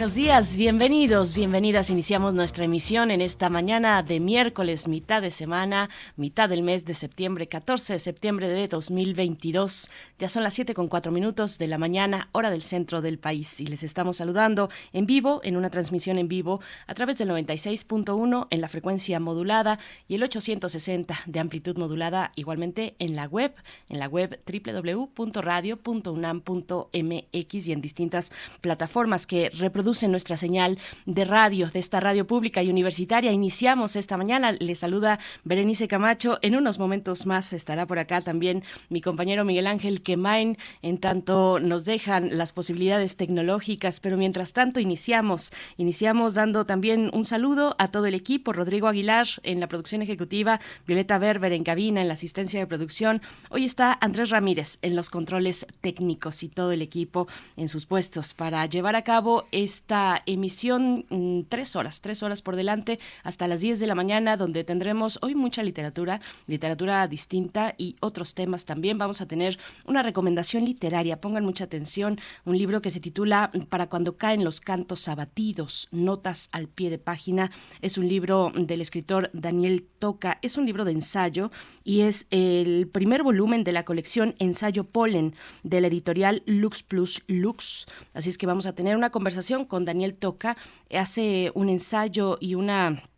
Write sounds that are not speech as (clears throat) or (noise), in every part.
Buenos días, bienvenidos, bienvenidas. Iniciamos nuestra emisión en esta mañana de miércoles, mitad de semana, mitad del mes de septiembre, 14 de septiembre de 2022. Ya son las 7 con 4 minutos de la mañana, hora del centro del país. Y les estamos saludando en vivo, en una transmisión en vivo, a través del 96.1 en la frecuencia modulada y el 860 de amplitud modulada, igualmente en la web, en la web www.radio.unam.mx y en distintas plataformas que reproduce nuestra señal de radio, de esta radio pública y universitaria. Iniciamos esta mañana. Le saluda Berenice Camacho. En unos momentos más estará por acá también mi compañero Miguel Ángel Quemain, en tanto nos dejan las posibilidades tecnológicas. Pero mientras tanto, iniciamos. Iniciamos dando también un saludo a todo el equipo. Rodrigo Aguilar en la producción ejecutiva, Violeta Berber en cabina, en la asistencia de producción. Hoy está Andrés Ramírez en los controles técnicos y todo el equipo en sus puestos para llevar a cabo esta emisión mm, tres horas, tres horas por delante hasta las 10 de la mañana, donde tendremos hoy mucha literatura, literatura distinta y otros temas también. Vamos a tener una recomendación literaria, pongan mucha atención, un libro que se titula Para cuando caen los cantos abatidos, notas al pie de página. Es un libro del escritor Daniel Toca, es un libro de ensayo y es el primer volumen de la colección Ensayo Polen de la editorial Lux Plus Lux. Así es que vamos a tener una conversación con Daniel Toca. Hace un ensayo y una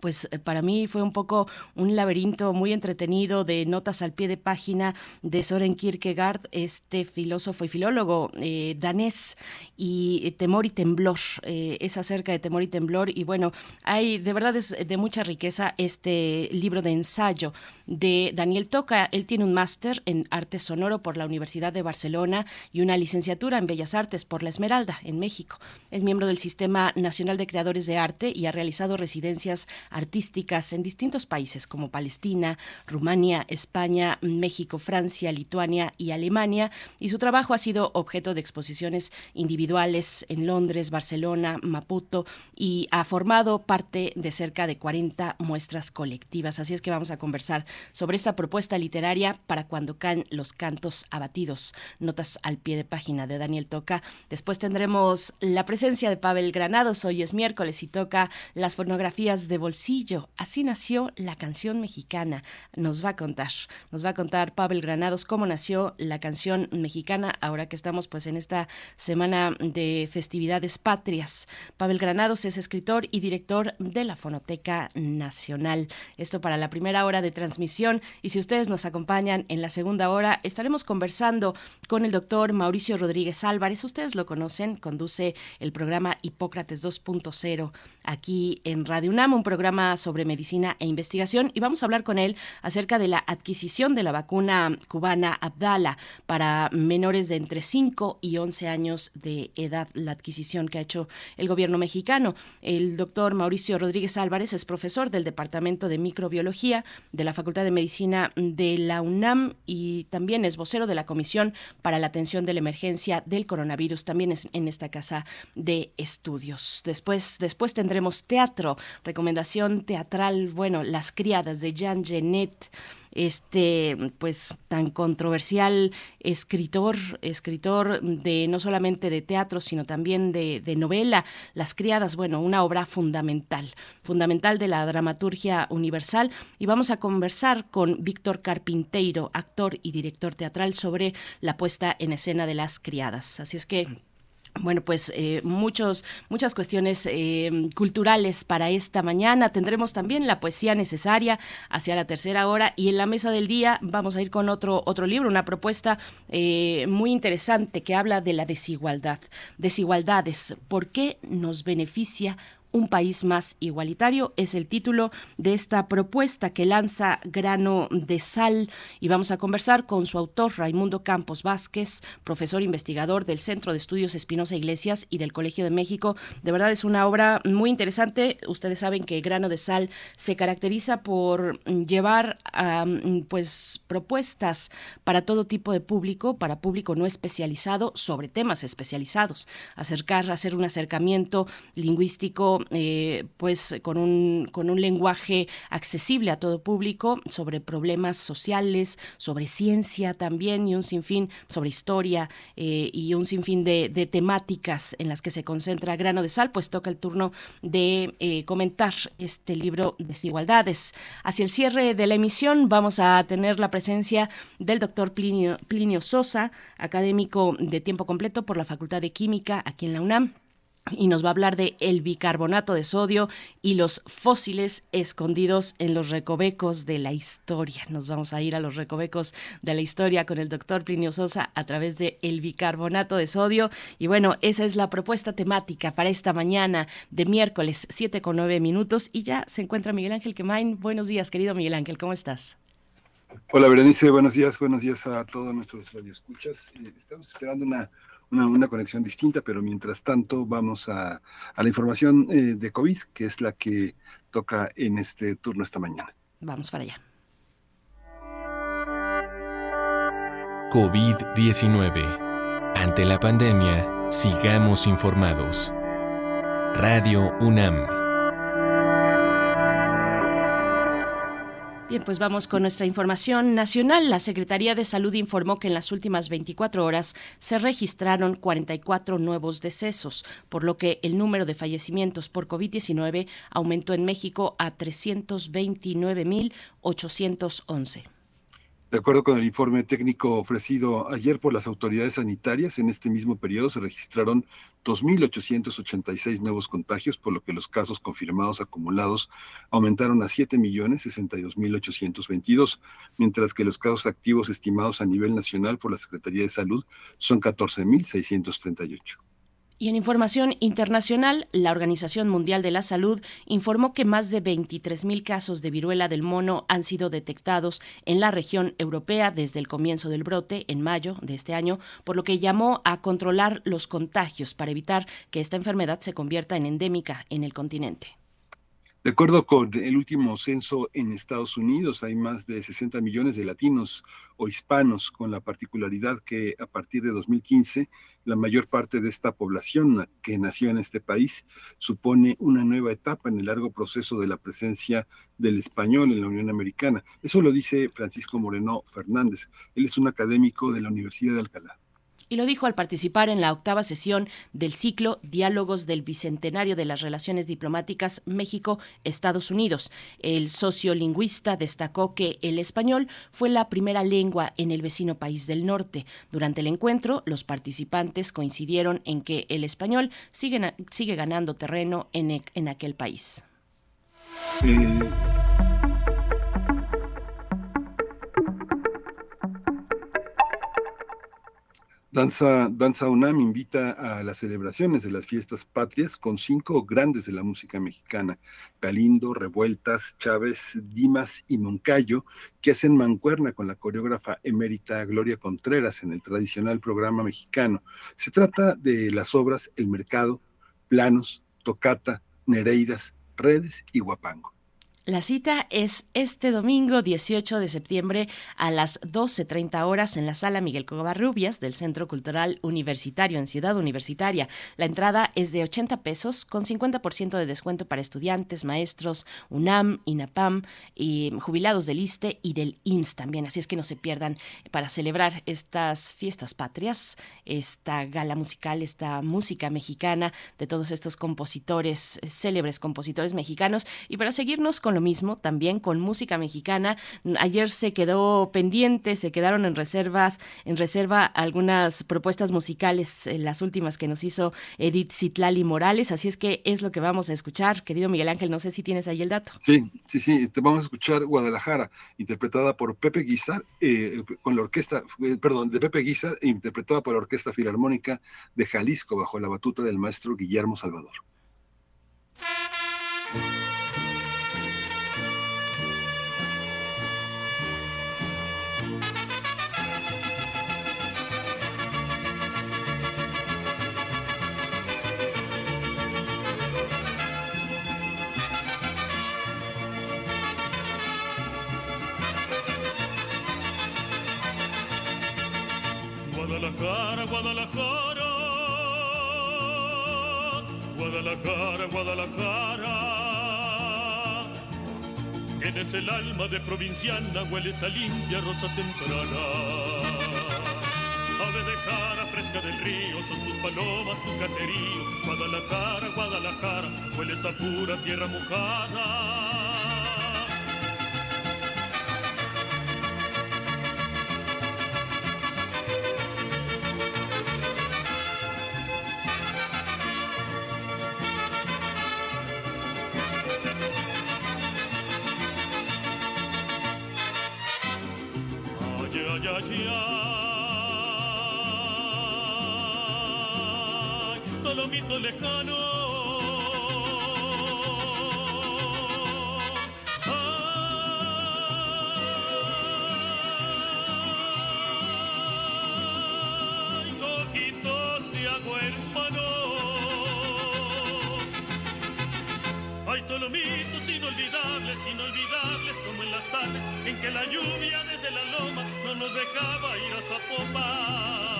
pues eh, para mí fue un poco un laberinto muy entretenido de notas al pie de página de Soren Kierkegaard, este filósofo y filólogo eh, danés, y eh, Temor y Temblor, es acerca de Temor y Temblor, y bueno, hay de verdad es de mucha riqueza este libro de ensayo de Daniel Toca. Él tiene un máster en arte sonoro por la Universidad de Barcelona y una licenciatura en Bellas Artes por la Esmeralda, en México. Es miembro del Sistema Nacional de Creadores de Arte y ha realizado residencias artísticas en distintos países como Palestina, Rumania, España, México, Francia, Lituania y Alemania, y su trabajo ha sido objeto de exposiciones individuales en Londres, Barcelona, Maputo, y ha formado parte de cerca de 40 muestras colectivas. Así es que vamos a conversar sobre esta propuesta literaria para cuando caen los cantos abatidos. Notas al pie de página de Daniel Toca. Después tendremos la presencia de Pavel Granados. Hoy es miércoles y toca las fonografías de bolsillo. Así nació la canción mexicana. Nos va a contar, nos va a contar Pavel Granados cómo nació la canción mexicana ahora que estamos pues en esta semana de festividades patrias. Pavel Granados es escritor y director de la Fonoteca Nacional. Esto para la primera hora de transmisión y si ustedes nos acompañan en la segunda hora estaremos conversando con el doctor Mauricio Rodríguez Álvarez. Ustedes lo conocen, conduce el programa Hipócrates 2.0 aquí en Radio UNAM, un programa sobre medicina e investigación y vamos a hablar con él acerca de la adquisición de la vacuna cubana Abdala para menores de entre 5 y 11 años de edad, la adquisición que ha hecho el gobierno mexicano. El doctor Mauricio Rodríguez Álvarez es profesor del Departamento de Microbiología de la Facultad de Medicina de la UNAM y también es vocero de la Comisión para la Atención de la Emergencia del Coronavirus, también es en esta casa de estudios. Después, después tendremos teatro, teatral, bueno, Las criadas de Jean Genet, este pues tan controversial escritor, escritor de no solamente de teatro, sino también de, de, novela, Las Criadas, bueno, una obra fundamental, fundamental de la dramaturgia universal. Y vamos a conversar con Víctor Carpinteiro, actor y director teatral, sobre la puesta en escena de Las Criadas. Así es que bueno, pues eh, muchos, muchas cuestiones eh, culturales para esta mañana. Tendremos también la poesía necesaria hacia la tercera hora y en la mesa del día vamos a ir con otro, otro libro, una propuesta eh, muy interesante que habla de la desigualdad. Desigualdades, ¿por qué nos beneficia un país más igualitario. Es el título de esta propuesta que lanza Grano de Sal y vamos a conversar con su autor, Raimundo Campos Vázquez, profesor investigador del Centro de Estudios Espinosa Iglesias y del Colegio de México. De verdad es una obra muy interesante. Ustedes saben que Grano de Sal se caracteriza por llevar pues propuestas para todo tipo de público, para público no especializado sobre temas especializados, acercar, hacer un acercamiento lingüístico eh, pues con un, con un lenguaje accesible a todo público sobre problemas sociales, sobre ciencia también y un sinfín sobre historia eh, y un sinfín de, de, temáticas en las que se concentra Grano de Sal, pues toca el turno de eh, comentar este libro Desigualdades. Hacia el cierre de la emisión vamos a tener la presencia del doctor Plinio, Plinio Sosa, académico de tiempo completo por la Facultad de Química aquí en la UNAM y nos va a hablar de el bicarbonato de sodio y los fósiles escondidos en los recovecos de la historia. Nos vamos a ir a los recovecos de la historia con el doctor Plinio Sosa a través de el bicarbonato de sodio. Y bueno, esa es la propuesta temática para esta mañana de miércoles, 7 con 9 minutos. Y ya se encuentra Miguel Ángel Quemain. Buenos días, querido Miguel Ángel, ¿cómo estás? Hola, Berenice, buenos días, buenos días a todos nuestros radioescuchas. Eh, estamos esperando una una, conexión distinta, pero mientras tanto vamos a, la información eh, de COVID, que es la que toca en este turno esta mañana. Vamos para allá. COVID-19. Ante la pandemia, sigamos informados. Radio UNAM. Bien, pues vamos con nuestra información nacional. La Secretaría de Salud informó que en las últimas 24 horas se registraron 44 nuevos decesos, por lo que el número de fallecimientos por COVID-19 aumentó en México a 329.811. De acuerdo con el informe técnico ofrecido ayer por las autoridades sanitarias, en este mismo periodo se registraron 2.886 nuevos contagios, por lo que los casos confirmados acumulados aumentaron a 7.062.822, mientras que los casos activos estimados a nivel nacional por la Secretaría de Salud son 14.638. Y en información internacional, la Organización Mundial de la Salud informó que más de 23.000 casos de viruela del mono han sido detectados en la región europea desde el comienzo del brote en mayo de este año, por lo que llamó a controlar los contagios para evitar que esta enfermedad se convierta en endémica en el continente. De acuerdo con el último censo en Estados Unidos, hay más de 60 millones de latinos o hispanos, con la particularidad que a partir de 2015 la mayor parte de esta población que nació en este país supone una nueva etapa en el largo proceso de la presencia del español en la Unión Americana. Eso lo dice Francisco Moreno Fernández. Él es un académico de la Universidad de Alcalá y lo dijo al participar en la octava sesión del ciclo Diálogos del Bicentenario de las Relaciones Diplomáticas México-Estados Unidos. El sociolingüista destacó que el español fue la primera lengua en el vecino país del norte. Durante el encuentro, los participantes coincidieron en que el español sigue, ganando terreno en, e, aquel país. Eh, Danza, Danza UNAM invita a las celebraciones de las fiestas patrias con cinco grandes de la música mexicana, Galindo, Revueltas, Chávez, Dimas y Moncayo, que hacen mancuerna con la coreógrafa emérita Gloria Contreras en el tradicional programa mexicano. Se trata de las obras El Mercado, Planos, Tocata, Nereidas, Redes y Guapango. La cita es este domingo 18 de septiembre a las 12.30 horas en la sala Miguel Covarrubias del Centro Cultural Universitario en Ciudad Universitaria. La entrada es de 80 pesos con 50% de descuento para estudiantes, maestros, UNAM, INAPAM y jubilados del ISTE y del INS también. Así es que no se pierdan para celebrar estas fiestas patrias, esta gala musical, esta música mexicana de todos estos compositores, célebres compositores mexicanos y para seguirnos con lo mismo, también con música mexicana. Ayer se quedó pendiente, se quedaron en reservas, en reserva algunas propuestas musicales, eh, las últimas que nos hizo Edith Citlali Morales, así es que es lo que vamos a escuchar. Querido Miguel Ángel, no sé si tienes ahí el dato. Sí, sí, sí, te vamos a escuchar Guadalajara, interpretada por Pepe Guizar, eh, con la orquesta, eh, perdón, de Pepe Guizar, interpretada por la Orquesta Filarmónica de Jalisco, bajo la batuta del maestro Guillermo Salvador. Guadalajara, Guadalajara. Guadalajara, Guadalajara. Tienes el alma de provinciana, hueles a limpia rosa temprana. Ave de jara fresca del río, son tus palomas, tu caserío. Guadalajara, Guadalajara, hueles a pura tierra mojada. Lejano. Ay, ojitos de agua hermano. Hay tolomitos inolvidables, inolvidables como en las tardes en que la lluvia desde la loma no nos dejaba ir a Zapopan.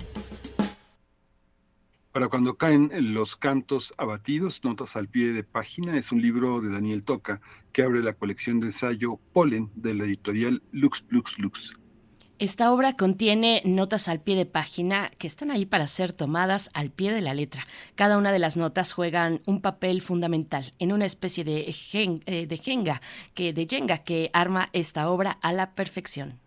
Cuando caen los cantos abatidos, notas al pie de página, es un libro de Daniel Toca que abre la colección de ensayo Polen de la editorial Lux Lux Lux. Esta obra contiene notas al pie de página que están ahí para ser tomadas al pie de la letra. Cada una de las notas juegan un papel fundamental en una especie de, eh, de jenga que de jenga que arma esta obra a la perfección.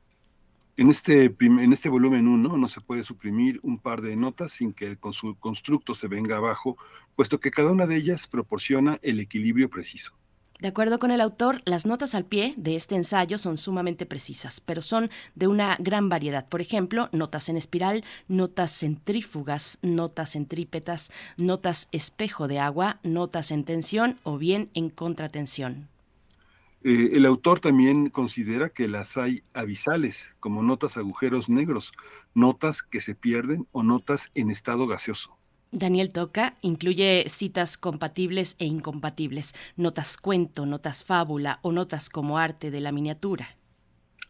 En este, en este volumen 1 no se puede suprimir un par de notas sin que el constructo se venga abajo, puesto que cada una de ellas proporciona el equilibrio preciso. De acuerdo con el autor, las notas al pie de este ensayo son sumamente precisas, pero son de una gran variedad. Por ejemplo, notas en espiral, notas centrífugas, notas centrípetas, notas espejo de agua, notas en tensión o bien en contratensión. Eh, el autor también considera que las hay avisales, como notas agujeros negros, notas que se pierden o notas en estado gaseoso. Daniel Toca incluye citas compatibles e incompatibles, notas cuento, notas fábula o notas como arte de la miniatura.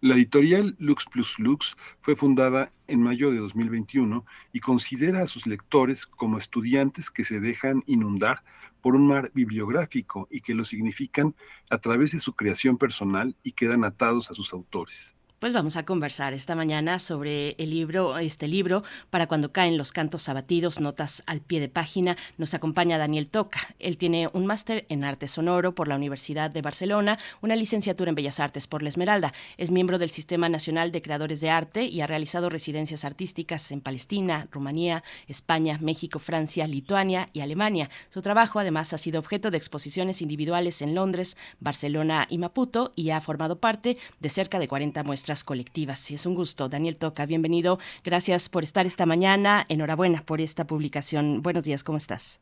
La editorial Lux Plus Lux fue fundada en mayo de 2021 y considera a sus lectores como estudiantes que se dejan inundar por un mar bibliográfico y que lo significan a través de su creación personal y quedan atados a sus autores. Pues vamos a conversar esta mañana sobre el libro, este libro, para cuando caen los cantos abatidos, notas al pie de página. Nos acompaña Daniel Toca. Él tiene un máster en arte sonoro por la Universidad de Barcelona, una licenciatura en Bellas Artes por la Esmeralda. Es miembro del Sistema Nacional de Creadores de Arte y ha realizado residencias artísticas en Palestina, Rumanía, España, México, Francia, Lituania y Alemania. Su trabajo además ha sido objeto de exposiciones individuales en Londres, Barcelona y Maputo y ha formado parte de cerca de 40 muestras colectivas. Sí, es un gusto. Daniel Toca, bienvenido. Gracias por estar esta mañana. Enhorabuena por esta publicación. Buenos días, ¿cómo estás?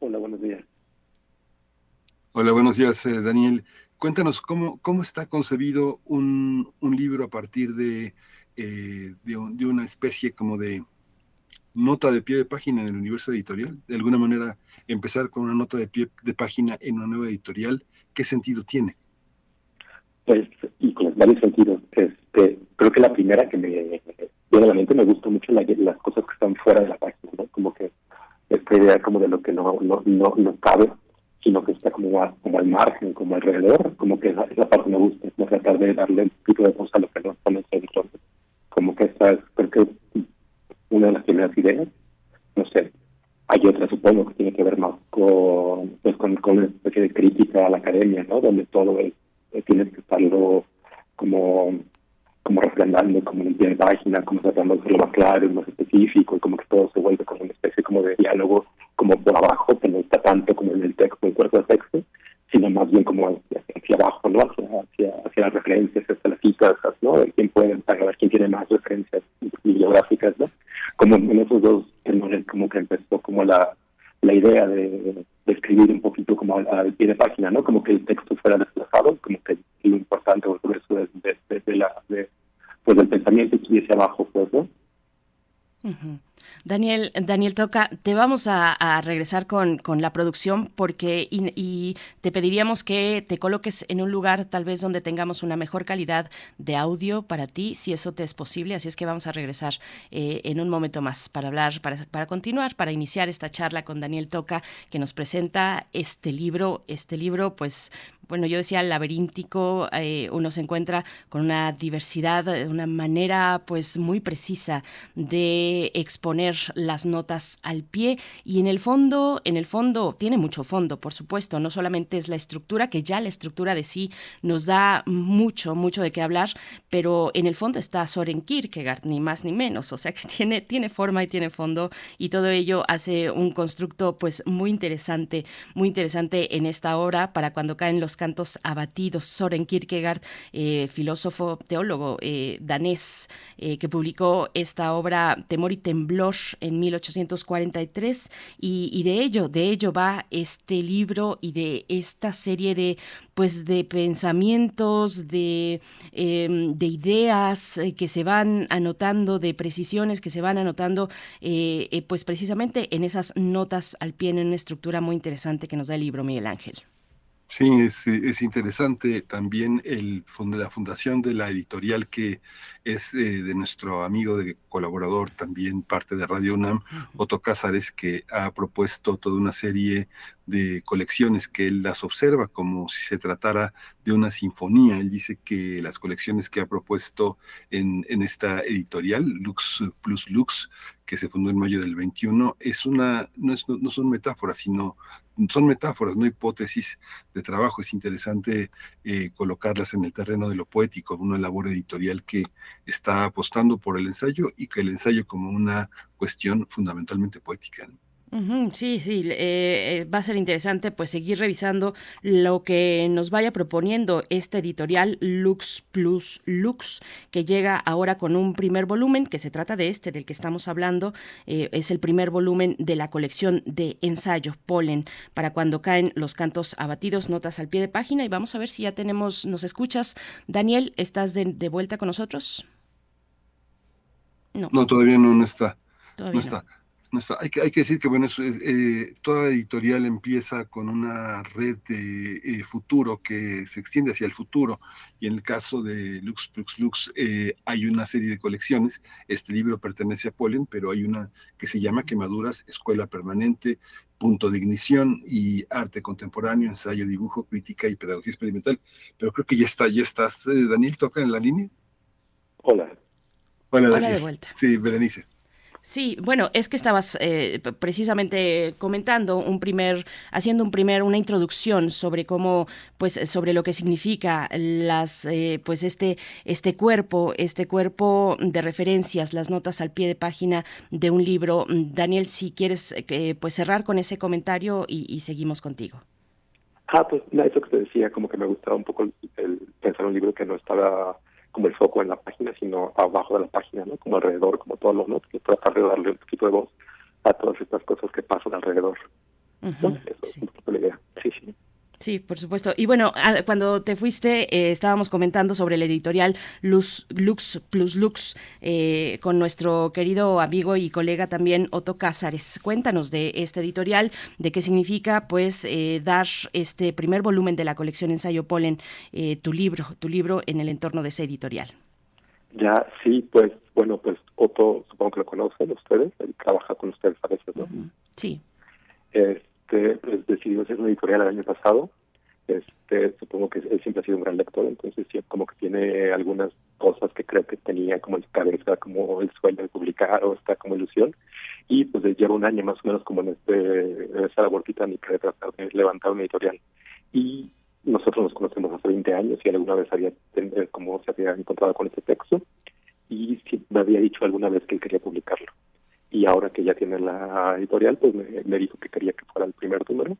Hola, buenos días. Hola, buenos días, eh, Daniel. Cuéntanos cómo, cómo está concebido un, un libro a partir de, eh, de, una especie como de nota de pie de página en el universo editorial. De alguna manera, empezar con una nota de pie de página en una nueva editorial, ¿qué sentido tiene? Pues, y con varios sentidos. Creo que la primera que me viene a me gusta mucho las cosas que están fuera de la página, como que esta idea como de lo que no no no, no cabe, sino que está como, como al margen, como alrededor, como que esa, esa parte me gusta, no tratar de darle un poquito de voz a lo que no está en editor. Como que esta es, creo que una de las primeras ideas, no sé, hay otra supongo que tiene que ver más con, pues, con, con una especie de crítica a la academia, ¿no? Donde todo es tienes que estarlo como como refrendando como en pie de página, como tratando de hacerlo más claro, más específico, y como que todo se vuelve como una especie como de diálogo como por abajo, que no está tanto como en el texto, el cuerpo del texto, sino más bien como hacia, abajo, ¿no? Hacia, hacia, las referencias, hacia las citas, ¿no? quién puede, para ver quién tiene más referencias bibliográficas, ¿no? Como en esos dos como que empezó como la, la idea de, escribir un poquito como al, pie de página, ¿no? Como que el texto fuera desplazado, como que lo importante o el de, de, pues del pensamiento estuviese abajo, pues, ¿no? Daniel, Daniel Toca, te vamos a, regresar con, con, la producción porque y, te pediríamos que te coloques en un lugar tal vez donde tengamos una mejor calidad de audio para ti, si eso te es posible. Así es que vamos a regresar eh, en un momento más para hablar, para, para continuar, para iniciar esta charla con Daniel Toca, que nos presenta este libro, este libro, pues bueno, yo decía laberíntico, eh, uno se encuentra con una diversidad, una manera pues muy precisa de exponer las notas al pie y en el fondo, en el fondo tiene mucho fondo, por supuesto, no solamente es la estructura, que ya la estructura de sí nos da mucho, mucho de qué hablar, pero en el fondo está Soren Kierkegaard, ni más ni menos, o sea que (laughs) tiene, tiene forma y tiene fondo y todo ello hace un constructo pues muy interesante, muy interesante en esta obra para cuando caen los cantos abatidos. Soren Kierkegaard, eh, filósofo, teólogo eh, danés, eh, que publicó esta obra Temor y Temblor en 1843 y, y de ello, de ello va este libro y de esta serie de pues de pensamientos, de, em, de ideas que se van anotando, de precisiones que se van anotando, pues precisamente en esas notas al pie, en una estructura muy interesante que nos da el libro Miguel Ángel. Sí, es, es interesante también el, la fundación de la editorial que es eh, de nuestro amigo de colaborador, también parte de Radio UNAM, Otto Cázares, que ha propuesto toda una serie de colecciones que él las observa como si se tratara de una sinfonía. Él dice que las colecciones que ha propuesto en, en esta editorial, Lux Plus Lux, que se fundó en mayo del 21, es una, no, es, no son metáforas, sino son metáforas, no hipótesis de trabajo. Es interesante eh, colocarlas en el terreno de lo poético, una labor editorial que está apostando por el ensayo y que el ensayo como una cuestión fundamentalmente poética sí, sí, eh, eh, va a ser interesante pues seguir revisando lo que nos vaya proponiendo este editorial Lux Plus Lux, que llega ahora con un primer volumen, que se trata de este del que estamos hablando, eh, es el primer volumen de la colección de ensayos Polen, para cuando caen los cantos abatidos, notas al pie de página, y vamos a ver si ya tenemos, nos escuchas. Daniel, ¿estás de, vuelta con nosotros? No. No, todavía no, no está. Todavía no está hay, que, hay que decir que bueno, eh, toda editorial empieza con una red de eh, futuro que se extiende hacia el futuro y en el caso de Lux Lux Lux eh, hay una serie de colecciones. Este libro pertenece a Polen, pero hay una que se llama Quemaduras, Escuela Permanente, Punto de Ignición y Arte Contemporáneo, Ensayo, Dibujo, Crítica y Pedagogía Experimental. Pero creo que ya está, ya estás. Daniel, ¿toca en la línea? Hola. Hola, Daniel. Hola de vuelta. Sí, Berenice. Sí, bueno, es que estabas eh, precisamente comentando un primer, haciendo un primer, una introducción sobre cómo, pues, sobre lo que significa las, eh, pues, este, este cuerpo, este cuerpo de referencias, las notas al pie de página de un libro. Daniel, si quieres, eh, pues, cerrar con ese comentario y, seguimos contigo. Ah, pues, eso que te decía, como que me gustaba un poco el pensar un libro que no estaba como el foco en la página, sino abajo de la página, ¿no? Como alrededor, como todos los notes, que tratar de darle un poquito de voz a todas estas cosas que pasan alrededor. Eso es un poquito la idea. Sí, sí. Sí, por supuesto. Y bueno, cuando te fuiste eh, estábamos comentando sobre el editorial Lux, Lux Plus Lux eh, con nuestro querido amigo y colega también Otto Cázares. Cuéntanos de este editorial, de qué significa pues eh, dar este primer volumen de la colección Ensayo Polen, tu libro, tu libro en el entorno de ese editorial. Ya, sí, pues bueno, pues Otto supongo que lo conocen ustedes, él trabaja con ustedes a veces, ¿no? Sí. Este, pues, decidió hacer una editorial el año pasado. Este, supongo que él siempre ha sido un gran lector, entonces sí, como que tiene algunas cosas que creo que tenía como en su cabeza, como el sueño de publicar o esta como ilusión. Y pues lleva un año más o menos como en este esa labor titánica de tratar de levantar una editorial. Y nosotros nos conocemos hace 20 años y alguna vez había como se había encontrado con este texto y me había dicho alguna vez que él quería publicarlo y ahora que ya tiene la editorial, pues me, dijo que quería que fuera el primer número.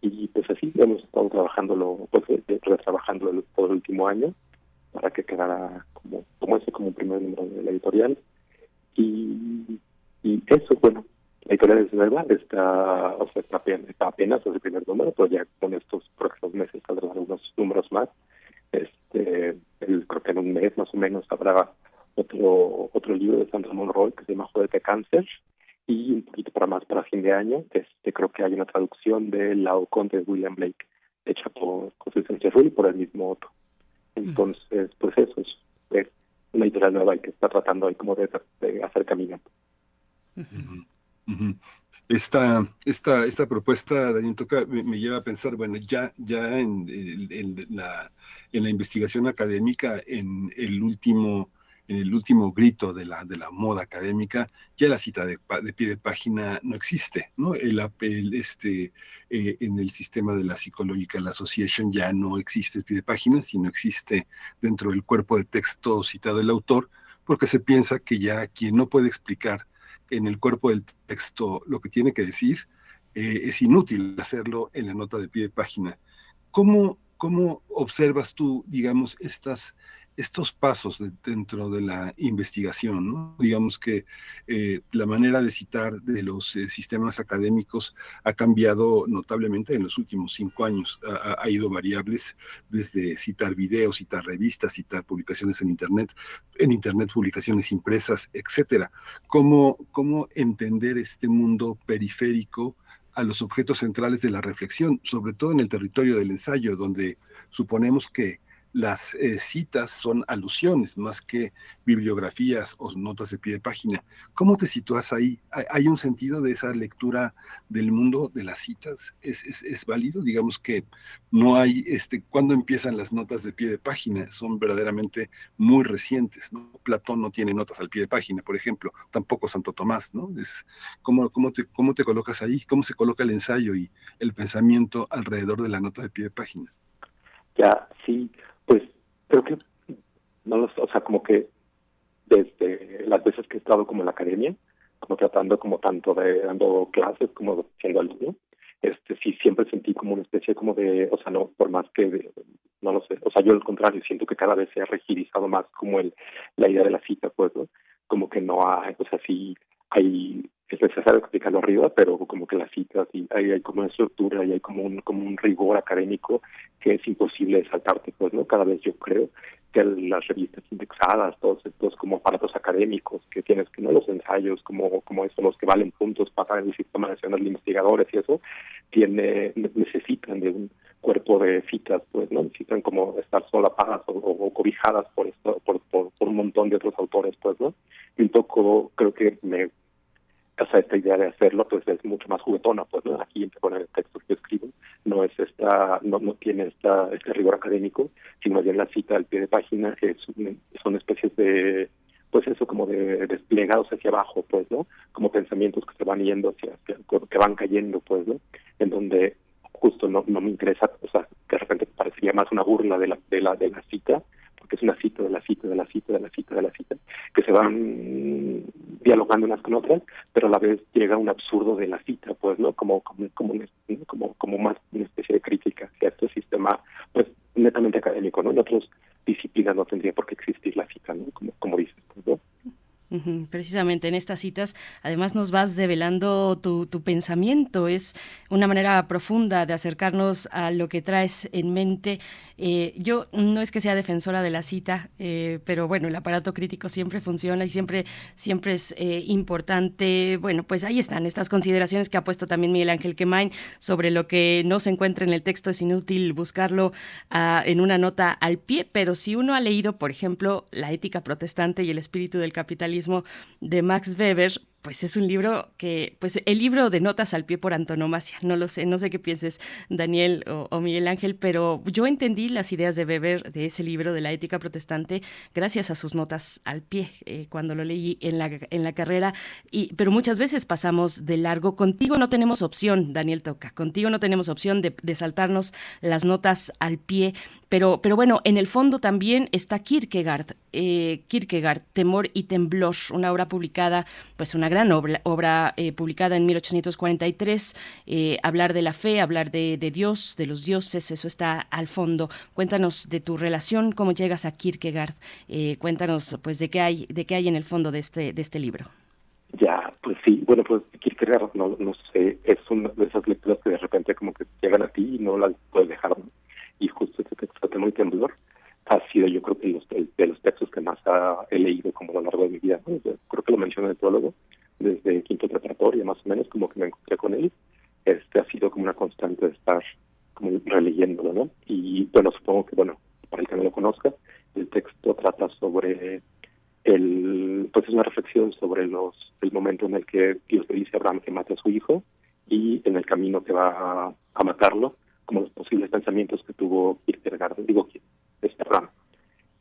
Y pues así hemos estado trabajándolo, pues eh, eh, retrabajándolo todo el último año para que quedara como como ese como primer número de la editorial. Y, y eso bueno la editorial es nueva está o sea está apenas, está apenas el primer número pero ya con estos próximos meses saldrán algunos números más. Este creo que en un mes más o menos habrá otro otro libro de Sandra Monroy que se llama Joder de Cáncer y un poquito para más para fin de año este creo que hay una traducción de La Conde de William Blake hecha por José Sánchez Ruiz por el mismo otro entonces pues eso es, una editorial nueva y que está tratando ahí como de, hacer camino esta, esta, esta propuesta, Daniel Toca, me, lleva a pensar, bueno, ya, ya en, en, la, en la investigación académica, en el último en el último grito de la, de la moda académica, ya la cita de, pie de página no existe, ¿no? El, apel este, eh, en el sistema de la Psychological Association ya no existe el pie de página, sino existe dentro del cuerpo de texto citado el autor, porque se piensa que ya quien no puede explicar en el cuerpo del texto lo que tiene que decir, eh, es inútil hacerlo en la nota de pie de página. ¿Cómo, cómo observas tú, digamos, estas estos pasos dentro de la investigación, ¿no? digamos que eh, la manera de citar de los eh, sistemas académicos ha cambiado notablemente en los últimos cinco años. Ha, ido variables desde citar videos, citar revistas, citar publicaciones en Internet, en Internet publicaciones impresas, etcétera. ¿Cómo, cómo entender este mundo periférico a los objetos centrales de la reflexión, sobre todo en el territorio del ensayo, donde suponemos que las eh, citas son alusiones más que bibliografías o notas de pie de página. ¿Cómo te sitúas ahí? ¿Hay, un sentido de esa lectura del mundo de las citas? ¿Es, es, válido? Digamos que no hay, este, ¿cuándo empiezan las notas de pie de página? Son verdaderamente muy recientes, ¿no? Platón no tiene notas al pie de página, por ejemplo, tampoco Santo Tomás, ¿no? Es, ¿cómo, cómo, te, ¿Cómo te colocas ahí? ¿Cómo se coloca el ensayo y el pensamiento alrededor de la nota de pie de página? Ya, sí, pues creo que, no lo o sea, como que desde las veces que he estado como en la academia, como tratando como tanto de dando clases como siendo alumno, este sí siempre sentí como una especie como de, o sea, no, por más que, no lo sé, o sea, yo al contrario, siento que cada vez se ha rigidizado más como el la idea de la cita, pues, ¿no? Como que no hay, o sea, sí hay es necesario explicarlo arriba, pero como que las citas y hay, hay como una estructura y hay como un como un rigor académico que es imposible saltarte, pues, ¿no? Cada vez yo creo que las revistas indexadas, todos estos como aparatos académicos que tienes que no los ensayos como como eso los que valen puntos para el sistema nacional de investigadores y eso tiene necesitan de un cuerpo de citas pues no necesitan como estar solapadas o, o, cobijadas por esto por, por, por un montón de otros autores pues no y un poco creo que me o sea, esta idea de hacerlo pues es mucho más juguetona, pues ¿no? aquí con el texto que escribo no es esta, no, no tiene esta, este rigor académico, sino bien la cita al pie de página, que son especies de, pues eso, como de desplegados hacia abajo, pues, ¿no? Como pensamientos que se van yendo hacia, que van cayendo, pues, ¿no? En donde justo no, no me interesa, o sea, que de repente parecería más una burla de la, de la, de la cita, porque es una cita de la cita de la cita de la cita de la cita, que se van dialogando unas con otras, pero a la vez llega un absurdo de la cita, pues, ¿no? Como como como como, como más una especie de crítica hacia este sistema, pues, netamente académico, ¿no? En otras disciplinas no tendría por qué existir la cita, ¿no? Como, como dices, Precisamente en estas citas, además nos vas develando tu, pensamiento, es una manera profunda de acercarnos a lo que traes en mente. Eh, yo no es que sea defensora de la cita, eh, pero bueno, el aparato crítico siempre funciona y siempre, siempre es eh, importante. Bueno, pues ahí están estas consideraciones que ha puesto también Miguel Ángel Quemain sobre lo que no se encuentra en el texto, es inútil buscarlo ah, en una nota al pie, pero si uno ha leído, por ejemplo, La ética protestante y el espíritu del capitalismo, de Max Weber, pues es un libro que, pues el libro de notas al pie por antonomasia, no lo sé, no sé qué pienses Daniel o, Miguel Ángel, pero yo entendí las ideas de Weber de ese libro de la ética protestante gracias a sus notas al pie eh, cuando lo leí en la, en la carrera, y, pero muchas veces pasamos de largo. Contigo no tenemos opción, Daniel Toca, contigo no tenemos opción de, de saltarnos las notas al pie pero, pero bueno, en el fondo también está Kierkegaard, eh, Kierkegaard, Temor y Temblor, una obra publicada, pues una gran obra, obra eh, publicada en 1843, eh, hablar de la fe, hablar de, Dios, de los dioses, eso está al fondo. Cuéntanos de tu relación, cómo llegas a Kierkegaard, cuéntanos pues de qué hay, de qué hay en el fondo de este, de este libro. Ya, pues sí, bueno, pues Kierkegaard, no, no sé, es una de esas lecturas que de repente como que llegan a ti y no las puedes dejar y justo este texto de muy temblor ha sido yo creo que los, de los textos que más he leído como a lo largo de mi vida. Creo que lo mencioné en el prólogo, desde quinto preparatoria más o menos, como que me encontré con él. Este ha sido como una constante de estar como releyéndolo, ¿no? Y bueno, supongo que, bueno, para el que no lo conozca, el texto trata sobre el, pues es una reflexión sobre los, el momento en el que Dios le dice a Abraham que mate a su hijo y en el camino que va a matarlo, como los posibles pensamientos que tuvo Kierkegaard, digo, este ramo.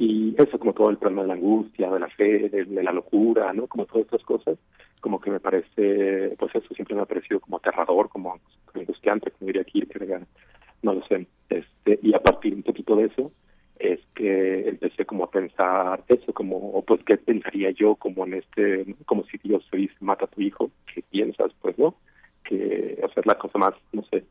Y eso, como todo el problema de la angustia, de la fe, de, la locura, ¿no? Como todas estas cosas, como que me parece, pues eso siempre me ha parecido como aterrador, como, angustiante, como diría Kierkegaard, no lo sé. Este, y a partir un poquito de eso, es que empecé como a pensar eso, como, pues, ¿qué pensaría yo como en este, como si Dios se dice, mata a tu hijo? ¿Qué piensas? Pues, ¿no? Que hacer la cosa más, no sé,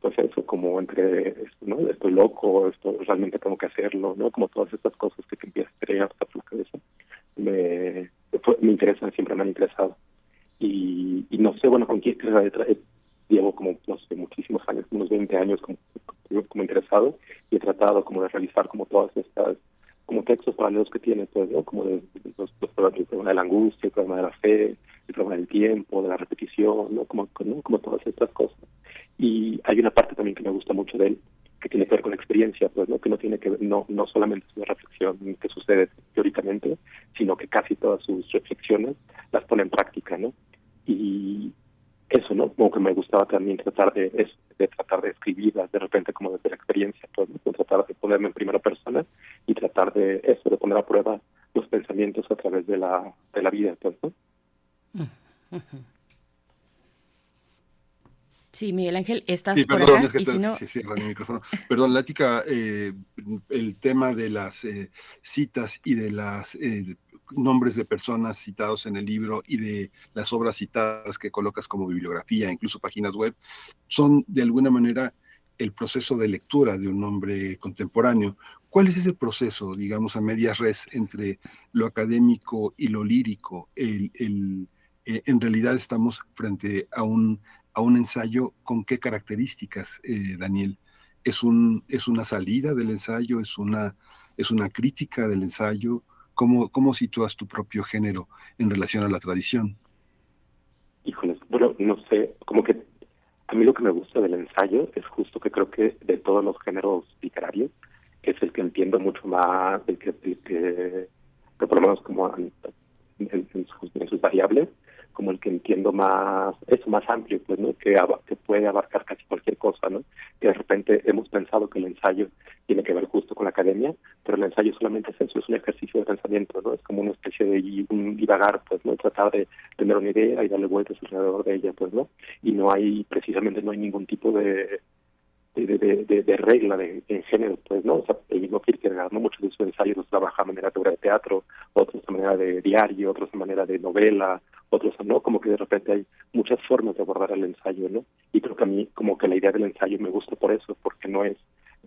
pues eso, como entre, ¿no? Estoy loco, esto realmente tengo que hacerlo, ¿no? Como todas estas cosas que te empiezas a creer hasta tu cabeza, me, me interesan, siempre me han interesado. Y, y no sé, bueno, con quién llevo como, no sé, muchísimos años, unos 20 años como, como interesado y he tratado como de realizar como todas estas como textos paralelos que tiene, pues, ¿no? Como de, los, de la angustia, el problema de la fe, el problema del tiempo, de la repetición, ¿no? Como, como todas estas cosas. Y hay una parte también que me gusta mucho de él, que tiene que ver con experiencia, pues, ¿no? Que no tiene que ver, no, no solamente es una reflexión que sucede teóricamente, sino que casi todas sus reflexiones las pone en práctica, ¿no? Y eso, ¿no? Como que me gustaba también tratar de, de tratar de escribirlas de repente como desde la experiencia, pues, ¿no? tratar de ponerme en primera persona y tratar de eso, de poner a prueba los pensamientos a través de la, de la vida, pues, ¿no? Sí, Miguel Ángel, estás por acá. Es que mi micrófono. Perdón, Lática, eh, el tema de las eh, citas y de los eh, nombres de personas citados en el libro y de las obras citadas que colocas como bibliografía, incluso páginas web, son de alguna manera el proceso de lectura de un hombre contemporáneo. ¿Cuál es ese proceso, digamos, a medias res entre lo académico y lo lírico? El, el, en realidad estamos frente a un a un ensayo con qué características, eh, Daniel? ¿Es, un, ¿Es una salida del ensayo? ¿Es una, es una crítica del ensayo? ¿Cómo, ¿Cómo sitúas tu propio género en relación a la tradición? Híjoles, bueno, no sé, como que a mí lo que me gusta del ensayo es justo que creo que de todos los géneros literarios es el que entiendo mucho más, el que, el que, por lo menos como en, en sus variables, como el que entiendo más, es más amplio, pues, ¿no? Que, puede abarcar casi cualquier cosa, ¿no? Que de repente hemos pensado que el ensayo tiene que ver justo con la academia, pero el ensayo solamente es eso, es un ejercicio de pensamiento, ¿no? Es como una especie de un divagar, pues, ¿no? Tratar de tener una idea y darle vueltas alrededor de ella, pues, ¿no? Y no hay, precisamente no hay ningún tipo de de, de, regla de, género, pues, ¿no? O sea, mismo Kierkegaard, ¿no? Muchos de sus ensayos los trabaja de manera de obra de teatro, otros de manera de diario, otros de manera de novela, otros, ¿no? Como que de repente hay muchas formas de abordar el ensayo, ¿no? Y creo que a mí, como que la idea del ensayo me gusta por eso, porque no es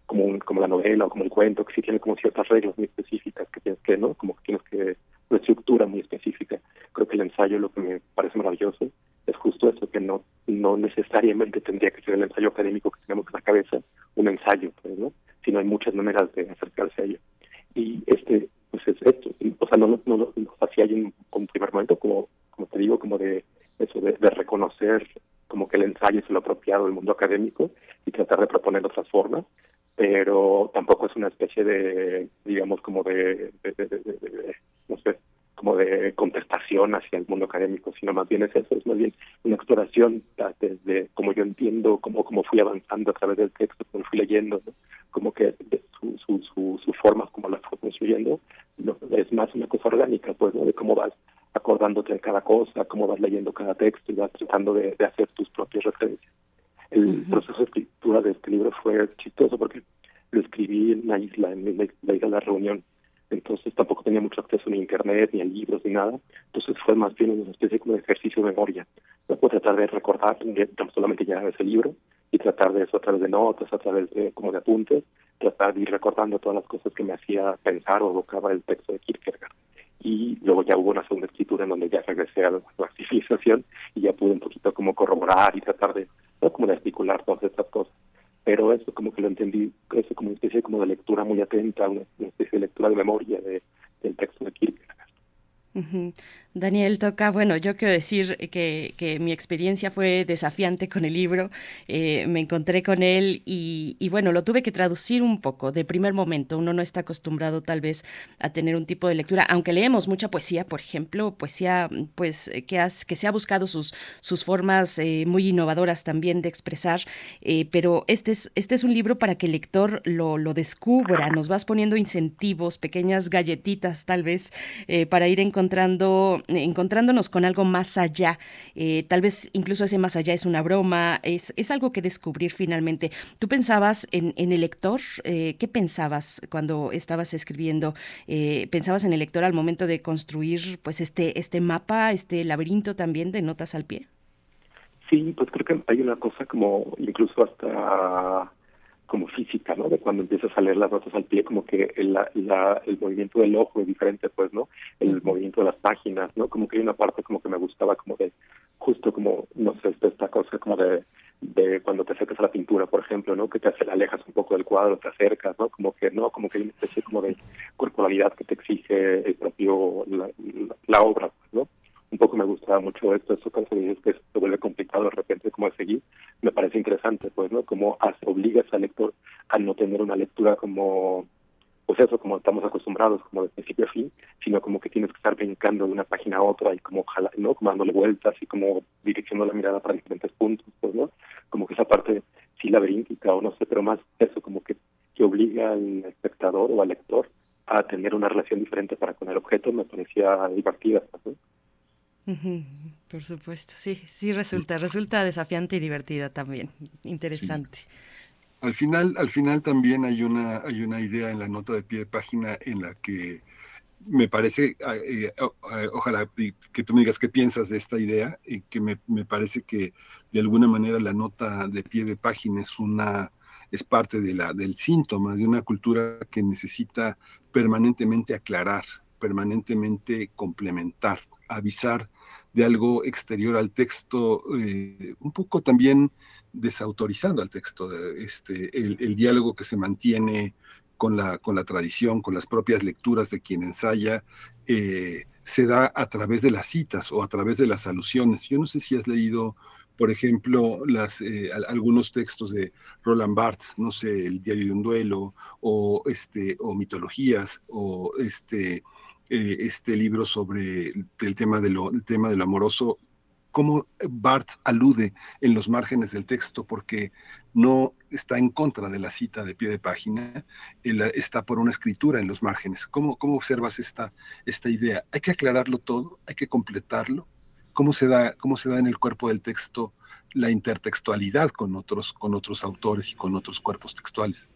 como un, como la novela o como el cuento, que sí tiene como ciertas reglas muy específicas que tienes que, ¿no? Como que tienes que, una estructura muy específica. Creo que el ensayo lo que me parece maravilloso es justo eso, que no, no necesariamente tendría que ser el ensayo académico que tenemos en la cabeza, un ensayo, pues, ¿no? Sino hay muchas maneras de acercarse a ello. Y este, pues es esto, o sea, no, no, no, o hay un, un, primer momento, como, como te digo, como de eso, de, reconocer como que el ensayo es lo apropiado del mundo académico y tratar de proponer otras formas, pero tampoco es una especie de, digamos, como de, de no sé, como de contestación hacia el mundo académico, sino más bien es eso, es más bien una exploración desde como yo entiendo, como, como fui avanzando a través del texto, como fui leyendo, como que su, su, su, su, forma, como la fue construyendo, es más una cosa orgánica, pues, ¿no? De cómo vas acordándote de cada cosa, cómo vas leyendo cada texto y vas tratando de, hacer tus propias referencias. El proceso de escritura de este libro fue chistoso porque lo escribí en la isla, en la, isla de la reunión, entonces tampoco tenía mucho acceso ni a internet, ni a libros, ni nada. Entonces fue más bien una especie como de ejercicio de memoria. No puedo tratar de recordar solamente ya ese libro y tratar de eso a través de notas, a través de como de apuntes, tratar de ir recordando todas las cosas que me hacía pensar o evocaba el texto de Kierkegaard. Y luego ya hubo una segunda escritura en donde ya regresé a la, civilización y ya pude un poquito como corroborar y tratar de, ¿no? como de articular todas estas cosas pero eso como que lo entendí, eso como una especie como de lectura muy atenta, una, especie de lectura de memoria de, del texto de Daniel Toca, bueno, yo quiero decir que, que, mi experiencia fue desafiante con el libro, eh, me encontré con él y, y, bueno, lo tuve que traducir un poco. De primer momento, uno no está acostumbrado tal vez a tener un tipo de lectura, aunque leemos mucha poesía, por ejemplo, poesía pues que, has, que se ha buscado sus, sus formas eh, muy innovadoras también de expresar, eh, pero este es, este es un libro para que el lector lo, lo descubra, nos vas poniendo incentivos, pequeñas galletitas tal vez, para ir encontrando encontrándonos con algo más allá. Eh, tal vez incluso ese más allá es una broma, es, es algo que descubrir finalmente. ¿Tú pensabas en, en el lector? Eh, ¿Qué pensabas cuando estabas escribiendo? Eh, ¿Pensabas en el lector al momento de construir pues este, este mapa, este laberinto también de notas al pie? Sí, pues creo que hay una cosa como incluso hasta como física, ¿no? De cuando empiezas a leer las notas al pie, como que el, la, el movimiento del ojo es diferente, pues, ¿no? El movimiento de las páginas, ¿no? Como que hay una parte como que me gustaba, como de, justo como, no sé, esta cosa como de, de cuando te acercas a la pintura, por ejemplo, ¿no? Que te hace, alejas un poco del cuadro, te acercas, ¿no? Como que, ¿no? Como que hay una especie como de corporalidad que te exige el propio, la, la obra, pues, ¿no? Un poco me gustaba mucho esto, cuando dices que se vuelve complicado de repente como seguir, me parece interesante, pues, ¿no? Como obligas al lector al no tener una lectura como pues eso, como estamos acostumbrados, como de principio a fin, sino como que tienes que estar brincando de una página a otra y como ojalá, ¿no? Como dándole vueltas y como direccionando la mirada para diferentes puntos, pues, ¿no? Como que esa parte sí laberíntica o no sé, pero más eso, como que, que obliga al espectador o al lector a tener una relación diferente para con el objeto, me parecía divertida, ¿no? Por supuesto, sí, sí resulta, resulta desafiante y divertida también, interesante. Al final, al final también hay una, hay una idea en la nota de pie de página en la que me parece, eh, ojalá que tú me digas qué piensas de esta idea, y que me, me, parece que de alguna manera la nota de pie de página es una es parte de la, del síntoma de una cultura que necesita permanentemente aclarar, permanentemente complementar, avisar de algo exterior al texto, eh, un poco también desautorizando al texto, este, el, diálogo que se mantiene con la, con la tradición, con las propias lecturas de quien ensaya, eh, se da a través de las citas o a través de las alusiones. Yo no sé si has leído, por ejemplo, eh, algunos textos de Roland Barthes, no sé, El diario de un duelo, o, este, o mitologías, o este, eh, este libro sobre el tema de lo, tema de amoroso, cómo Barthes alude en los márgenes del texto, porque no está en contra de la cita de pie de página, está por una escritura en los márgenes. ¿Cómo, cómo observas esta, esta idea? ¿Hay que aclararlo todo? ¿Hay que completarlo? ¿Cómo se, da, ¿Cómo se da en el cuerpo del texto la intertextualidad con otros, con otros autores y con otros cuerpos textuales?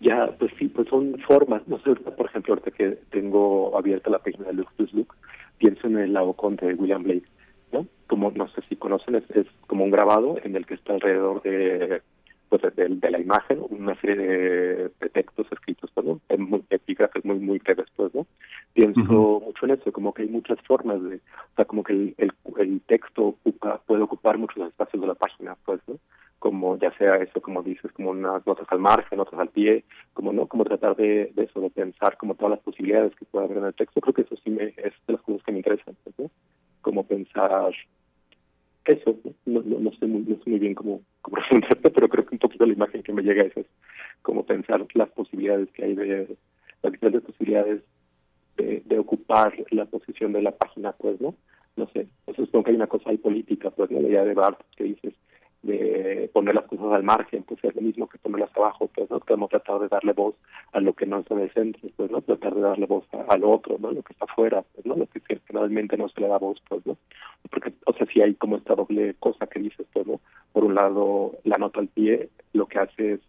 Ya, pues sí, pues son formas. No sé, por ejemplo, ahorita que tengo abierta la página de Luke Plus Luke, pienso en el Laocoon de William Blake, ¿no? Como, no sé si conocen, es, es, como un grabado en el que está alrededor de pues de, de la imagen una serie de, textos escritos, ¿no? Muy, epígrafes muy, muy breves, pues, ¿no? Pienso mucho en eso, como que hay muchas formas de, o sea, como que el, el, el texto ocupa, puede ocupar muchos espacios de la página, pues, ¿no? Como ya sea eso, como dices, como unas notas al margen, otras al pie, como no, como tratar de, de eso, de pensar como todas las posibilidades que puede haber en el texto. Creo que eso sí me, es de las cosas que me interesan, ¿no? Como pensar eso, no, no, no sé muy, no sé muy bien cómo, cómo (laughs) pero creo que un poquito la imagen que me llega es eso, como pensar las posibilidades que hay de, las diferentes posibilidades de, de ocupar la posición de la página, pues, ¿no? No sé, eso es como que hay una cosa ahí política, pues, ¿no? la idea de Bart que dices, de poner las cosas al margen, pues es lo mismo que ponerlas abajo, pues no podemos tratar de darle voz a lo que no está en el centro, pues no tratar de darle voz a, lo otro, no lo que está afuera, pues no lo que generalmente no se le da voz, pues no, porque o sea si hay como esta doble cosa que dices, pues no, por un lado la nota al pie lo que hace es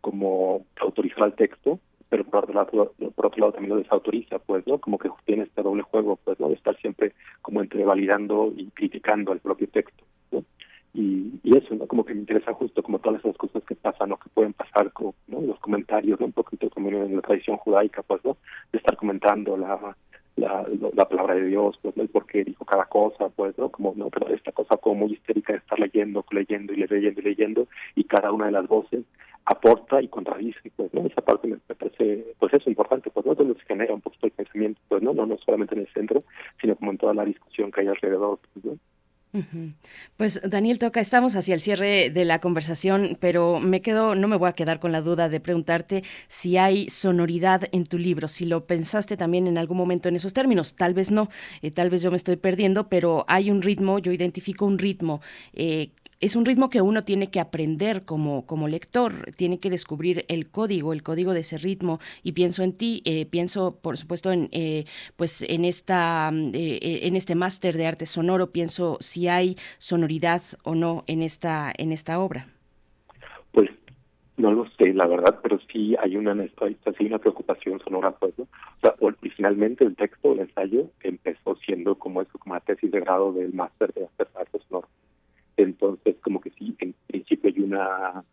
como autorizar al texto, pero por otro lado, por otro lado también lo desautoriza, pues, ¿no? Como que tiene este doble juego, pues, ¿no? De estar siempre como entre validando y criticando al propio texto. Y, y eso, ¿no? Como que me interesa justo como todas esas cosas que pasan o que pueden pasar, como ¿no? los comentarios, ¿no? Un poquito como en la tradición judaica, pues, ¿no? De estar comentando la, la, la palabra de Dios, pues, ¿no? El por qué dijo cada cosa, pues, ¿no? Como, ¿no? Pero esta cosa como muy histérica de estar leyendo, leyendo y leyendo y leyendo, y cada una de las voces aporta y contradice, pues, ¿no? Esa parte me, parece, pues eso, importante, pues, ¿no? Donde se genera un poquito el pensamiento, pues, ¿no? No, no solamente en el centro, sino como en toda la discusión que hay alrededor, pues, ¿no? Pues Daniel Toca, estamos hacia el cierre de la conversación, pero me quedo, no me voy a quedar con la duda de preguntarte si hay sonoridad en tu libro, si lo pensaste también en algún momento en esos términos, tal vez no, eh, tal vez yo me estoy perdiendo, pero hay un ritmo, yo identifico un ritmo eh, es un ritmo que uno tiene que aprender como, como lector, tiene que descubrir el código, el código de ese ritmo. Y pienso en ti, eh, pienso, por supuesto, en eh, pues en esta, eh, en este máster de arte sonoro, pienso si hay sonoridad o no en esta, en esta obra. Pues no lo sé, la verdad, pero sí hay una sí una preocupación sonora, pues. O sea, originalmente el texto, el ensayo, empezó siendo como eso, como una tesis de grado del máster de arte sonoro entonces, como que sí, en principio hay una,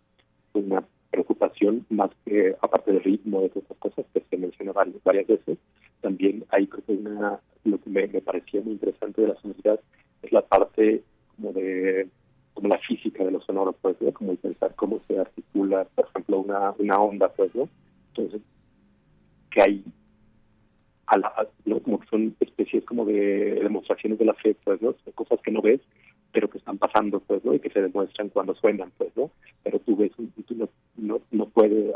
una preocupación más que, aparte del ritmo de todas estas cosas que se menciona varias, varias veces, también hay creo que una, lo que me, parecía muy interesante de la sonoridad es la parte como de como la física de los sonoros, pues, ¿no? Como pensar cómo se articula, por ejemplo, una, una onda, pues, ¿no? Entonces, que hay a la, ¿no? como que son especies como de demostraciones de la fe, pues, ¿no? cosas que no ves, pero que están pasando, pues, ¿no? Y que se demuestran cuando suenan, pues, ¿no? Pero tú ves, tú no, no, no puedes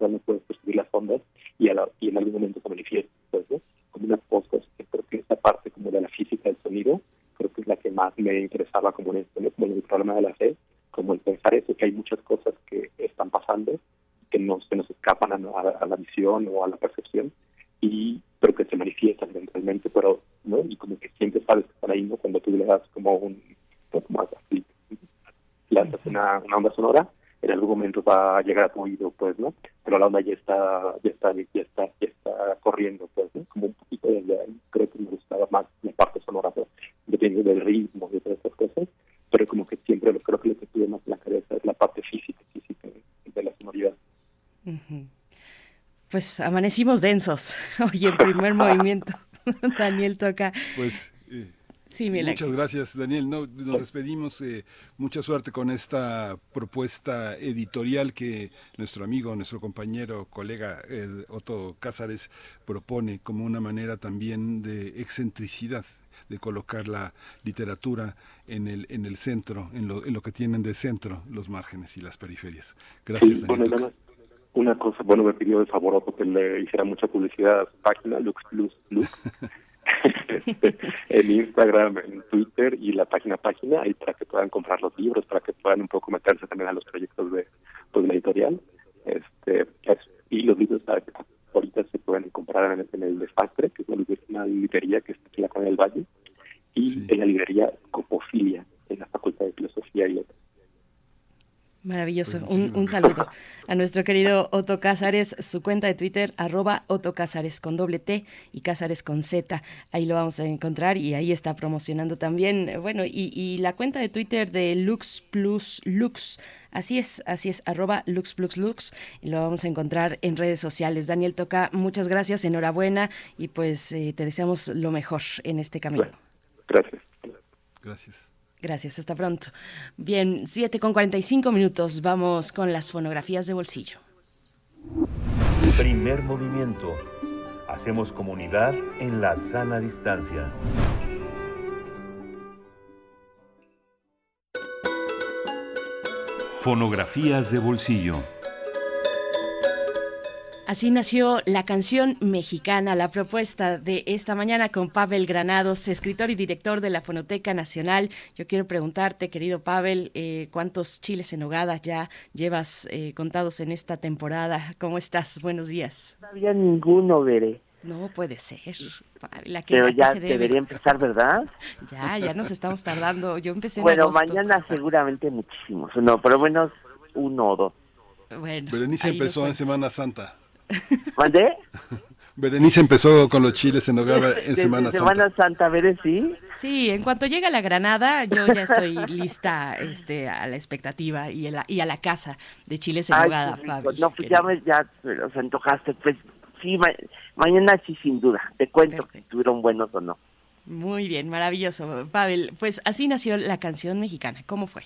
no puedes percibir las ondas y, y en algún momento se manifiesta, pues, como unas cosas. Creo que esta parte como de la física del sonido, creo que es la que más me interesaba como en esto, como el problema de la fe, como el pensar eso, que hay muchas cosas que están pasando que no se nos escapan a, la visión o a la percepción y pero que se manifiestan eventualmente pero no y como que siempre sabes que están ahí no cuando tú le das como un como así lanzas una, una onda sonora en algún momento va a llegar a tu oído, pues, ¿no? Pero la onda ya está, ya está, ya está, ya está corriendo, pues, ¿no? Como un poquito de. Creo que me gustaba más la parte sonora, ¿no? dependiendo del ritmo y de todas estas cosas, pero como que siempre lo creo que lo que tiene más en la cabeza es la parte física, física de la sonoridad. Pues amanecimos densos (laughs) hoy en primer (laughs) movimiento. (laughs) Daniel toca. Pues Muchas gracias, Daniel. No, nos despedimos. Eh, mucha suerte con esta propuesta editorial que nuestro amigo, nuestro compañero, colega Otto Cázares propone como una manera también de excentricidad de colocar la literatura en el en el centro, en lo, en lo que tienen de centro los márgenes y las periferias. Gracias, Daniel. una cosa, bueno, me pidió de favor Otto que le hiciera mucha publicidad a su página, Lux Plus Lux. (laughs) (laughs) en Instagram, en Twitter y la página página, ahí para que puedan comprar los libros, para que puedan un poco meterse también a los proyectos de pues, la editorial. Este, y los libros ahorita se pueden comprar en, el Desastre, que es una, librería que está aquí en la Colonia del Valle, y en la librería Copofilia, en la Facultad de Filosofía y Letras. Maravilloso. Un, un, saludo a nuestro querido Otto Cázares, su cuenta de Twitter, arroba Otto Cázares con doble T y Cázares con Z. Ahí lo vamos a encontrar y ahí está promocionando también, bueno, y, y la cuenta de Twitter de Lux Plus Lux. Así es, así es, arroba Lux Plus Lux. Y lo vamos a encontrar en redes sociales. Daniel Toca, muchas gracias, enhorabuena y pues eh, te deseamos lo mejor en este camino. Gracias. Gracias. Gracias, hasta pronto. Bien, 7 con 45 minutos, vamos con las fonografías de bolsillo. Primer movimiento. Hacemos comunidad en la sana distancia. Fonografías de bolsillo. Así nació la canción mexicana, la propuesta de esta mañana con Pavel Granados, escritor y director de la Fonoteca Nacional. Yo quiero preguntarte, querido Pavel, eh, ¿cuántos chiles en hogada ya llevas eh, contados en esta temporada? ¿Cómo estás? Buenos días. No había ninguno, Veré. No puede ser. La que, Pero ya debería empezar, ¿verdad? (laughs) Ya, ya nos estamos tardando. Yo empecé en Bueno, mañana seguramente muchísimos. No, por lo menos uno o dos. Bueno, Berenice empezó en Semana Santa. ¿Mandé? Berenice empezó con los chiles en nogada (laughs) en Semana Santa. Semana Santa, ¿ver sí? Sí, en cuanto llega la Granada, yo ya estoy lista este, a la expectativa y a la, y a la casa de chiles en nogada, No, pues ya, me, ya los antojaste. Pues sí, mañana sí, sin duda. Te cuento si estuvieron buenos o no. Muy bien, maravilloso. Pavel, pues así nació la canción mexicana. ¿Cómo fue?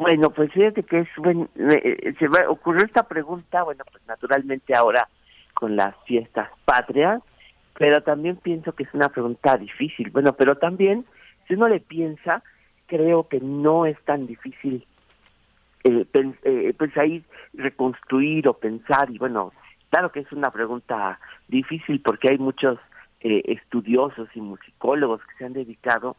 Bueno, pues fíjate que es eh, se me ocurrió esta pregunta, bueno, pues naturalmente ahora con las fiestas patrias, pero también pienso que es una pregunta difícil. Bueno, pero también si uno le piensa, creo que no es tan difícil eh, eh, pues ahí reconstruir o pensar y bueno, claro que es una pregunta difícil porque hay muchos estudiosos y musicólogos que se han dedicado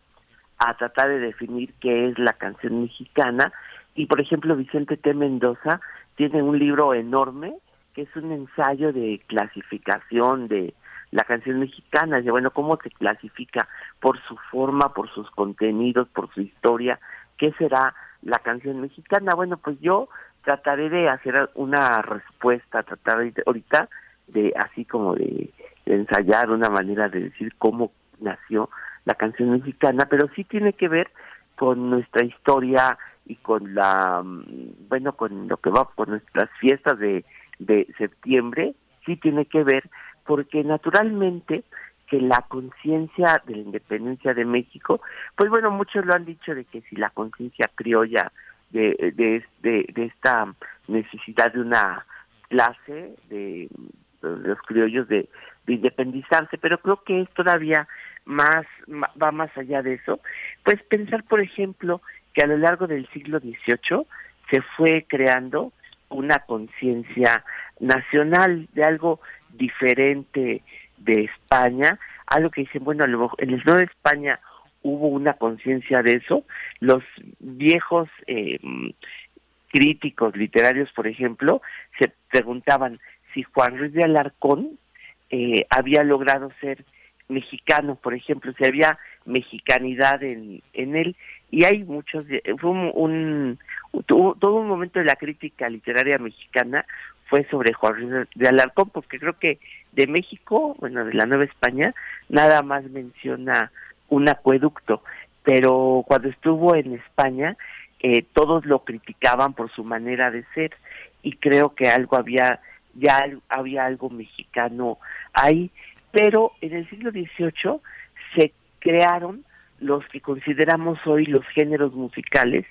a tratar de definir qué es la canción mexicana. Y por ejemplo, Vicente T. Mendoza tiene un libro enorme que es un ensayo de clasificación de la canción mexicana, de bueno, cómo se clasifica por su forma, por sus contenidos, por su historia, qué será la canción mexicana. Bueno, pues yo trataré de hacer una respuesta, tratar ahorita de así como de ensayar una manera de decir cómo nació la canción mexicana, pero sí tiene que ver con nuestra historia y con la, mm, bueno, con lo que va, con nuestras fiestas de, de septiembre, sí tiene que ver porque naturalmente que la conciencia de la independencia de México, pues bueno, muchos lo han dicho de que si la conciencia criolla de, de, de, de, esta necesidad de una clase de, los criollos de, de independizarse, pero creo que es todavía más va más allá de eso, pues pensar, por ejemplo, que a lo largo del siglo XVIII se fue creando una conciencia nacional, de algo diferente de España, algo que dicen, bueno, en el sur de España hubo una conciencia de eso, los viejos eh, críticos literarios, por ejemplo, se preguntaban si Juan Ruiz de Alarcón eh, había logrado ser mexicano, por ejemplo, si había mexicanidad en, en él, y hay muchos, fue un, todo un momento de la crítica literaria mexicana fue sobre Ruiz de Alarcón, porque creo que de México, bueno, de la Nueva España, nada más menciona un acueducto, pero cuando estuvo en España, eh, todos lo criticaban por su manera de ser, y creo que algo había, ya había algo mexicano ahí, pero en el siglo XVIII se crearon los que consideramos hoy los géneros musicales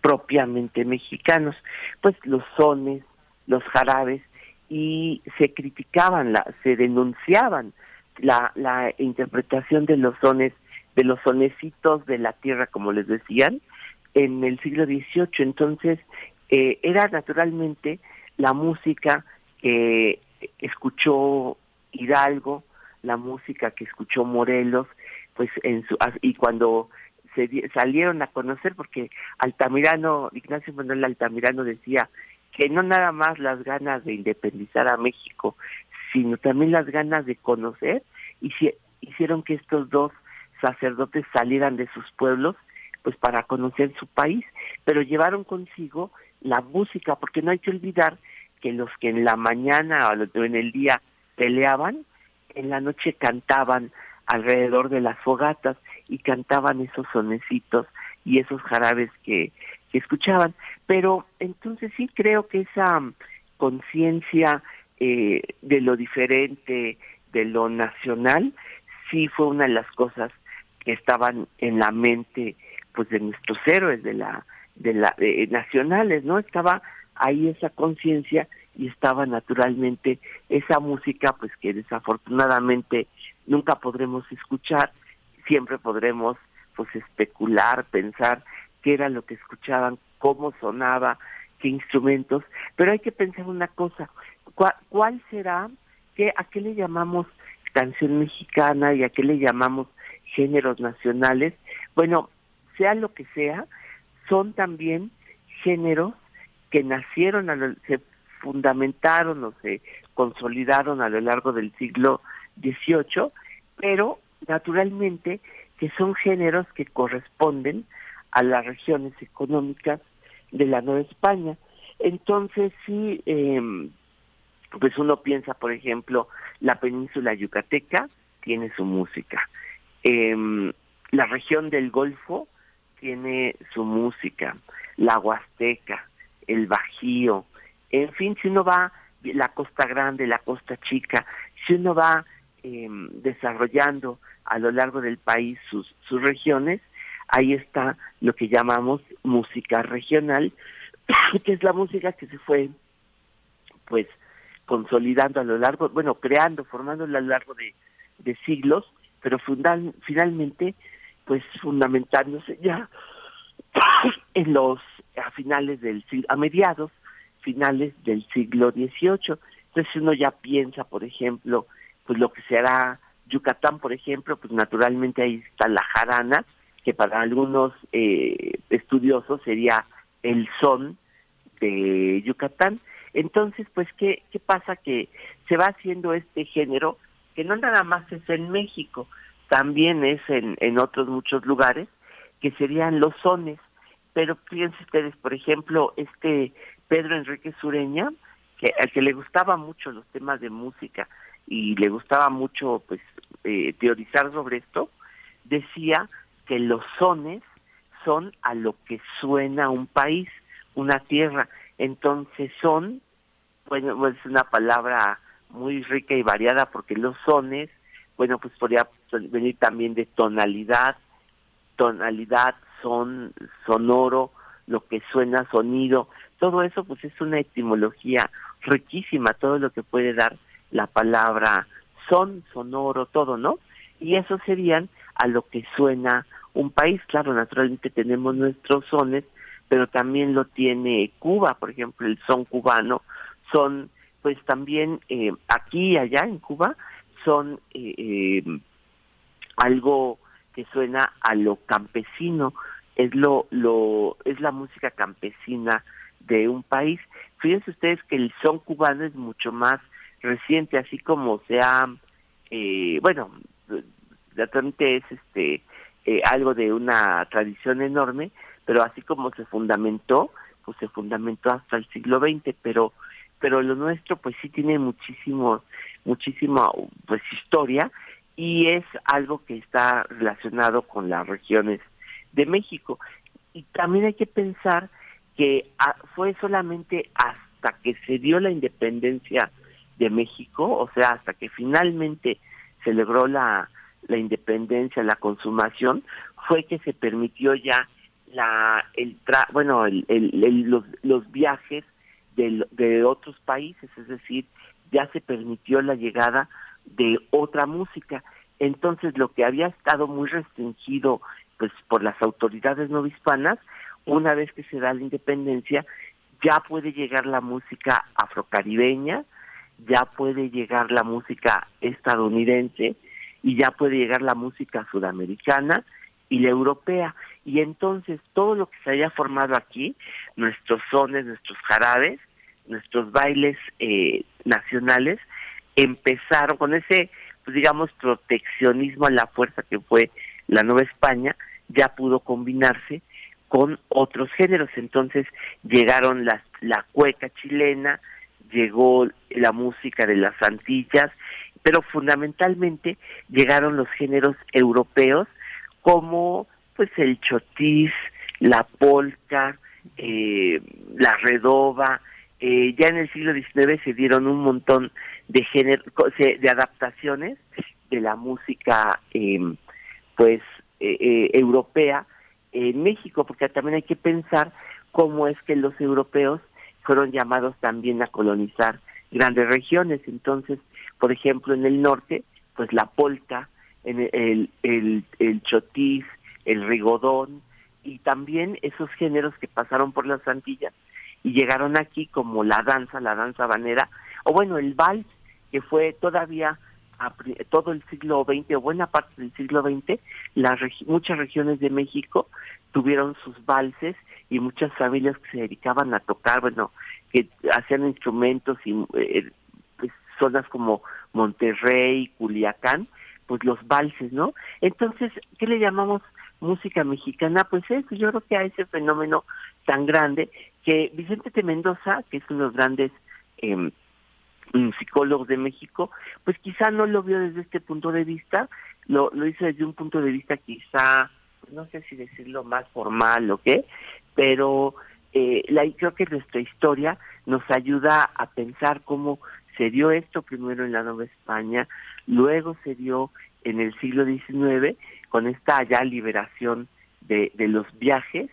propiamente mexicanos, pues los sones, los jarabes, y se criticaban, la, se denunciaban la, la interpretación de los sones, de los sonecitos de la tierra, como les decían, en el siglo XVIII. Entonces, eh, era naturalmente la música que escuchó Hidalgo, la música que escuchó Morelos, pues en su, y cuando se salieron a conocer, porque Altamirano, Ignacio Manuel Altamirano decía que no nada más las ganas de independizar a México, sino también las ganas de conocer, y hicieron que estos dos sacerdotes salieran de sus pueblos, pues para conocer su país, pero llevaron consigo la música, porque no hay que olvidar que los que en la mañana o en el día peleaban, en la noche cantaban alrededor de las fogatas y cantaban esos sonecitos y esos jarabes que, escuchaban. Pero entonces sí creo que esa mm, conciencia eh, de lo diferente, de lo nacional, sí fue una de las cosas que estaban en la mente pues de nuestros héroes de la de la nacionales no estaba ahí esa conciencia y estaba naturalmente esa música pues que desafortunadamente nunca podremos escuchar, siempre podremos pues especular, pensar qué era lo que escuchaban, cómo sonaba, qué instrumentos, pero hay que pensar una cosa, ¿cuál, será, qué, a qué le llamamos canción mexicana y a qué le llamamos géneros nacionales? Bueno, sea lo que sea, son también géneros que nacieron, a se fundamentaron o se consolidaron a lo largo del siglo XVIII, pero naturalmente que son géneros que corresponden a las regiones económicas de la Nueva España. Entonces sí, eh, pues uno piensa, por ejemplo, la península yucateca tiene su música, eh, la región del Golfo tiene su música, la Huasteca, el Bajío, en fin, si uno va la costa grande, la costa chica, si uno va em, desarrollando a lo largo del país sus, sus regiones, ahí está lo que llamamos música regional, (clears throat) que es la música que se fue pues consolidando a lo largo, bueno, creando, formando a lo largo de, de siglos, pero fundal, finalmente pues fundamentándose ya (clears throat) en los a finales del siglo, a mediados finales del siglo XVIII. Entonces uno ya piensa, por ejemplo, pues lo que será Yucatán, por ejemplo, pues naturalmente ahí está la jarana, que para algunos eh, estudiosos sería el son de Yucatán. Entonces, pues, ¿qué, ¿qué pasa? Que se va haciendo este género, que no nada más es en México, también es en, en otros muchos lugares, que serían los sones. Pero fíjense ustedes, por ejemplo, este Pedro Enrique Sureña, que al que le gustaba mucho los temas de música y le gustaba mucho pues eh, teorizar sobre esto, decía que los sones son a lo que suena un país, una tierra. Entonces son, bueno, es una palabra muy rica y variada porque los sones, bueno, pues podría venir también de tonalidad, tonalidad, son, sonoro, lo que suena, sonido todo eso pues es una etimología riquísima, todo lo que puede dar la palabra son, sonoro, todo, ¿no? Y eso serían a lo que suena un país. Claro, naturalmente tenemos nuestros sones, pero también lo tiene Cuba, por ejemplo, el son cubano son pues también eh, aquí y allá en Cuba son eh, eh, algo que suena a lo campesino, es lo, lo, es la música campesina de un país. Fíjense ustedes que el son cubano es mucho más reciente, así como sea, eh, bueno, realmente es este eh, algo de una tradición enorme, pero así como se fundamentó, pues se fundamentó hasta el siglo XX, pero pero lo nuestro pues sí tiene muchísimo muchísima pues historia y es algo que está relacionado con las regiones de México. Y también hay que pensar que ah, fue solamente hasta que se dio la independencia de México, o sea, hasta que finalmente se logró la, la independencia, la consumación, fue que se permitió ya la el bueno el, el, los, los viajes de, de otros países, es decir, ya se permitió la llegada de otra música. Entonces, lo que había estado muy restringido pues por las autoridades no hispanas, una vez que se da la independencia, ya puede llegar la música afrocaribeña, ya puede llegar la música estadounidense y ya puede llegar la música sudamericana y la europea. Y entonces todo lo que se haya formado aquí, nuestros sones, nuestros jarabes, nuestros bailes eh, nacionales, empezaron con ese, pues digamos, proteccionismo a la fuerza que fue la Nueva España, ya pudo combinarse con otros géneros. Entonces llegaron las, la cueca chilena, llegó la música de las Antillas, pero fundamentalmente llegaron los géneros europeos como pues el chotis, la polka, eh, la redoba. Eh, ya en el siglo XIX se dieron un montón de género, de adaptaciones de la música em, pues eh, europea en México, porque también hay que pensar cómo es que los europeos fueron llamados también a colonizar grandes regiones. Entonces, por ejemplo, en el norte, pues la polka, en el, el, el chotis, el rigodón y también esos géneros que pasaron por las Antillas y llegaron aquí como la danza, la danza banera, o bueno, el vals, que fue todavía todo el siglo XX o buena parte del siglo XX, muchas regiones de México tuvieron sus valses y muchas familias que se dedicaban a tocar, bueno, que hacían instrumentos y eh, pues, zonas como Monterrey, Culiacán, pues los valses, ¿no? Entonces, ¿qué le llamamos música mexicana? Pues eso, yo creo que a ese fenómeno tan grande que Vicente de Mendoza, que es uno de los grandes eh, psicólogos de México, pues quizá no lo vio desde este punto de vista, lo, lo hizo desde un punto de vista quizá, no sé si decirlo más formal o qué, pero eh, la, creo que nuestra historia nos ayuda a pensar cómo se dio esto primero en la Nueva España, luego se dio en el siglo XIX con esta ya liberación de, de los viajes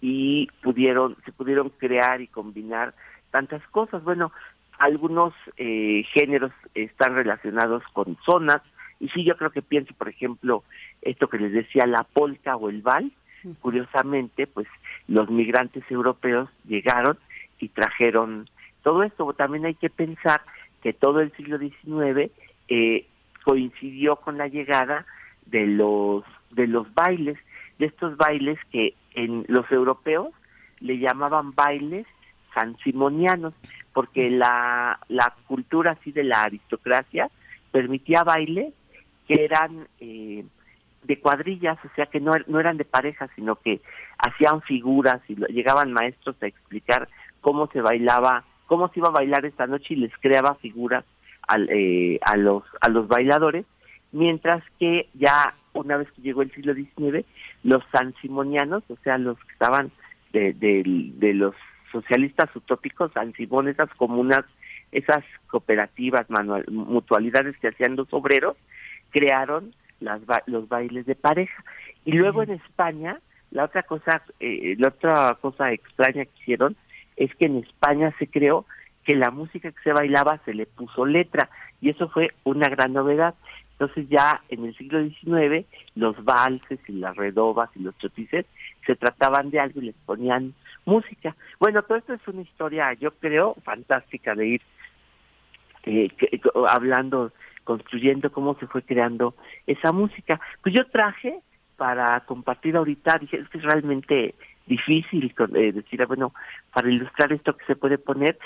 y pudieron se pudieron crear y combinar tantas cosas. Bueno, algunos eh, géneros están relacionados con zonas y sí yo creo que pienso, por ejemplo, esto que les decía la polka o el vals, curiosamente, pues los migrantes europeos llegaron y trajeron todo esto. También hay que pensar que todo el siglo XIX eh, coincidió con la llegada de los de los bailes, de estos bailes que en los europeos le llamaban bailes sansimonianos, porque la, la cultura así de la aristocracia permitía bailes eran eh, de cuadrillas, o sea que no, no eran de pareja, sino que hacían figuras y llegaban maestros a explicar cómo se bailaba, cómo se iba a bailar esta noche y les creaba figuras al, eh, a los a los bailadores, mientras que ya una vez que llegó el siglo XIX, los sansimonianos, o sea, los que estaban de, de, los socialistas utópicos, Simón, esas comunas, esas cooperativas, mutualidades que hacían los obreros, crearon las, los bailes de pareja. Y luego en España, la otra cosa, eh, la otra cosa extraña que hicieron es que en España se creó que la música que se bailaba se le puso letra y eso fue una gran novedad. Entonces ya en el siglo XIX los valses y las redobas y los chotices se trataban de algo y les ponían música. Bueno, todo esto es una historia, yo creo, fantástica de ir eh, hablando, construyendo cómo se fue creando esa música. Pues yo traje para compartir ahorita, dije, es que es realmente difícil eh, decir, ah, bueno, para ilustrar esto que se puede poner,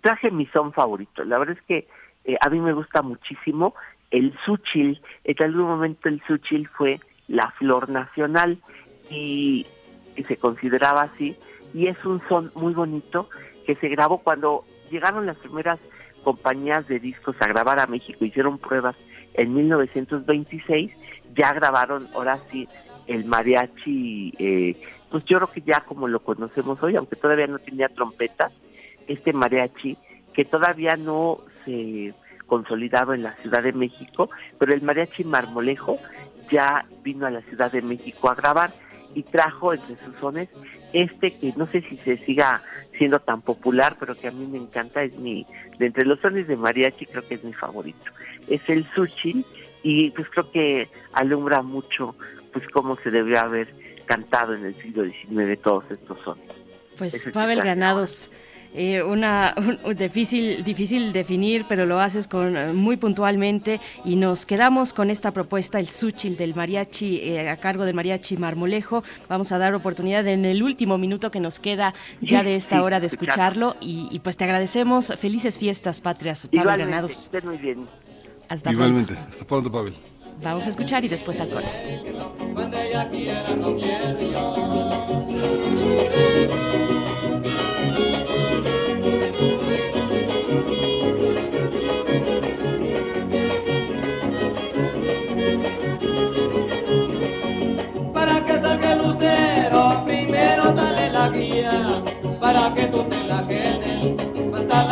traje mi son favorito. La verdad es que eh, a mí me gusta muchísimo el suchil. En algún momento el suchil fue la flor nacional y, se consideraba así. Y es un son muy bonito que se grabó cuando llegaron las primeras compañías de discos a grabar a México, hicieron pruebas en 1926, ya grabaron ahora sí el mariachi, eh, pues yo creo que ya como lo conocemos hoy, aunque todavía no tenía trompeta, este mariachi que todavía no se consolidaba en la Ciudad de México, pero el mariachi marmolejo ya vino a la Ciudad de México a grabar y trajo entre sus sones este que no sé si se siga siendo tan popular, pero que a mí me encanta, es mi, de entre los sones de mariachi creo que es mi favorito. Es el sushi y pues creo que alumbra mucho pues cómo se debió haber cantado en el siglo XIX todos estos sones. Pues Pavel Granados, eh, una difícil difícil definir, pero lo haces con eh, muy puntualmente y nos quedamos con esta propuesta el Suchil del mariachi eh, a cargo del mariachi Marmolejo. Vamos a dar oportunidad en el último minuto que nos queda ya de esta hora de escucharlo y, pues te agradecemos. Felices fiestas patrias, Pavel Granados. muy bien. Hasta Igualmente, hasta pronto, Pavel. Vamos a escuchar y después al corte.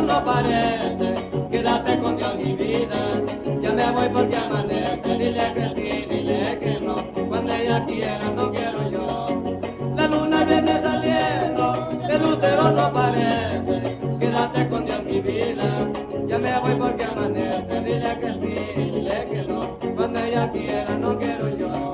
no parece. Quédate con Dios mi vida, ya me voy porque amanece. Dile que sí, dile que no, cuando ella quiera no quiero yo. La luna viene saliendo, el útero no parece. Quédate con Dios mi vida, ya me voy porque amanece. Dile que sí, dile que no, cuando ella quiera no quiero yo.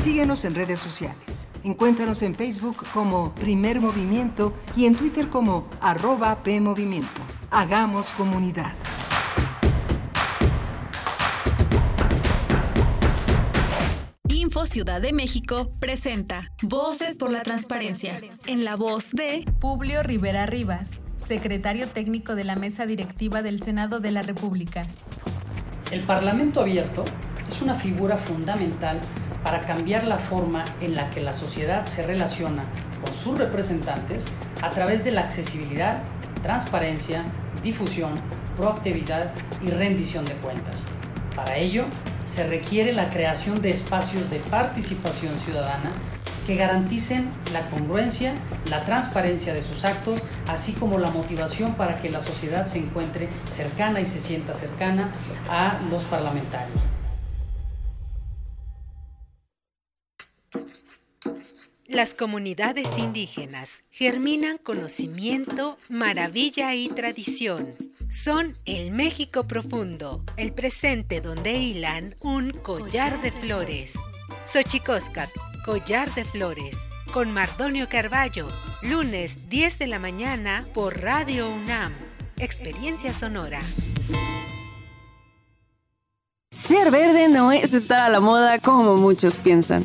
Síguenos en redes sociales. Encuéntranos en Facebook como Primer Movimiento y en Twitter como arroba PMovimiento. Hagamos comunidad. Info Ciudad de México presenta Voces por la Transparencia. En la voz de Publio Rivera Rivas, secretario técnico de la Mesa Directiva del Senado de la República. El Parlamento Abierto es una figura fundamental para cambiar la forma en la que la sociedad se relaciona con sus representantes a través de la accesibilidad, transparencia, difusión, proactividad y rendición de cuentas. Para ello, se requiere la creación de espacios de participación ciudadana que garanticen la congruencia, la transparencia de sus actos, así como la motivación para que la sociedad se encuentre cercana y se sienta cercana a los parlamentarios. Las comunidades indígenas germinan conocimiento, maravilla y tradición. Son el México profundo, el presente donde hilan un collar de flores. Xochicóscat, collar de flores, con Mardonio Carballo, lunes 10 de la mañana por Radio UNAM. Experiencia sonora. Ser verde no es estar a la moda como muchos piensan.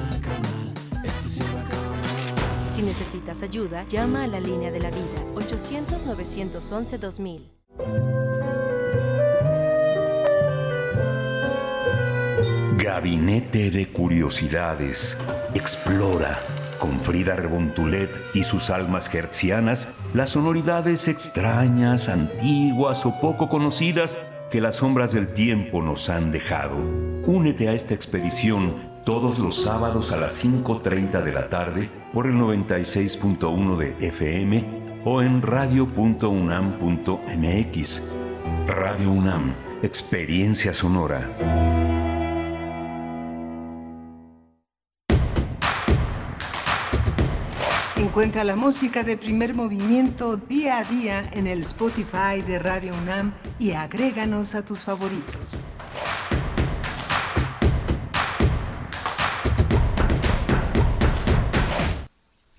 Si necesitas ayuda, llama a la línea de la vida 800-911-2000. Gabinete de Curiosidades. Explora con Frida Rebontulet y sus almas hertzianas las sonoridades extrañas, antiguas o poco conocidas que las sombras del tiempo nos han dejado. Únete a esta expedición todos los sábados a las 5.30 de la tarde por el 96.1 de FM o en radio.unam.mx. Radio UNAM, Experiencia Sonora. Encuentra la música de primer movimiento día a día en el Spotify de Radio UNAM y agréganos a tus favoritos.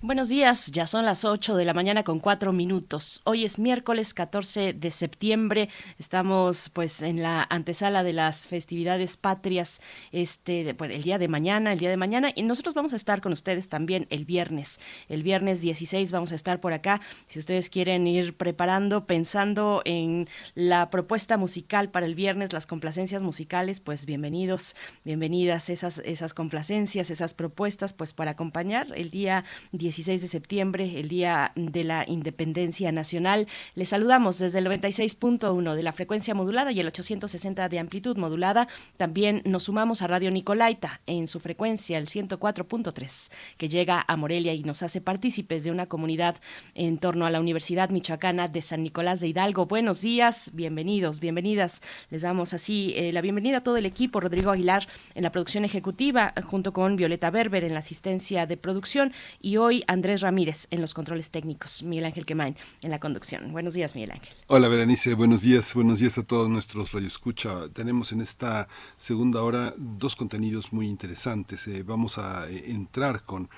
Buenos días, ya son las 8 de la mañana con 4 minutos. Hoy es miércoles 14 de septiembre. Estamos pues en la antesala de las festividades patrias este bueno, el día de mañana, el día de mañana y nosotros vamos a estar con ustedes también el viernes. El viernes 16 vamos a estar por acá. Si ustedes quieren ir preparando, pensando en la propuesta musical para el viernes, las complacencias musicales, pues bienvenidos, bienvenidas esas esas complacencias, esas propuestas pues para acompañar el día 16 16 de septiembre, el Día de la Independencia Nacional. Les saludamos desde el 96.1 de la frecuencia modulada y el 860 de amplitud modulada. También nos sumamos a Radio Nicolaita en su frecuencia, el 104.3, que llega a Morelia y nos hace partícipes de una comunidad en torno a la Universidad Michoacana de San Nicolás de Hidalgo. Buenos días, bienvenidos, bienvenidas. Les damos así eh, la bienvenida a todo el equipo, Rodrigo Aguilar en la producción ejecutiva, junto con Violeta Berber en la asistencia de producción y hoy Andrés Ramírez en los controles técnicos, Miguel Ángel Quemain en la conducción. Buenos días, Miguel Ángel. Hola, Berenice, buenos días, buenos días a todos nuestros radioescucha. Tenemos en esta segunda hora dos contenidos muy interesantes. Eh, vamos a eh, entrar con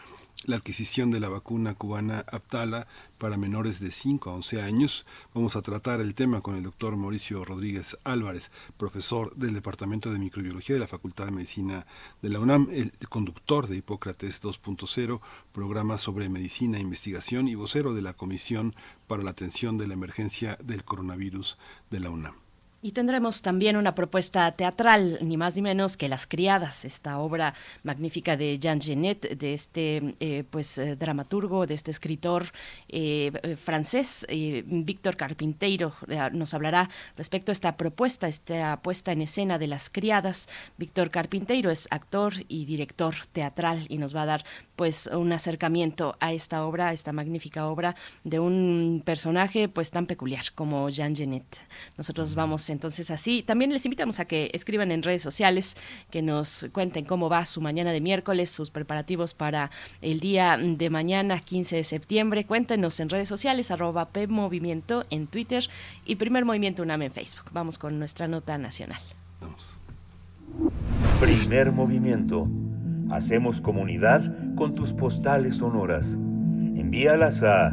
la adquisición de la vacuna cubana Aptala para menores de 5 a 11 años. Vamos a tratar el tema con el doctor Mauricio Rodríguez Álvarez, profesor del Departamento de Microbiología de la Facultad de Medicina de la UNAM, el conductor de Hipócrates 2.0, programa sobre medicina e investigación y vocero de la Comisión para la Atención de la Emergencia del Coronavirus de la UNAM. Y tendremos también una propuesta teatral, ni más ni menos que Las Criadas, esta obra magnífica de Jean Genet, de este eh, pues eh, dramaturgo, de este escritor eh, francés, Víctor Carpinteiro, nos hablará respecto a esta propuesta, esta puesta en escena de Las Criadas. Víctor Carpinteiro es actor y director teatral y nos va a dar pues un acercamiento a esta obra, a esta magnífica obra de un personaje pues tan peculiar como Jean Genet. Nosotros vamos entonces así. También les invitamos a que escriban en redes sociales, que nos cuenten cómo va su mañana de miércoles, sus preparativos para el día de mañana, 15 de septiembre. Cuéntenos en redes sociales, arroba PMovimiento en Twitter y Primer Movimiento UNAM en Facebook. Vamos con nuestra nota nacional. Primer Movimiento. Hacemos comunidad con tus postales sonoras. Envíalas a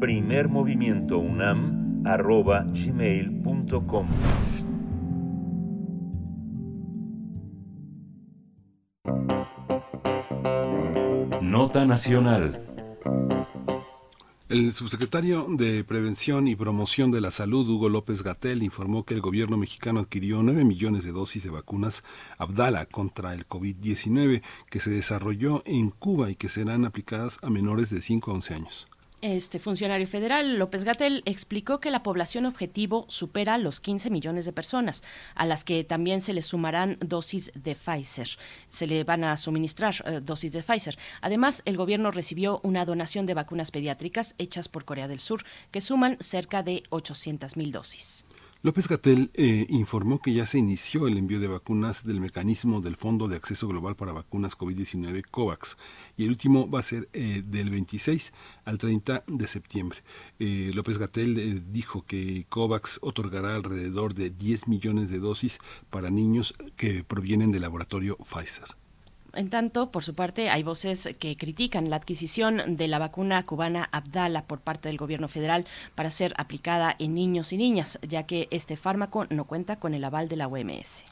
primermovimientounam.com arroba gmail.com. Nota Nacional. El subsecretario de Prevención y Promoción de la Salud, Hugo López Gatel, informó que el gobierno mexicano adquirió 9 millones de dosis de vacunas Abdala contra el COVID-19 que se desarrolló en Cuba y que serán aplicadas a menores de 5 a 11 años. Este funcionario federal, López Gatel, explicó que la población objetivo supera los 15 millones de personas, a las que también se les sumarán dosis de Pfizer. Se le van a suministrar eh, dosis de Pfizer. Además, el gobierno recibió una donación de vacunas pediátricas hechas por Corea del Sur, que suman cerca de 800 mil dosis. López Gatel eh, informó que ya se inició el envío de vacunas del mecanismo del Fondo de Acceso Global para Vacunas COVID-19 COVAX y el último va a ser eh, del 26 al 30 de septiembre. Eh, López Gatel dijo que COVAX otorgará alrededor de 10 millones de dosis para niños que provienen del laboratorio Pfizer. En tanto, por su parte, hay voces que critican la adquisición de la vacuna cubana Abdala por parte del gobierno federal para ser aplicada en niños y niñas, ya que este fármaco no cuenta con el aval de la OMS.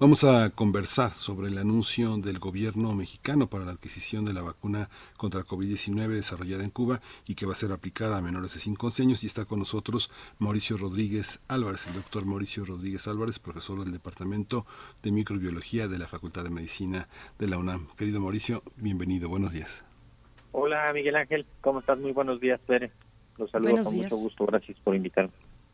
Vamos a conversar sobre el anuncio del gobierno mexicano para la adquisición de la vacuna contra el COVID-19 desarrollada en Cuba y que va a ser aplicada a menores de 5 años. Y está con nosotros Mauricio Rodríguez Álvarez, el doctor Mauricio Rodríguez Álvarez, profesor del Departamento de Microbiología de la Facultad de Medicina de la UNAM. Querido Mauricio, bienvenido, buenos días. Hola Miguel Ángel, ¿cómo estás? Muy buenos días, Pere. Los saludo con mucho gusto, gracias por invitarme.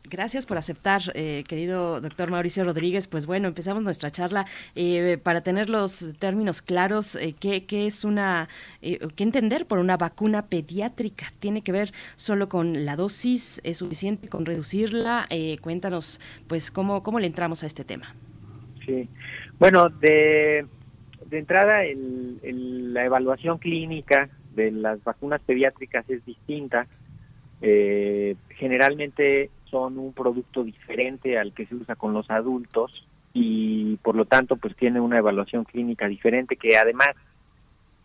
Gracias por aceptar, eh, querido doctor Mauricio Rodríguez. Pues bueno, empezamos nuestra charla eh, para tener los términos claros. Eh, ¿qué, es una, qué entender por una vacuna pediátrica? ¿Tiene que ver solo con la dosis? ¿Es suficiente con reducirla? cuéntanos, pues, cómo, cómo le entramos a este tema. Sí, bueno, de, de entrada, la evaluación clínica de las vacunas pediátricas es distinta. generalmente son un producto diferente al que se usa con los adultos y por lo tanto pues tiene una evaluación clínica diferente que además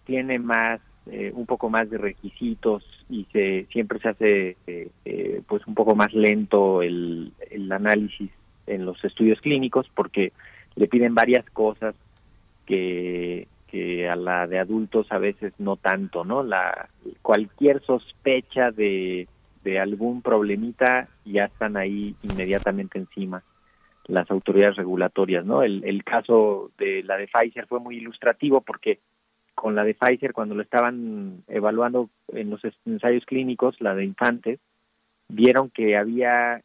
tiene más eh, un poco más de requisitos y se siempre se hace eh, eh, pues un poco más lento el, el análisis en los estudios clínicos porque le piden varias cosas que, que a la de adultos a veces no tanto, ¿no? La cualquier sospecha de de algún problemita ya están ahí inmediatamente encima las autoridades regulatorias, ¿no? El, el caso de la de Pfizer fue muy ilustrativo porque con la de Pfizer cuando lo estaban evaluando en los ensayos clínicos, la de infantes, vieron que había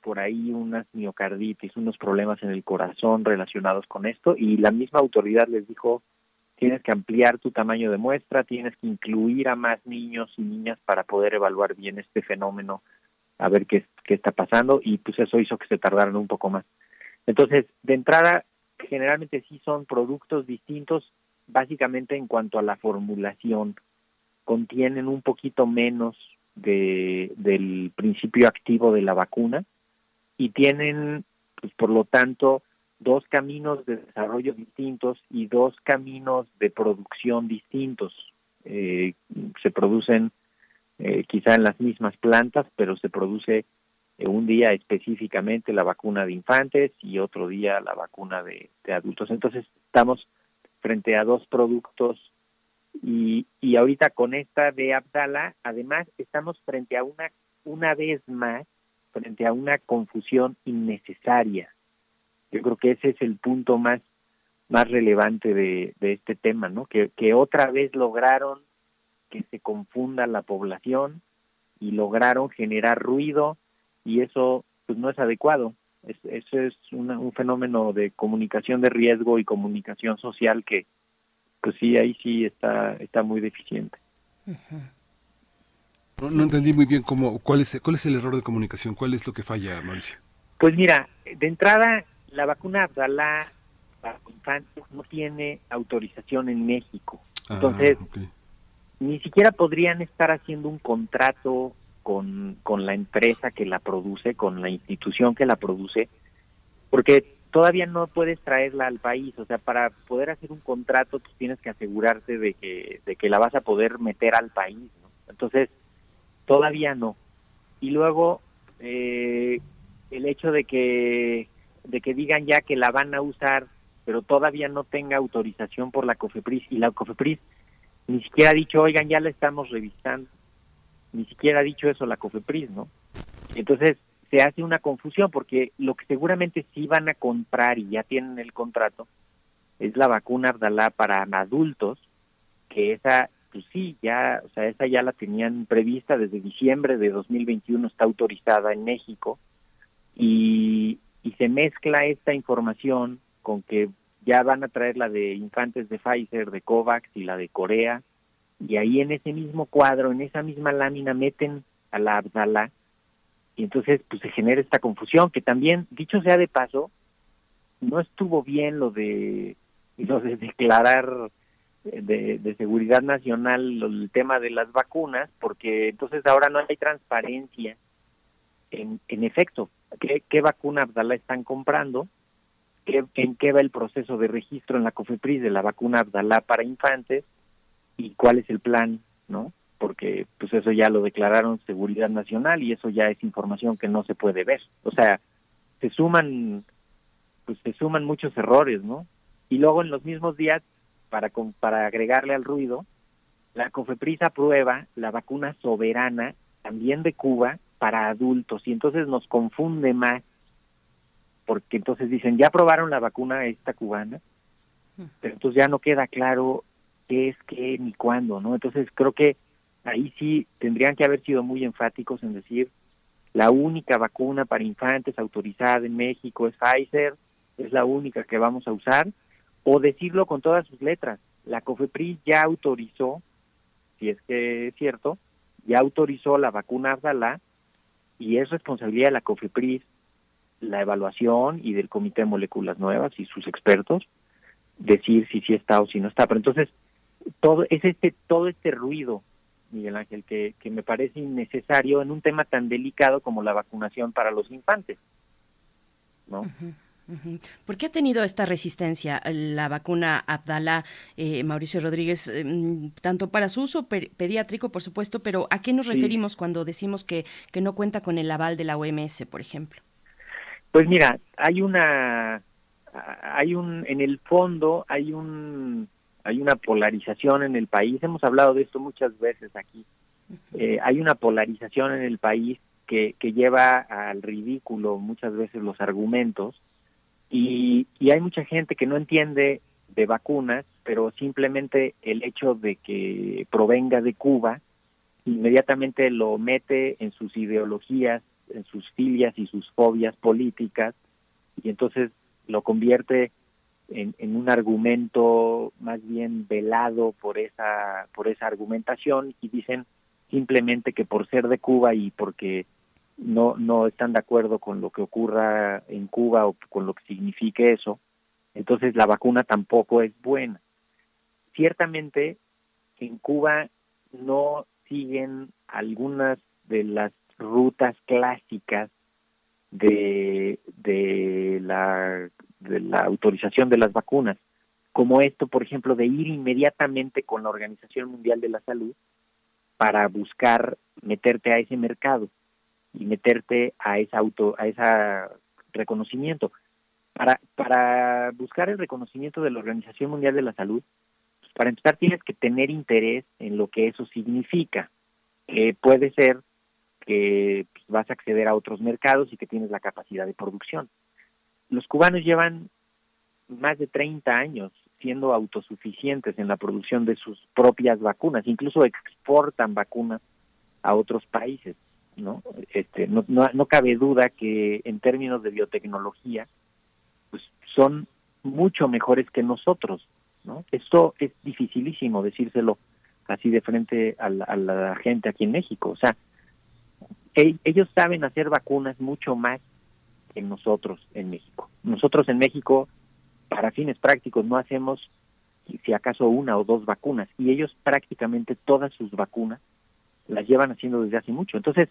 por ahí unas miocarditis, unos problemas en el corazón relacionados con esto y la misma autoridad les dijo tienes que ampliar tu tamaño de muestra, tienes que incluir a más niños y niñas para poder evaluar bien este fenómeno, a ver qué, qué está pasando y pues eso hizo que se tardaran un poco más. Entonces, de entrada, generalmente sí son productos distintos, básicamente en cuanto a la formulación, contienen un poquito menos de, del principio activo de la vacuna y tienen, pues por lo tanto, dos caminos de desarrollo distintos y dos caminos de producción distintos. Eh, se producen eh, quizá en las mismas plantas, pero se produce eh, un día específicamente la vacuna de infantes y otro día la vacuna de, adultos. Entonces estamos frente a dos productos y, y ahorita con esta de Abdala, además estamos frente a una, una vez más, frente a una confusión innecesaria yo creo que ese es el punto más más relevante de, de este tema, ¿no? Que, que otra vez lograron que se confunda la población y lograron generar ruido y eso pues no es adecuado. Es, eso es un fenómeno de comunicación de riesgo y comunicación social que pues sí ahí sí está está muy deficiente. No, entendí muy bien cómo cuál es cuál es el error de comunicación, cuál es lo que falla, Mauricio. Pues mira, de entrada la vacuna Abdala para infantes no tiene autorización en México. Ah, Entonces, ni siquiera podrían estar haciendo un contrato con, con la empresa que la produce, con la institución que la produce, porque todavía no puedes traerla al país. O sea, para poder hacer un contrato, tú tienes que asegurarte de que, de que la vas a poder meter al país. Entonces, todavía no. Y luego, eh, el hecho de que de que digan ya que la van a usar, pero todavía no tenga autorización por la COFEPRIS y la COFEPRIS ni siquiera ha dicho, oigan, ya la estamos revisando. Ni siquiera ha dicho eso la COFEPRIS, ¿no? Entonces se hace una confusión porque lo que seguramente sí van a comprar y ya tienen el contrato es la vacuna Abdalá para adultos, que esa, pues sí, ya, o sea, esa ya la tenían prevista desde diciembre de 2021, está autorizada en México y, y se mezcla esta información con que ya van a traer la de infantes de Pfizer, de COVAX y la de Corea, y ahí en ese mismo cuadro, en esa misma lámina, meten a la Abdala, y entonces pues se genera esta confusión que también, dicho sea de paso, no estuvo bien lo de, lo de declarar de, de, seguridad nacional el tema de las vacunas, porque entonces ahora no hay transparencia en, efecto, ¿qué, qué vacuna Abdala están comprando, ¿Qué, en qué va el proceso de registro en la COFEPRIS de la vacuna Abdala para infantes y cuál es el plan, ¿no? Porque pues eso ya lo declararon seguridad nacional y eso ya es información que no se puede ver. O sea, se suman pues se suman muchos errores, ¿no? Y luego en los mismos días para, para agregarle al ruido, la COFEPRIS aprueba la vacuna soberana, también de Cuba, para adultos, y entonces nos confunde más, porque entonces dicen, ya aprobaron la vacuna esta cubana, pero entonces ya no queda claro qué es qué ni cuándo, ¿no? Entonces creo que ahí sí tendrían que haber sido muy enfáticos en decir, la única vacuna para infantes autorizada en México es Pfizer, es la única que vamos a usar, o decirlo con todas sus letras. La COFEPRIS ya autorizó, si es que es cierto, ya autorizó la vacuna Abdala y es responsabilidad de la COFEPRIS la evaluación y del Comité de Moléculas Nuevas y sus expertos decir si sí está o si no está. Pero entonces, todo es este todo este ruido, Miguel Ángel, que, que me parece innecesario en un tema tan delicado como la vacunación para los infantes. ¿no? ¿Por qué ha tenido esta resistencia la vacuna Abdala, eh, Mauricio Rodríguez, em, tanto para su uso pediátrico, por supuesto, pero a qué nos referimos cuando decimos que, que no cuenta con el aval de la OMS, por ejemplo? Pues mira, hay una, hay un, en el fondo hay un, hay una polarización en el país. Hemos hablado de esto muchas veces aquí. Eh, hay una polarización en el país que, que lleva al ridículo muchas veces los argumentos y, y hay mucha gente que no entiende de vacunas, pero simplemente el hecho de que provenga de Cuba inmediatamente lo mete en sus ideologías, en sus filias y sus fobias políticas y entonces lo convierte en, un argumento más bien velado por esa por esa argumentación y dicen simplemente que por ser de Cuba y porque no, no están de acuerdo con lo que ocurra en Cuba o con lo que signifique eso, entonces la vacuna tampoco es buena. Ciertamente en Cuba no siguen algunas de las rutas clásicas de, de, la, de la autorización de las vacunas, como esto, por ejemplo, de ir inmediatamente con la Organización Mundial de la Salud para buscar meterte a ese mercado y meterte a esa auto, a ese reconocimiento. Para, para buscar el reconocimiento de la Organización Mundial de la Salud, pues para empezar tienes que tener interés en lo que eso significa. Eh, puede ser que pues, vas a acceder a otros mercados y que tienes la capacidad de producción. Los cubanos llevan más de 30 años siendo autosuficientes en la producción de sus propias vacunas, incluso exportan vacunas a otros países. ¿No? Este, no, no, cabe duda que en términos de biotecnología, pues son mucho mejores que nosotros, ¿no? Esto es dificilísimo decírselo así de frente a la, gente aquí en México, o sea, ellos saben hacer vacunas mucho más que nosotros en México. Nosotros en México, para fines prácticos, no hacemos si acaso una o dos vacunas, y ellos prácticamente todas sus vacunas las llevan haciendo desde hace mucho. Entonces,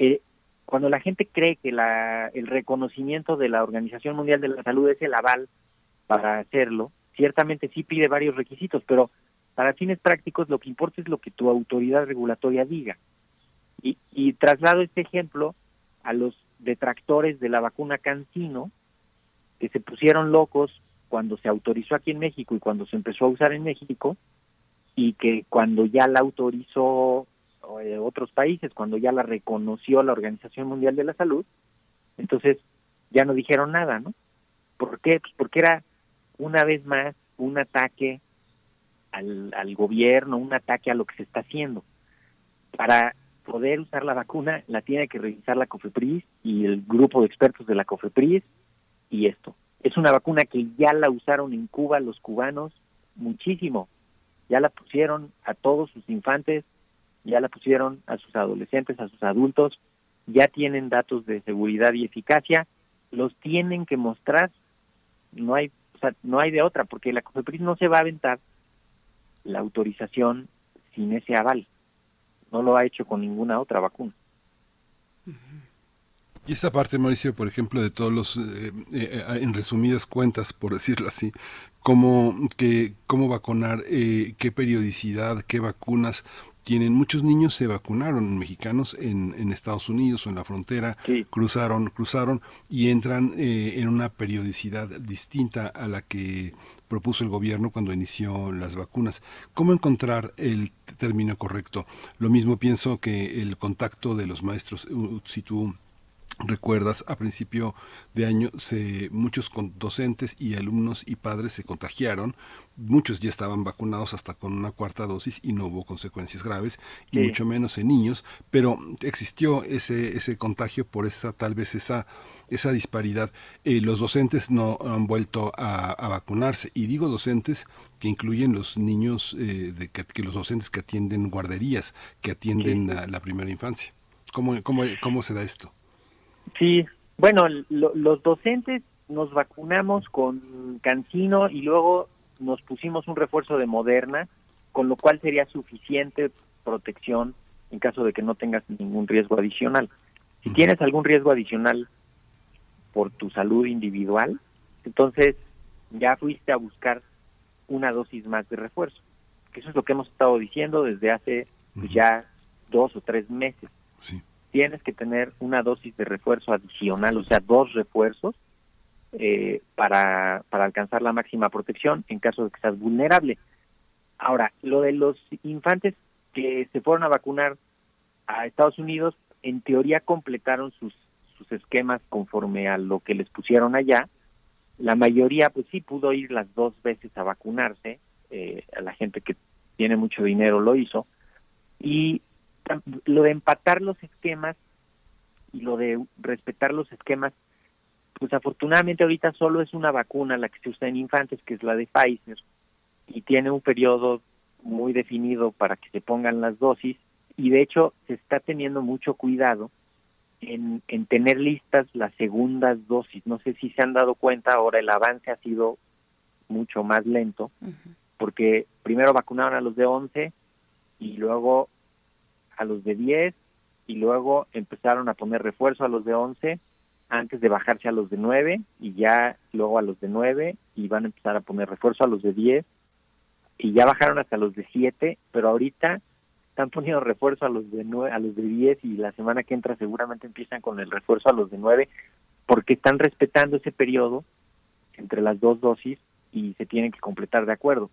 eh, cuando la gente cree que la, el reconocimiento de la Organización Mundial de la Salud es el aval para hacerlo, ciertamente sí pide varios requisitos, pero para fines prácticos lo que importa es lo que tu autoridad regulatoria diga. Y, y traslado este ejemplo a los detractores de la vacuna Cancino, que se pusieron locos cuando se autorizó aquí en México y cuando se empezó a usar en México, y que cuando ya la autorizó de otros países, cuando ya la reconoció la Organización Mundial de la Salud, entonces ya no dijeron nada, ¿no? ¿Por qué? Pues porque era una vez más un ataque al, al gobierno, un ataque a lo que se está haciendo. Para poder usar la vacuna la tiene que revisar la COFEPRIS y el grupo de expertos de la COFEPRIS y esto. Es una vacuna que ya la usaron en Cuba los cubanos muchísimo. Ya la pusieron a todos sus infantes ya la pusieron a sus adolescentes, a sus adultos, ya tienen datos de seguridad y eficacia, los tienen que mostrar, no hay, o sea, no hay de otra, porque la COFEPRIS no se va a aventar la autorización sin ese aval. No lo ha hecho con ninguna otra vacuna. Y esta parte, Mauricio, por ejemplo, de todos los, eh, eh, en resumidas cuentas, por decirlo así, cómo, que, cómo vacunar, eh, qué periodicidad, qué vacunas tienen. Muchos niños se vacunaron, mexicanos, en, en Estados Unidos o en la frontera, cruzaron, cruzaron y entran en una periodicidad distinta a la que propuso el gobierno cuando inició las vacunas. ¿Cómo encontrar el término correcto? Lo mismo pienso que el contacto de los maestros, si tú recuerdas a principio de año se muchos docentes y alumnos y padres se contagiaron muchos ya estaban vacunados hasta con una cuarta dosis y no hubo consecuencias graves y mucho menos en niños pero existió ese ese contagio por esa tal vez esa esa disparidad. Eh, los docentes no han vuelto a, vacunarse y digo docentes que incluyen los niños, eh, de que, los docentes que atienden guarderías, que atienden la, primera infancia. ¿Cómo, cómo, ¿Cómo se da esto? Sí, bueno, los docentes nos vacunamos con Cancino y luego nos pusimos un refuerzo de Moderna, con lo cual sería suficiente protección en caso de que no tengas ningún riesgo adicional. Si tienes algún riesgo adicional por tu salud individual, entonces ya fuiste a buscar una dosis más de refuerzo. Que eso es lo que hemos estado diciendo desde hace pues, ya dos o tres meses. Tienes que tener una dosis de refuerzo adicional, o sea, dos refuerzos eh, para, para alcanzar la máxima protección en caso de que seas vulnerable. Ahora, lo de los infantes que se fueron a vacunar a Estados Unidos, en teoría completaron sus sus esquemas conforme a lo que les pusieron allá. La mayoría, pues sí, pudo ir las dos veces a vacunarse. Eh, la gente que tiene mucho dinero lo hizo. Y lo de empatar los esquemas y lo de respetar los esquemas, pues afortunadamente ahorita solo es una vacuna la que se usa en infantes, que es la de Pfizer, y tiene un periodo muy definido para que se pongan las dosis, y de hecho se está teniendo mucho cuidado en, en tener listas las segundas dosis. No sé si se han dado cuenta, ahora el avance ha sido mucho más lento, porque primero vacunaron a los de 11 y luego a los de 10 y luego empezaron a poner refuerzo a los de 11 antes de bajarse a los de 9 y ya luego a los de 9 y van a empezar a poner refuerzo a los de 10 y ya bajaron hasta los de 7, pero ahorita están poniendo refuerzo a los de nueve, a los de 10 y la semana que entra seguramente empiezan con el refuerzo a los de 9 porque están respetando ese periodo entre las dos dosis y se tienen que completar de acuerdo.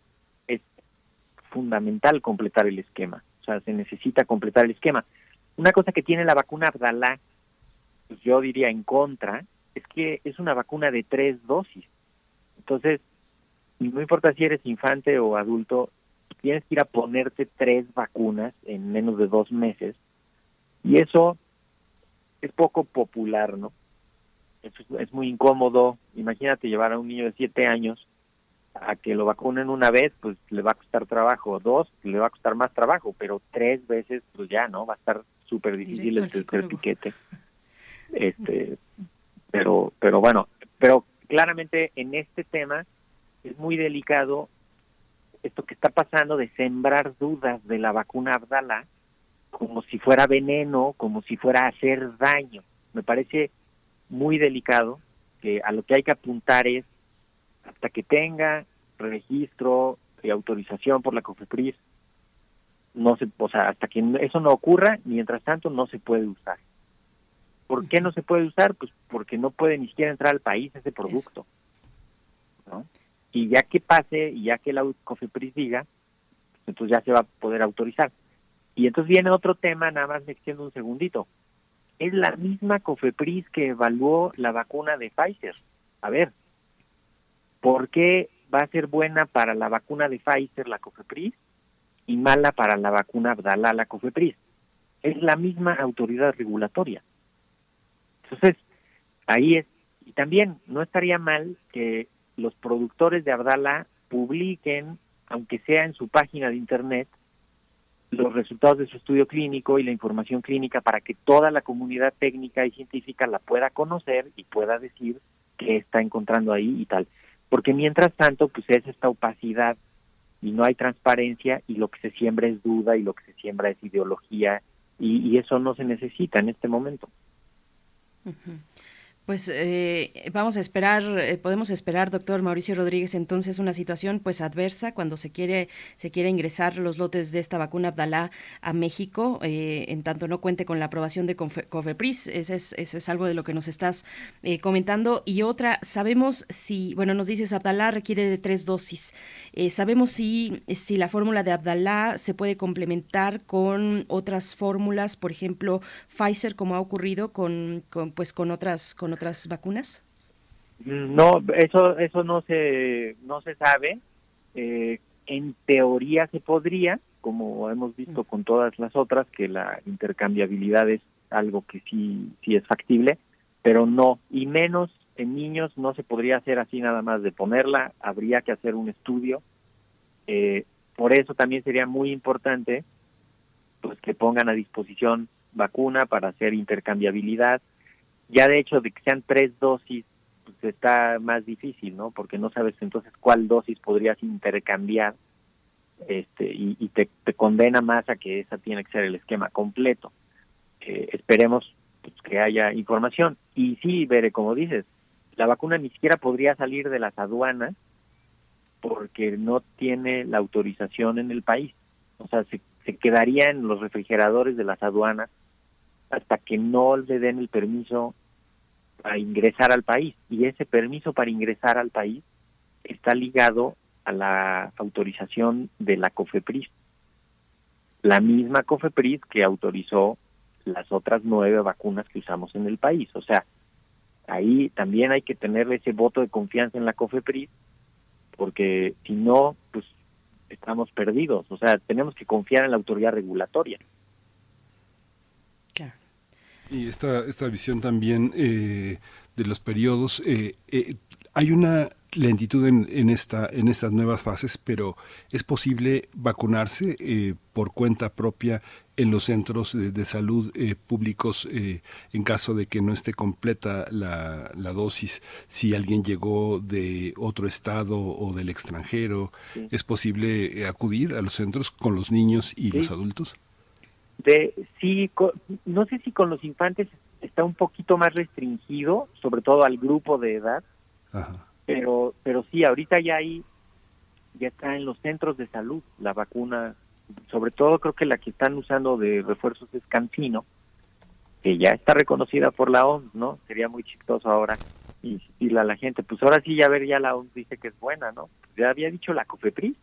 Es fundamental completar el esquema, o sea, se necesita completar el esquema. Una cosa que tiene la vacuna Abdalá, yo diría en contra, es que es una vacuna de tres dosis. Entonces, no importa si eres infante o adulto, tienes que ir a ponerte tres vacunas en menos de dos meses y eso es poco popular, ¿no? Es, es muy incómodo. Imagínate llevar a un niño de siete años a que lo vacunen una vez, pues le va a costar trabajo, dos, le va a costar más trabajo, pero tres veces, pues ya, ¿no? Va a estar súper difícil el tercer piquete. Este, pero, pero bueno, pero claramente en este tema es muy delicado esto que está pasando de sembrar dudas de la vacuna Abdala como si fuera veneno, como si fuera a hacer daño. Me parece muy delicado que a lo que hay que apuntar es hasta que tenga registro y autorización por la COFEPRIS, no se, o sea, hasta que eso no ocurra, mientras tanto no se puede usar. ¿Por qué no se puede usar? Pues porque no puede ni siquiera entrar al país ese producto. ¿no? y ya que pase y ya que la COFEPRIS diga, entonces ya se va a poder autorizar. Y entonces viene otro tema, nada más me extiendo un segundito. Es la misma COFEPRIS que evaluó la vacuna de Pfizer. A ver, ¿por qué va a ser buena para la vacuna de Pfizer la COFEPRIS y mala para la vacuna Abdala la COFEPRIS? Es la misma autoridad regulatoria. Entonces, ahí es. Y también no estaría mal que los productores de Abdala publiquen, aunque sea en su página de internet, los resultados de su estudio clínico y la información clínica para que toda la comunidad técnica y científica la pueda conocer y pueda decir qué está encontrando ahí y tal. Porque mientras tanto, pues es esta opacidad y no hay transparencia y lo que se siembra es duda y lo que se siembra es ideología y, y eso no se necesita en este momento. Mm-hmm. Pues eh, vamos a esperar, eh, podemos esperar, doctor Mauricio Rodríguez, entonces una situación pues adversa cuando se quiere se quiere ingresar los lotes de esta vacuna Abdalá a México, eh, en tanto no cuente con la aprobación de Cofepris. Eso es, eso es algo de lo que nos estás comentando. Y otra, sabemos si, bueno, nos dices Abdalá requiere de tres dosis. sabemos si, si la fórmula de Abdalá se puede complementar con otras fórmulas, por ejemplo, Pfizer, como ha ocurrido con, con pues con otras otras vacunas? No, eso eso no se no se sabe. Eh, en teoría se podría, como hemos visto con todas las otras, que la intercambiabilidad es algo que sí sí es factible, pero no y menos en niños no se podría hacer así nada más de ponerla. Habría que hacer un estudio. Eh, por eso también sería muy importante pues que pongan a disposición vacuna para hacer intercambiabilidad ya de hecho de que sean tres dosis, pues está más difícil, ¿no? Porque no sabes entonces cuál dosis podrías intercambiar este y, te, condena más a que esa tiene que ser el esquema completo. Eh, esperemos pues, que haya información. Y sí, Bere, como dices, la vacuna ni siquiera podría salir de las aduanas porque no tiene la autorización en el país. O sea, se, se quedaría en los refrigeradores de las aduanas hasta que no le den el permiso para ingresar al país. Y ese permiso para ingresar al país está ligado a la autorización de la COFEPRIS. La misma COFEPRIS que autorizó las otras nueve vacunas que usamos en el país. O sea, ahí también hay que tener ese voto de confianza en la COFEPRIS, porque si no, pues estamos perdidos. O sea, tenemos que confiar en la autoridad regulatoria. Y esta, esta visión también eh, de los periodos, eh, eh, hay una lentitud en, en, esta, en estas nuevas fases, pero es posible vacunarse por cuenta propia en los centros de, salud públicos en caso de que no esté completa la, la, dosis, si alguien llegó de otro estado o del extranjero, ¿es posible acudir a los centros con los niños y los adultos? De sí no sé si con los infantes está un poquito más restringido sobre todo al grupo de edad pero pero sí ahorita ya hay ya está en los centros de salud la vacuna sobre todo creo que la que están usando de refuerzos es Cancino que ya está reconocida por la OMS no sería muy chistoso ahora insistirle a la gente pues ahora sí ya ver ya la OMS dice que es buena no ya había dicho la COFEPRIS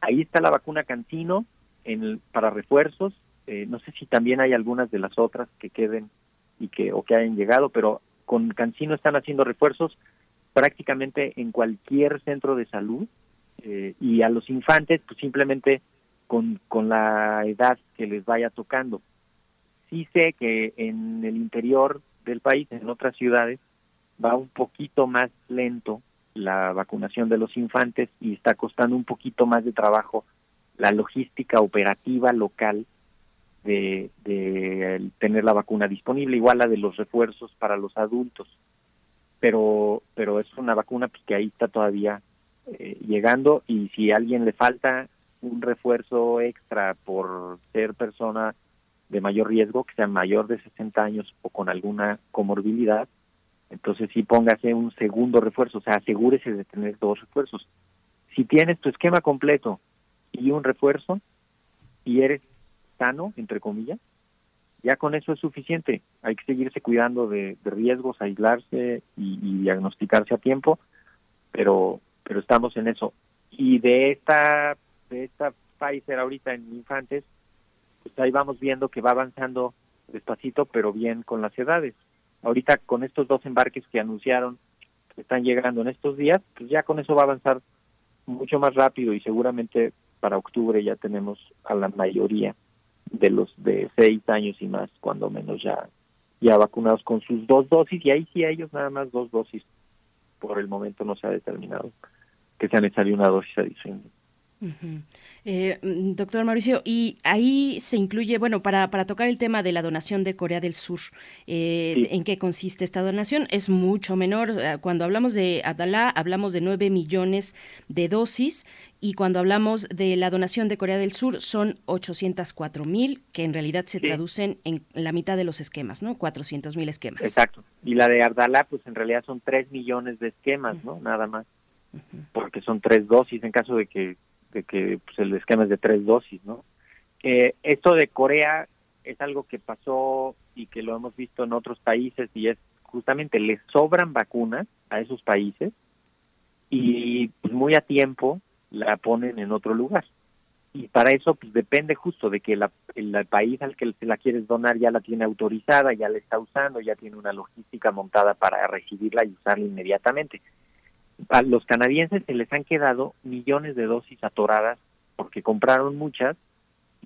ahí está la vacuna Cancino en para refuerzos eh, no sé si también hay algunas de las otras que queden y que o que hayan llegado, pero con Cancino están haciendo refuerzos prácticamente en cualquier centro de salud eh, y a los infantes pues simplemente con, con la edad que les vaya tocando. Sí sé que en el interior del país, en otras ciudades, va un poquito más lento la vacunación de los infantes y está costando un poquito más de trabajo la logística operativa local de, tener la vacuna disponible, igual la de los refuerzos para los adultos. Pero, pero es una vacuna pues, que ahí está todavía eh, llegando y si a alguien le falta un refuerzo extra por ser persona de mayor riesgo, que sea mayor de 60 años o con alguna comorbilidad, entonces sí póngase un segundo refuerzo, o sea, asegúrese de tener dos refuerzos. Si tienes tu esquema completo y un refuerzo y eres sano, entre comillas, ya con eso es suficiente. Hay que seguirse cuidando de, riesgos, aislarse y, diagnosticarse a tiempo, pero pero estamos en eso. Y de esta de esta Pfizer ahorita en infantes, pues ahí vamos viendo que va avanzando despacito, pero bien con las edades. Ahorita con estos dos embarques que anunciaron que están llegando en estos días, pues ya con eso va a avanzar mucho más rápido y seguramente para octubre ya tenemos a la mayoría de los de seis años y más, cuando menos ya, ya vacunados con sus dos dosis, y ahí sí ellos nada más dos dosis. Por el momento no se ha determinado que sea necesaria una dosis adicional. Eh, mm, doctor Mauricio, y ahí se incluye, bueno, para, para tocar el tema de la donación de Corea del Sur, eh, ¿en qué consiste esta donación? Es mucho menor. Eh, cuando hablamos de Abdalá, hablamos de 9 millones de dosis, y cuando hablamos de la donación de Corea del Sur, son 804 mil, que en realidad se traducen en la mitad de los esquemas, ¿no? 400 mil esquemas. Exacto. Y la de Abdalá, pues en realidad son 3 millones de esquemas, ¿no? Nada más. Porque son tres dosis en caso de que de que pues, el esquema es de tres dosis, ¿no? Eh, esto de Corea es algo que pasó y que lo hemos visto en otros países y es justamente les sobran vacunas a esos países y pues, muy a tiempo la ponen en otro lugar. Y para eso pues depende justo de que la, el, país al que la quieres donar ya la tiene autorizada, ya la está usando, ya tiene una logística montada para recibirla y usarla inmediatamente a los canadienses se les han quedado millones de dosis atoradas porque compraron muchas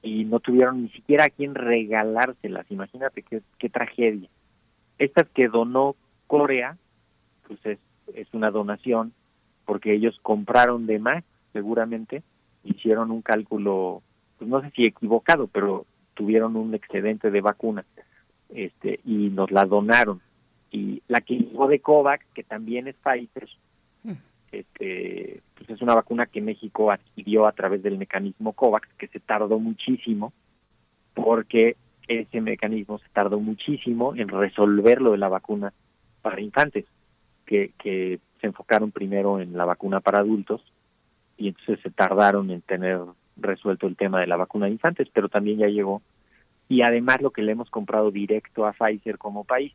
y no tuvieron ni siquiera a quién regalárselas. Imagínate qué, qué tragedia. Estas que donó Corea, pues es, es una donación porque ellos compraron de más, seguramente, hicieron un cálculo, pues no sé si equivocado, pero tuvieron un excedente de vacunas este, y nos la donaron. Y la que llegó de COVAX, que también es Pfizer, este, pues es una vacuna que México adquirió a través del mecanismo COVAX, que se tardó muchísimo, porque ese mecanismo se tardó muchísimo en resolver lo de la vacuna para infantes, que, que se enfocaron primero en la vacuna para adultos y entonces se tardaron en tener resuelto el tema de la vacuna de infantes, pero también ya llegó. Y además lo que le hemos comprado directo a Pfizer como país.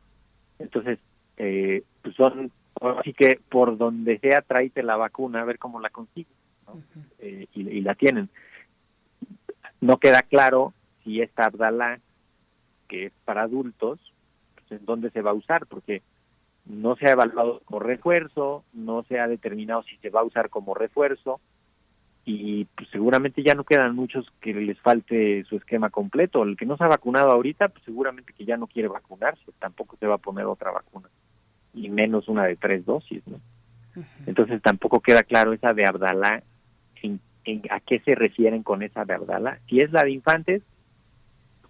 Entonces, eh, pues son Así que por donde sea, tráete la vacuna a ver cómo la consigues. Eh, y, la tienen. No queda claro si esta Abdala, que es para adultos, pues en dónde se va a usar, porque no se ha evaluado como refuerzo, no se ha determinado si se va a usar como refuerzo, y pues seguramente ya no quedan muchos que les falte su esquema completo. El que no se ha vacunado ahorita, pues seguramente que ya no quiere vacunarse, tampoco se va a poner otra vacuna y menos una de tres dosis, ¿no? Entonces tampoco queda claro esa de Abdalá, en, a qué se refieren con esa de Abdalá. Si es la de infantes,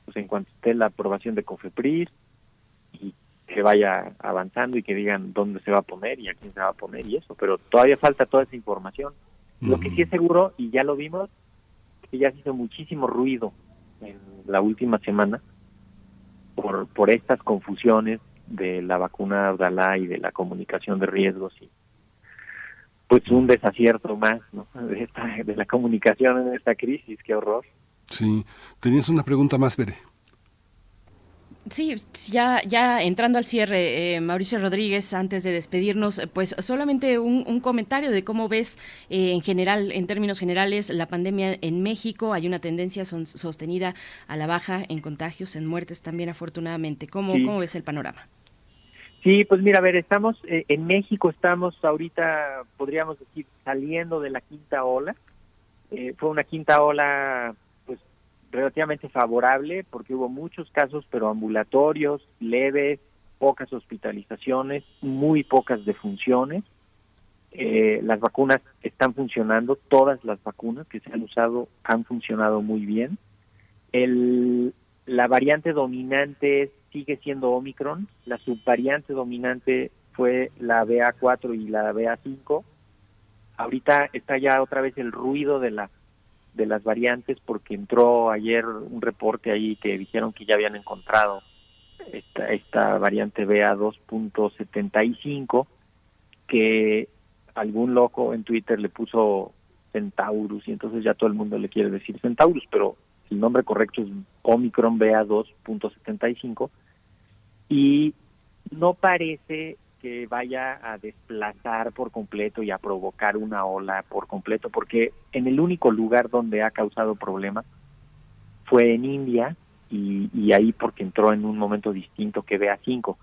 pues en cuanto esté la aprobación de COFEPRIS y que vaya avanzando y que digan dónde se va a poner y a quién se va a poner y eso, pero todavía falta toda esa información. Lo que sí es seguro, y ya lo vimos, que ya se hizo muchísimo ruido en la última semana por, por estas confusiones de la vacuna Abdalá y de la comunicación de riesgos y pues un desacierto más ¿no? de, esta, de la comunicación en esta crisis, qué horror. Sí, tenías una pregunta más, Bere. Sí, ya, ya entrando al cierre, eh, Mauricio Rodríguez, antes de despedirnos, pues solamente un, comentario de cómo ves eh, en general, en términos generales, la pandemia en México. Hay una tendencia sostenida a la baja en contagios, en muertes también, afortunadamente. ¿Cómo, ¿cómo ves el panorama? Sí, pues mira, a ver, estamos eh, en México, estamos ahorita, podríamos decir, saliendo de la quinta ola. Eh, fue una quinta ola, pues, relativamente favorable, porque hubo muchos casos, pero ambulatorios, leves, pocas hospitalizaciones, muy pocas defunciones. Eh, las vacunas están funcionando, todas las vacunas que se han usado han funcionado muy bien. El, la variante dominante sigue siendo Omicron, la subvariante dominante fue la BA4 y la BA5. Ahorita está ya otra vez el ruido de la de las variantes porque entró ayer un reporte ahí que dijeron que ya habían encontrado esta, esta variante BA2.75 que algún loco en Twitter le puso Centaurus y entonces ya todo el mundo le quiere decir Centaurus, pero el nombre correcto es Omicron BA2.75 y no parece que vaya a desplazar por completo y a provocar una ola por completo, porque en el único lugar donde ha causado problemas fue en India y, ahí porque entró en un momento distinto que BA5.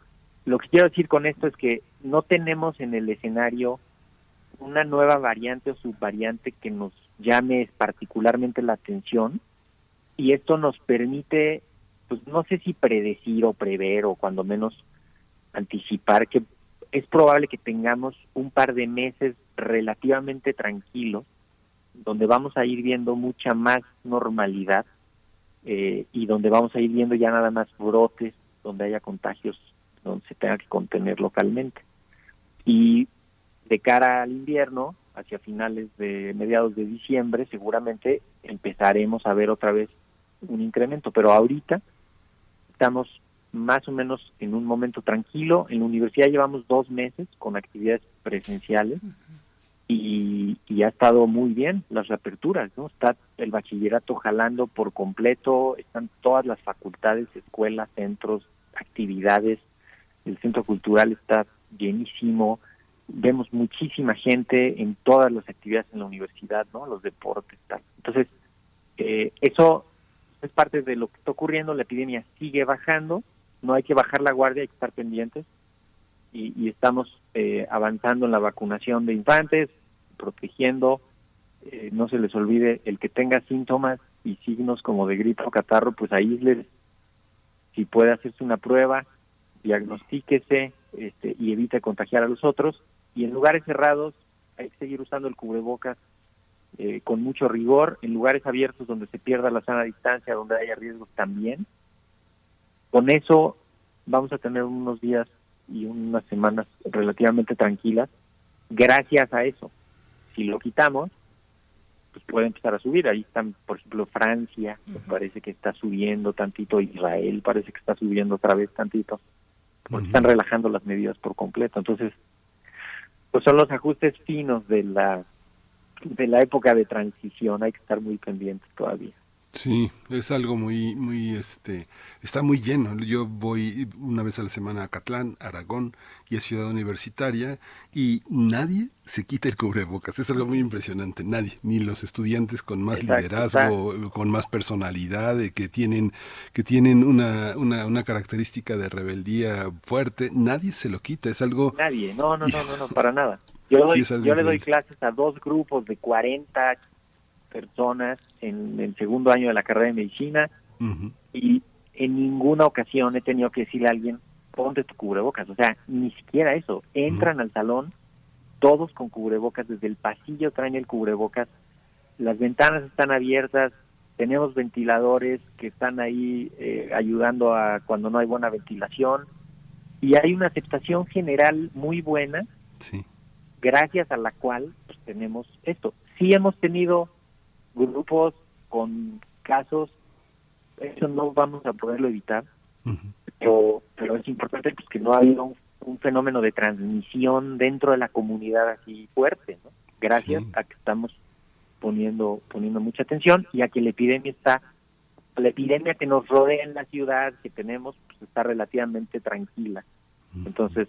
Lo que quiero decir con esto es que no tenemos en el escenario una nueva variante o subvariante que nos llame particularmente la atención y esto nos permite, pues no sé si predecir o prever o cuando menos anticipar que es probable que tengamos un par de meses relativamente tranquilos donde vamos a ir viendo mucha más normalidad eh, y donde vamos a ir viendo ya nada más brotes, donde haya contagios, donde se tenga que contener localmente. Y de cara al invierno, hacia finales de mediados de diciembre, seguramente empezaremos a ver otra vez un incremento, pero ahorita estamos más o menos en un momento tranquilo. En la universidad llevamos dos meses con actividades presenciales y, y, ha estado muy bien las reaperturas, ¿no? Está el bachillerato jalando por completo, están todas las facultades, escuelas, centros, actividades, el centro cultural está llenísimo, vemos muchísima gente en todas las actividades en la universidad, ¿no? Los deportes, tal. Entonces, eh, eso es parte de lo que está ocurriendo, la epidemia sigue bajando, no hay que bajar la guardia, hay que estar pendientes y, y estamos eh, avanzando en la vacunación de infantes, protegiendo, eh, no se les olvide, el que tenga síntomas y signos como de gripe o catarro, pues ahí les, si puede hacerse una prueba, diagnostíquese este, y evite contagiar a los otros. Y en lugares cerrados hay que seguir usando el cubrebocas eh, con mucho rigor, en lugares abiertos donde se pierda la sana distancia, donde haya riesgos también. Con eso vamos a tener unos días y unas semanas relativamente tranquilas, gracias a eso. Si lo quitamos, pues puede empezar a subir. Ahí están, por ejemplo, Francia, parece que está subiendo tantito, Israel parece que está subiendo otra vez tantito, porque están relajando las medidas por completo. Entonces, pues son los ajustes finos de la de la época de transición, hay que estar muy pendientes todavía. Sí, es algo muy, muy, este, está muy lleno. Yo voy una vez a la semana a Catlán, Aragón, y es ciudad universitaria, y nadie se quita el cubrebocas. Es algo muy impresionante. Nadie, ni los estudiantes con más Exacto, liderazgo, con más personalidad, que tienen, que tienen una, una, una característica de rebeldía fuerte, nadie se lo quita. Es algo. Nadie, no, no, no, no, no para nada. Yo, Sí, doy- yo le doy clases a dos grupos de 40 personas en el segundo año de la carrera de medicina y en ninguna ocasión he tenido que decirle a alguien, ponte tu cubrebocas. O sea, ni siquiera eso. Entran al salón todos con cubrebocas, desde el pasillo traen el cubrebocas, las ventanas están abiertas, tenemos ventiladores que están ahí eh, ayudando a cuando no hay buena ventilación y hay una aceptación general muy buena gracias a la cual pues, tenemos esto. Sí hemos tenido grupos con casos, eso no vamos a poderlo evitar, pero, pero es importante pues, que no haya un, un fenómeno de transmisión dentro de la comunidad así fuerte, ¿no? gracias a que estamos poniendo poniendo mucha atención y a que la epidemia está la epidemia que nos rodea en la ciudad que tenemos pues, está relativamente tranquila entonces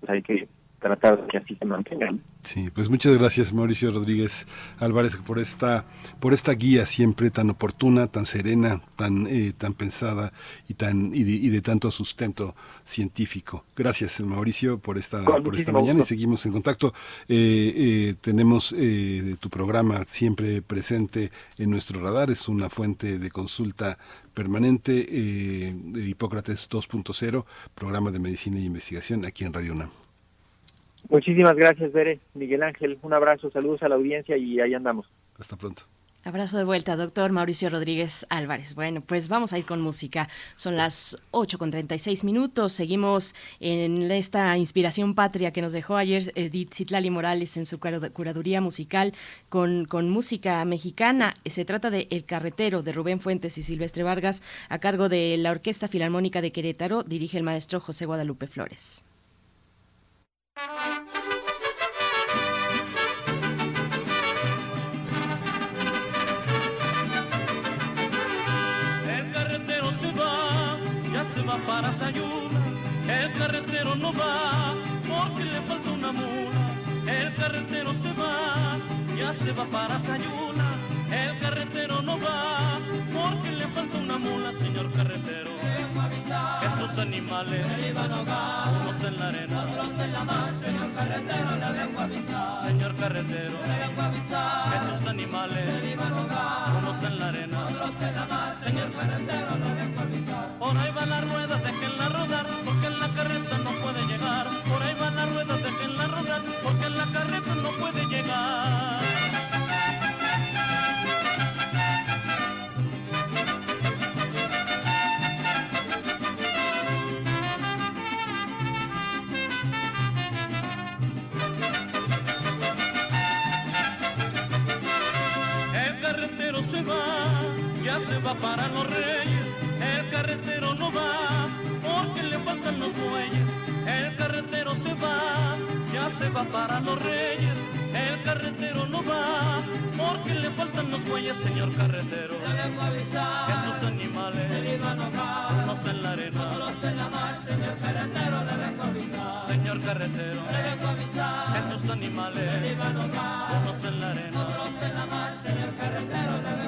pues hay que tratar de que así se mantenga ¿no? Sí, pues muchas gracias Mauricio Rodríguez Álvarez por esta por esta guía siempre tan oportuna, tan serena, tan eh, tan pensada y tan y de, y de tanto sustento científico. Gracias Mauricio por esta Con por esta mañana y seguimos en contacto. Eh, eh, tenemos eh, tu programa siempre presente en nuestro radar, es una fuente de consulta permanente eh, de Hipócrates 2.0, programa de medicina y investigación aquí en Radio UNAM. Muchísimas gracias Bere Miguel Ángel un abrazo saludos a la audiencia y ahí andamos hasta pronto Abrazo de vuelta, doctor Mauricio Rodríguez Álvarez. Bueno, pues vamos a ir con música. Son las 8 con 36 minutos. Seguimos en esta inspiración patria que nos dejó ayer Edith Zitlali Morales en su cura- curaduría musical con, con música mexicana. Se trata de El Carretero de Rubén Fuentes y Silvestre Vargas a cargo de la Orquesta Filarmónica de Querétaro. Dirige el maestro José Guadalupe Flores. El carretero se va, ya se va para Sayula. El carretero no va porque le falta una mula. El carretero se va, ya se va para Sayula. El carretero no va porque le falta una mula, señor carretero. Esos animales, unos en la arena, otros en la mar. Señor carretero, le vengo a avisar. Señor carretero, le vengo a avisar. Esos animales, unos en la arena, otros en la mar. Señor carretero, le vengo a avisar. Por ahí van las ruedas, déjenla rodar, porque en la carreta no puede llegar. Por ahí van las ruedas, déjenla rodar, porque en la carreta no puede llegar. Va para los reyes, el carretero no va, porque le faltan los bueyes, el carretero se va, ya se va para los reyes, el carretero no va, porque le faltan los bueyes, señor carretero. que sus animales se iban a ahogar, no se en la arena, en la marcha, señor carretero, le vengo a avisar. señor carretero, Le vengo a avisar. que sus animales Se iban a ahogar, no se en la arena. en la marcha, señor carretero, le vengo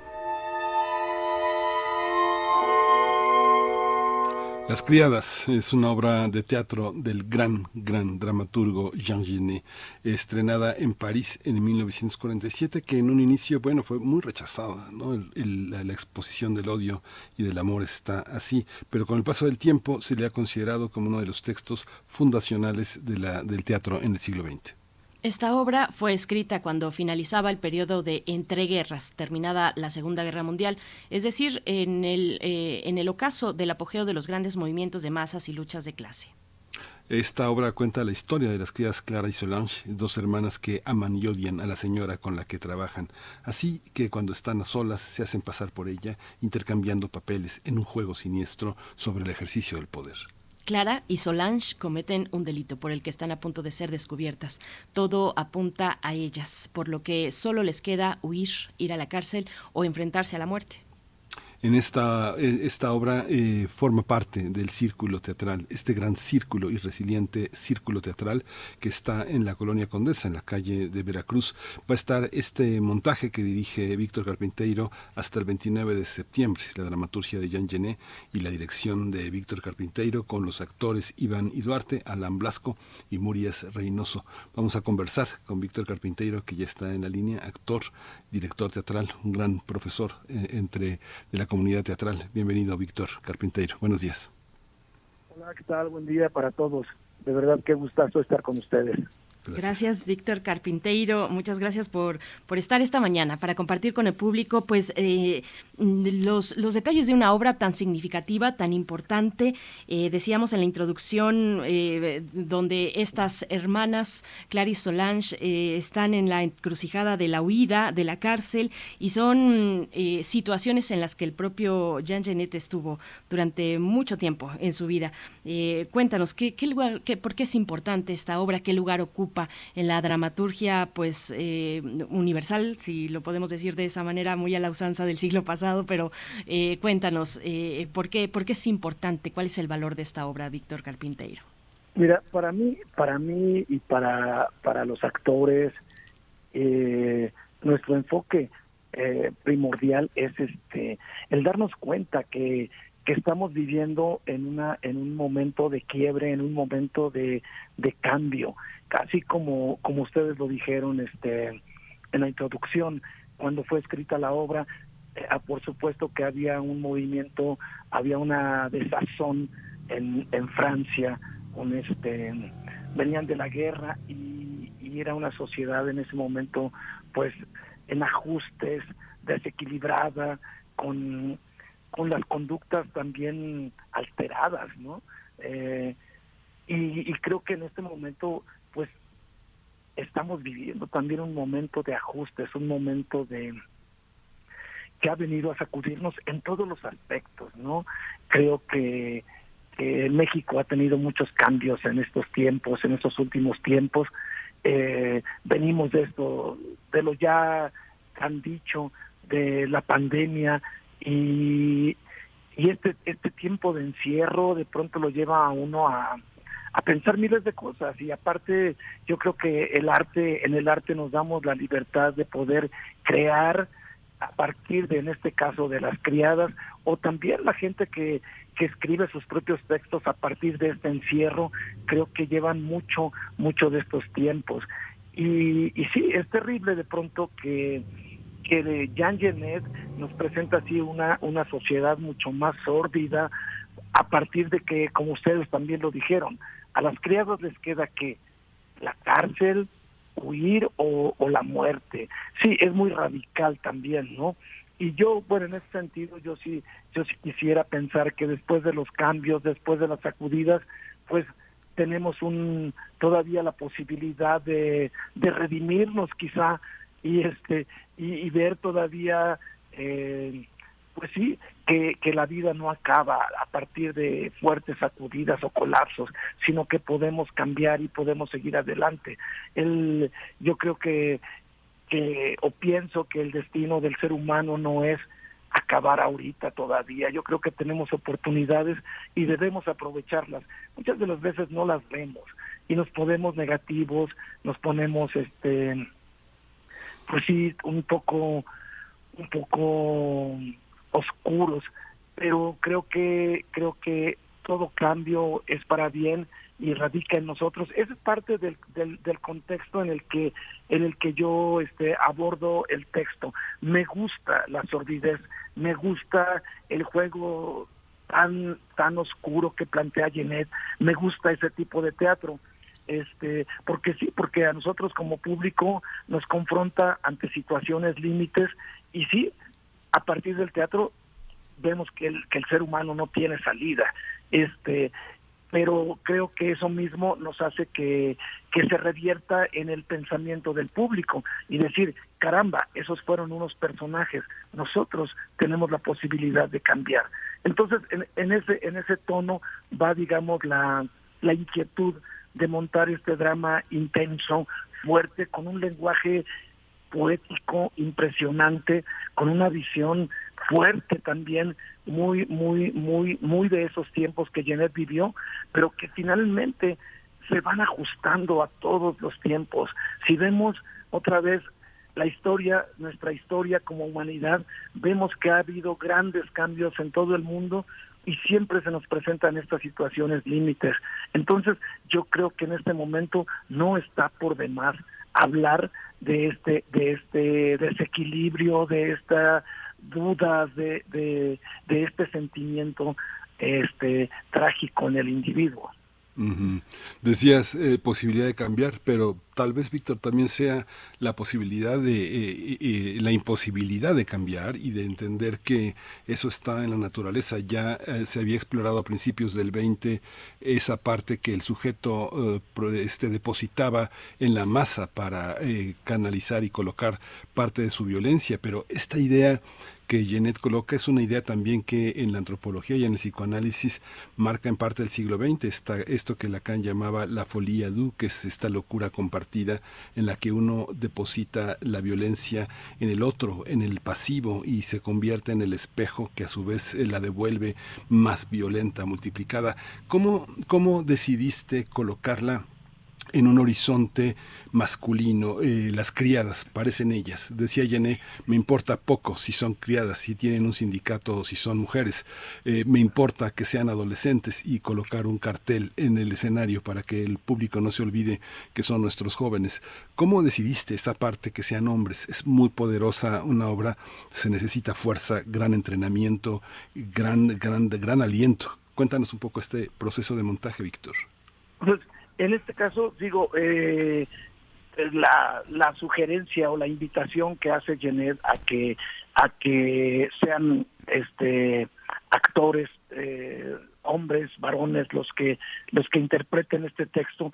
Las Criadas es una obra de teatro del gran, gran dramaturgo Jean Genet, estrenada en París en 1947, que en un inicio, bueno, fue muy rechazada, ¿no? El- la, la exposición del odio y del amor está así, pero con el paso del tiempo se le ha considerado como uno de los textos fundacionales del teatro en el siglo XX. Esta obra fue escrita cuando finalizaba el periodo de entreguerras, terminada la Segunda Guerra Mundial, es decir, en el, eh, en el ocaso del apogeo de los grandes movimientos de masas y luchas de clase. Esta obra cuenta la historia de las crías Clara y Solange, dos hermanas que aman y odian a la señora con la que trabajan, así que cuando están a solas se hacen pasar por ella, intercambiando papeles en un juego siniestro sobre el ejercicio del poder. Clara y Solange cometen un delito por el que están a punto de ser descubiertas. Todo apunta a ellas, por lo que solo les queda huir, ir a la cárcel o enfrentarse a la muerte. En esta, eh, esta obra eh, forma parte del círculo teatral, este gran círculo y resiliente círculo teatral que está en la colonia Condesa, en la calle de Veracruz. Va a estar este montaje que dirige Víctor Carpinteiro hasta el 29 de septiembre, la dramaturgia de Jean Genet y la dirección de Víctor Carpinteiro con los actores Iván y Duarte, Alan Blasco y Murias Reynoso. Vamos a conversar con Víctor Carpinteiro, que ya está en la línea, actor, director teatral, un gran profesor eh, entre de la comunidad teatral. Bienvenido, Víctor Carpinteiro. Buenos días. Hola, ¿qué tal? Buen día para todos. De verdad, qué gustazo estar con ustedes. Gracias, Víctor Carpinteiro. Muchas gracias por, por estar esta mañana para compartir con el público pues eh, los, los detalles de una obra tan significativa, tan importante. Eh, decíamos en la introducción eh, donde estas hermanas, Clarice Solange, están en la encrucijada de la huida, de la cárcel, y son situaciones en las que el propio Jean Genet estuvo durante mucho tiempo en su vida. Cuéntanos, ¿qué, qué lugar, qué, ¿por qué es importante esta obra? ¿Qué lugar ocupa en la dramaturgia pues eh, universal, si lo podemos decir de esa manera, muy a la usanza del siglo pasado? Pero eh, cuéntanos, eh, ¿por, qué, ¿por qué es importante? ¿Cuál es el valor de esta obra, Víctor Carpinteiro? Mira, para mí, para mí y para, para los actores, eh, nuestro enfoque eh, primordial es este el darnos cuenta que, que estamos viviendo en una en un momento de quiebre, en un momento de, de cambio, casi como como ustedes lo dijeron este en la introducción cuando fue escrita la obra, eh, ah, por supuesto que había un movimiento, había una desazón en, en Francia, un este venían de la guerra y, y era una sociedad en ese momento pues en ajustes, desequilibrada, con, con las conductas también alteradas, ¿no? Eh, y, creo que en este momento, estamos viviendo también un momento de ajustes, un momento de que ha venido a sacudirnos en todos los aspectos, ¿no? Creo que, que México ha tenido muchos cambios en estos tiempos, en estos últimos tiempos. Eh, venimos de esto, de lo ya han dicho, de la pandemia y, y este, este tiempo de encierro de pronto lo lleva a uno a, a pensar miles de cosas. Y aparte yo creo que el arte en el arte nos damos la libertad de poder crear a partir de en este caso de las criadas o también la gente que que escribe sus propios textos a partir de este encierro creo que llevan mucho mucho de estos tiempos. Y, y sí es terrible de pronto que que de Jean Genet nos presenta así una, una sociedad mucho más sórdida a partir de que, como ustedes también lo dijeron, a las criadas les queda que la cárcel, huir o, o la muerte. Sí, es muy radical también, ¿no? Y yo, bueno, en ese sentido, yo sí, yo sí quisiera pensar que después de los cambios, después de las sacudidas, pues tenemos un todavía la posibilidad de, de redimirnos quizá y este y, y ver todavía eh, pues sí que, que la vida no acaba a partir de fuertes sacudidas o colapsos sino que podemos cambiar y podemos seguir adelante el yo creo que que o pienso que el destino del ser humano no es acabar ahorita todavía. Yo creo que tenemos oportunidades y debemos aprovecharlas. Muchas de las veces no las vemos y nos ponemos negativos, nos ponemos este pues sí, un poco, un poco oscuros, pero creo que, creo que todo cambio es para bien y radica en nosotros. Esa es parte del, del, del, contexto en el que en el que yo este abordo el texto. Me gusta la sordidez, me gusta el juego tan tan oscuro que plantea Jeanette, me gusta ese tipo de teatro este porque sí porque a nosotros como público nos confronta ante situaciones límites y sí a partir del teatro vemos que el, que el ser humano no tiene salida este pero creo que eso mismo nos hace que, que se revierta en el pensamiento del público y decir, caramba, esos fueron unos personajes, nosotros tenemos la posibilidad de cambiar. Entonces, en, en ese en ese tono va, digamos, la, la inquietud de montar este drama intenso, fuerte, con un lenguaje poético impresionante, con una visión fuerte también, muy, muy, muy, muy de esos tiempos que Jeanette vivió, pero que finalmente se van ajustando a todos los tiempos. Si vemos otra vez la historia, nuestra historia como humanidad, vemos que ha habido grandes cambios en todo el mundo y siempre se nos presentan estas situaciones límites. Entonces, yo creo que en este momento no está por demás hablar de este de este desequilibrio, de esta dudas, de, de, de este sentimiento este trágico en el individuo. Decías eh, posibilidad de cambiar, pero tal vez, Víctor, también sea la posibilidad de, eh, eh, la imposibilidad de cambiar y de entender que eso está en la naturaleza. Ya se había explorado a principios del 20 esa parte que el sujeto este, depositaba en la masa para canalizar y colocar parte de su violencia, pero esta idea que Jeanette coloca es una idea también que en la antropología y en el psicoanálisis marca en parte del siglo XX, esta, esto que Lacan llamaba la folia du, que es esta locura compartida en la que uno deposita la violencia en el otro, en el pasivo y se convierte en el espejo que a su vez eh, la devuelve más violenta, multiplicada. ¿Cómo, cómo decidiste colocarla? En un horizonte masculino. Eh, las criadas parecen ellas. Decía Yené, me importa poco si son criadas, si tienen un sindicato o si son mujeres. Eh, me importa que sean adolescentes y colocar un cartel en el escenario para que el público no se olvide que son nuestros jóvenes. ¿Cómo decidiste esta parte que sean hombres? Es muy poderosa una obra, se necesita fuerza, gran entrenamiento, gran, gran, gran aliento. Cuéntanos un poco este proceso de montaje, Víctor. Pues en este caso, digo, eh, la, la sugerencia o la invitación que hace Jeanette a que a que sean este actores eh, hombres varones los que los que interpreten este texto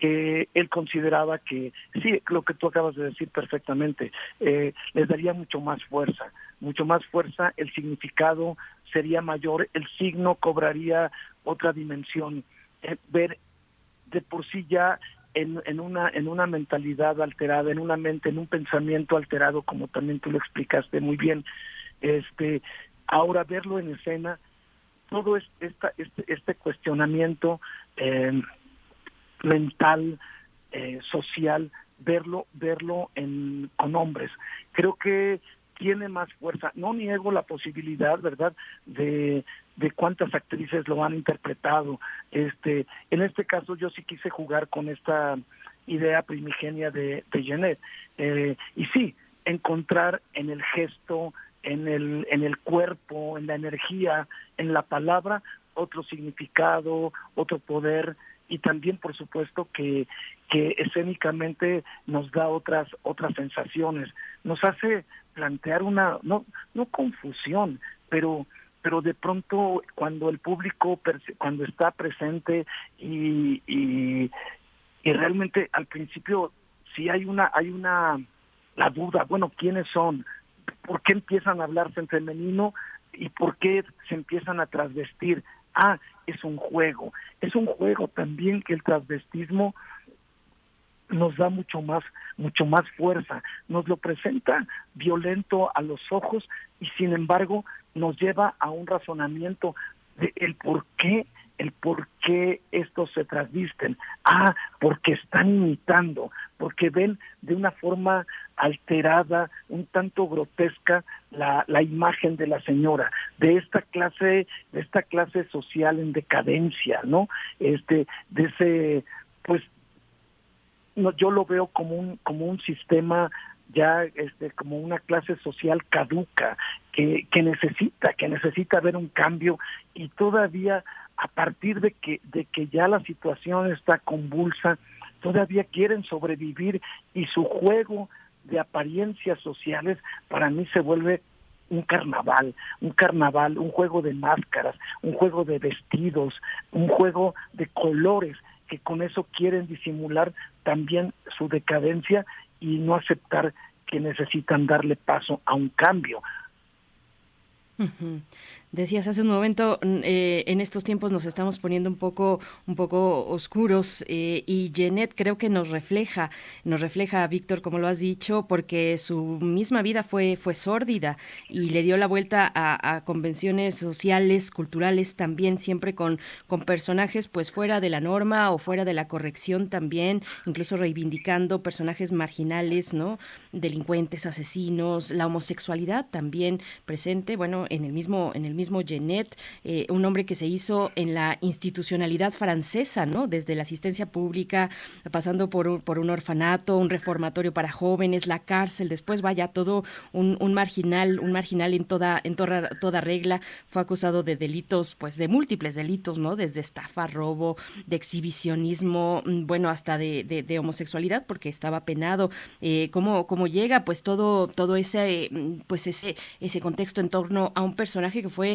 que él consideraba que sí lo que tú acabas de decir perfectamente eh, les daría mucho más fuerza mucho más fuerza el significado sería mayor el signo cobraría otra dimensión eh, ver de por sí ya en, en, una en una mentalidad alterada, en una mente, en un pensamiento alterado, como también tú lo explicaste muy bien. Este, ahora verlo en escena, todo es, esta, este, este cuestionamiento eh, mental, eh, social, verlo, verlo en, con hombres. Creo que tiene más fuerza. No niego la posibilidad, ¿verdad?, de, de cuántas actrices lo han interpretado. Este, en este caso yo sí quise jugar con esta idea primigenia de, de Jeanette. Eh, y sí, encontrar en el gesto, en el, en el cuerpo, en la energía, en la palabra, otro significado, otro poder y también por supuesto que, que escénicamente nos da otras otras sensaciones, nos hace plantear una no no confusión, pero pero de pronto cuando el público cuando está presente y, y, realmente al principio sí hay una hay una la duda, bueno, ¿quiénes son? ¿Por qué empiezan a hablarse en femenino y por qué se empiezan a trasvestir? Ah, es un juego. Es un juego también que el transvestismo nos da mucho más, mucho más fuerza, nos lo presenta violento a los ojos y sin embargo nos lleva a un razonamiento de el por qué el por qué estos se trasvisten. Ah, porque están imitando, porque ven de una forma alterada, un tanto grotesca la, la imagen de la señora, de esta clase, de esta clase social en decadencia, ¿no? Este, de ese, pues, no, yo lo veo como un, como un sistema ya este como una clase social caduca que, que necesita que necesita ver un cambio y todavía a partir de que, de que ya la situación está convulsa, todavía quieren sobrevivir y su juego de apariencias sociales para mí se vuelve un carnaval, un carnaval, un juego de máscaras, un juego de vestidos, un juego de colores que con eso quieren disimular también su decadencia y no aceptar que necesitan darle paso a un cambio. Decías hace un momento, eh, en estos tiempos nos estamos poniendo un poco, un poco oscuros eh, y Jeanette creo que nos refleja, nos refleja a Víctor, como lo has dicho, porque su misma vida fue, fue sórdida y le dio la vuelta a, convenciones sociales, culturales también, siempre con, con personajes pues fuera de la norma o fuera de la corrección también, incluso reivindicando personajes marginales, ¿no? Delincuentes, asesinos, la homosexualidad también presente, bueno, en el mismo, en el mismo Genet, eh, un hombre que se hizo en la institucionalidad francesa, ¿no? Desde la asistencia pública, pasando por un, por un orfanato, un reformatorio para jóvenes, la cárcel, después vaya todo un, marginal, un marginal en toda, en toda regla, fue acusado de delitos, pues de múltiples delitos, ¿no? Desde estafa, robo, de exhibicionismo, mm, bueno, hasta de, de, homosexualidad, porque estaba penado. Eh, ¿cómo, ¿Cómo llega? Pues todo, todo ese, mm, pues ese, ese contexto en torno a un personaje que fue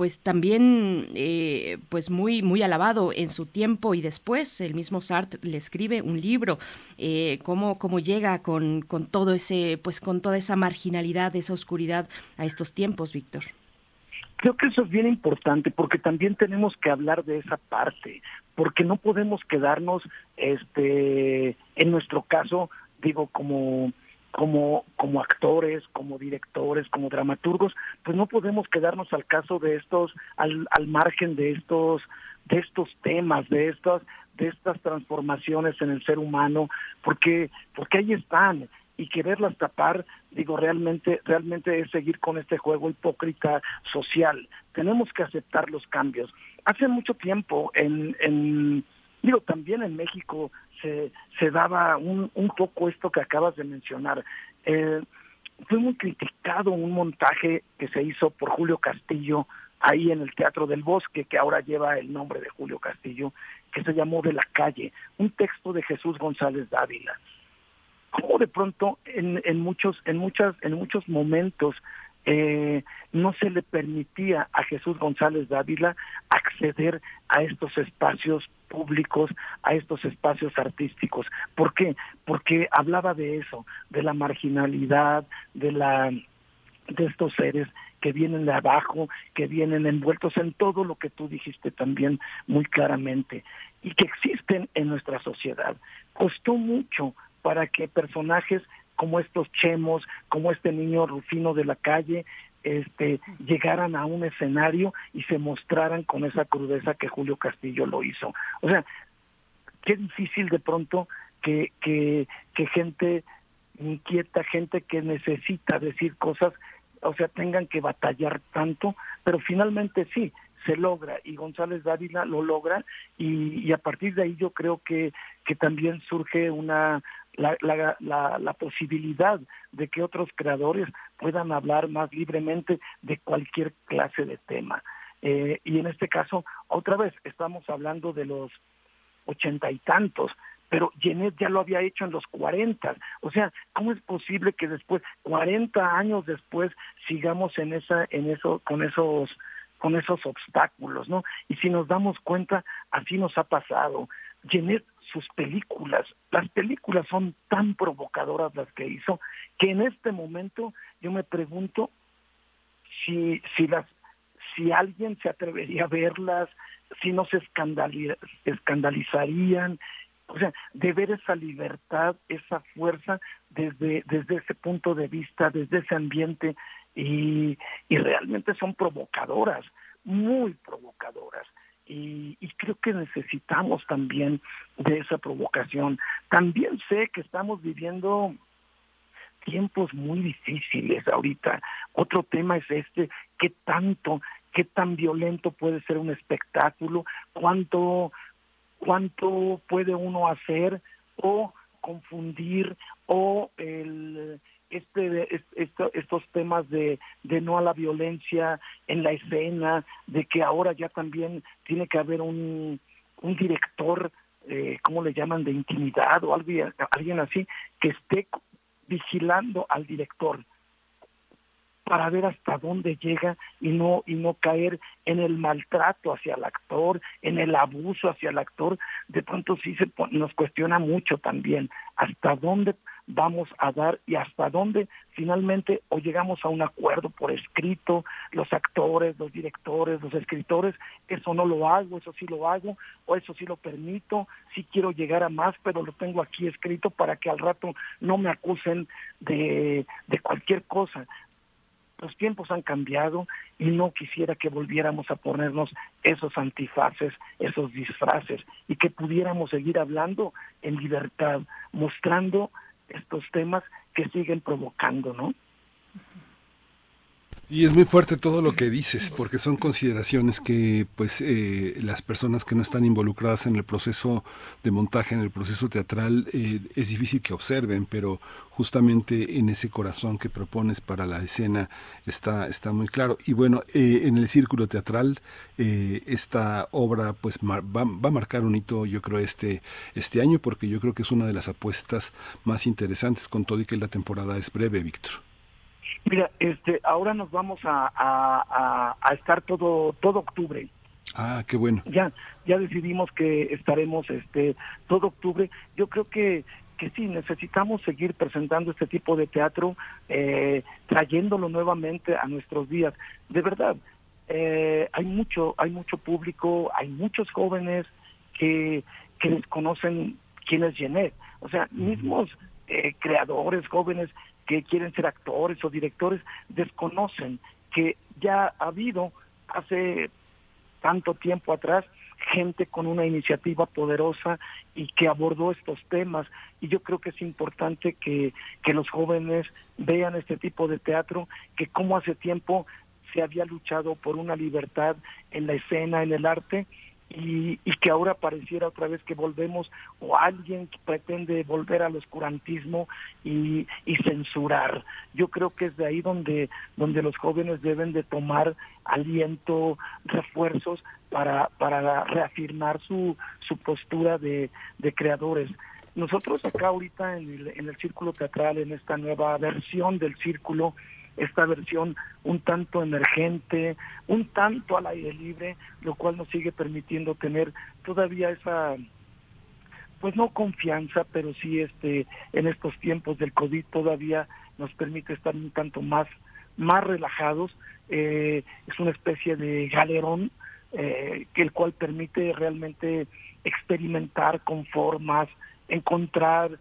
pues también eh, pues muy muy alabado en su tiempo y después el mismo Sartre le escribe un libro eh, cómo, llega con, con todo ese pues con toda esa marginalidad esa oscuridad a estos tiempos Víctor. Creo que eso es bien importante porque también tenemos que hablar de esa parte porque no podemos quedarnos este en nuestro caso digo como como, como actores, como directores, como dramaturgos, pues no podemos quedarnos al caso de estos, al, al margen de estos, de estos temas, de estas, de estas transformaciones en el ser humano, porque, porque ahí están, y quererlas tapar, digo, realmente, realmente es seguir con este juego hipócrita social. Tenemos que aceptar los cambios. Hace mucho tiempo en, en digo, también en México se, se daba un, un poco esto que acabas de mencionar. Eh, fue muy criticado un montaje que se hizo por Julio Castillo ahí en el Teatro del Bosque, que ahora lleva el nombre de Julio Castillo, que se llamó De la calle, un texto de Jesús González Dávila. Como de pronto en, en muchos, en muchas, en muchos momentos eh, no se le permitía a Jesús González Dávila acceder a estos espacios públicos, a estos espacios artísticos. ¿Por qué? Porque hablaba de eso, de la marginalidad, de la de estos seres que vienen de abajo, que vienen envueltos en todo lo que tú dijiste también muy claramente y que existen en nuestra sociedad. Costó mucho para que personajes como estos chemos, como este niño Rufino de la calle, este, llegaran a un escenario y se mostraran con esa crudeza que Julio Castillo lo hizo. O sea, qué difícil de pronto que, que, que gente inquieta, gente que necesita decir cosas, o sea, tengan que batallar tanto, pero finalmente sí, se logra y González Dávila lo logra y, y a partir de ahí yo creo que, que también surge una la, la, la, posibilidad de que otros creadores puedan hablar más libremente de cualquier clase de tema. Eh, y en este caso, otra vez, estamos hablando de los ochenta y tantos, pero Jeanette ya lo había hecho en los cuarenta. O sea, ¿cómo es posible que después, cuarenta años después, sigamos en esa, en eso, con esos con esos obstáculos, ¿no? Y si nos damos cuenta, así nos ha pasado. Jeanette, sus películas, las películas son tan provocadoras las que hizo, que en este momento yo me pregunto si, si las si alguien se atrevería a verlas, si no se escandalizarían, o sea, de ver esa libertad, esa fuerza desde, desde ese punto de vista, desde ese ambiente, y, y realmente son provocadoras, muy provocadoras. Y, y, creo que necesitamos también de esa provocación. También sé que estamos viviendo tiempos muy difíciles ahorita. Otro tema es este, qué tanto, qué tan violento puede ser un espectáculo, cuánto, cuánto puede uno hacer o confundir o el este, estos temas de, de no a la violencia en la escena, de que ahora ya también tiene que haber un, un director, eh, ¿cómo le llaman?, de intimidad o alguien, alguien así, que esté vigilando al director para ver hasta dónde llega y no y no caer en el maltrato hacia el actor, en el abuso hacia el actor, de pronto sí se nos cuestiona mucho también hasta dónde vamos a dar y hasta dónde finalmente o llegamos a un acuerdo por escrito, los actores, los directores, los escritores, eso no lo hago, eso sí lo hago, o eso sí lo permito, sí quiero llegar a más, pero lo tengo aquí escrito para que al rato no me acusen de, de cualquier cosa. Los tiempos han cambiado y no quisiera que volviéramos a ponernos esos antifaces, esos disfraces y que pudiéramos seguir hablando en libertad, mostrando estos temas que siguen provocando, ¿no? Y es muy fuerte todo lo que dices, porque son consideraciones que pues eh, las personas que no están involucradas en el proceso de montaje, en el proceso teatral, eh, es difícil que observen, pero justamente en ese corazón que propones para la escena está, está muy claro. Y bueno, eh, en el círculo teatral, esta obra pues va, va, a marcar un hito, yo creo, este, este año, porque yo creo que es una de las apuestas más interesantes, con todo y que la temporada es breve, Víctor. Mira, este, ahora nos vamos a, a, a, estar todo todo octubre. Ah, qué bueno. Ya, ya decidimos que estaremos este todo octubre. Yo creo que que sí necesitamos seguir presentando este tipo de teatro, eh, trayéndolo nuevamente a nuestros días. De verdad, eh, hay mucho, hay mucho público, hay muchos jóvenes que que desconocen quién es Jeanette. O sea, mismos eh, creadores jóvenes que quieren ser actores o directores desconocen que ya ha habido hace tanto tiempo atrás gente con una iniciativa poderosa y que abordó estos temas. Y yo creo que es importante que, que los jóvenes vean este tipo de teatro que como hace tiempo se había luchado por una libertad en la escena, en el arte y, y, que ahora pareciera otra vez que volvemos o alguien que pretende volver al oscurantismo y, y, censurar. Yo creo que es de ahí donde, donde los jóvenes deben de tomar aliento, refuerzos para, para reafirmar su, su postura de, de creadores. Nosotros acá ahorita en el, en el círculo teatral, en esta nueva versión del círculo, esta versión un tanto emergente, un tanto al aire libre, lo cual nos sigue permitiendo tener todavía esa pues no confianza, pero sí este en estos tiempos del COVID todavía nos permite estar un tanto más más relajados, eh, es una especie de galerón eh, que el cual permite realmente experimentar con formas, encontrar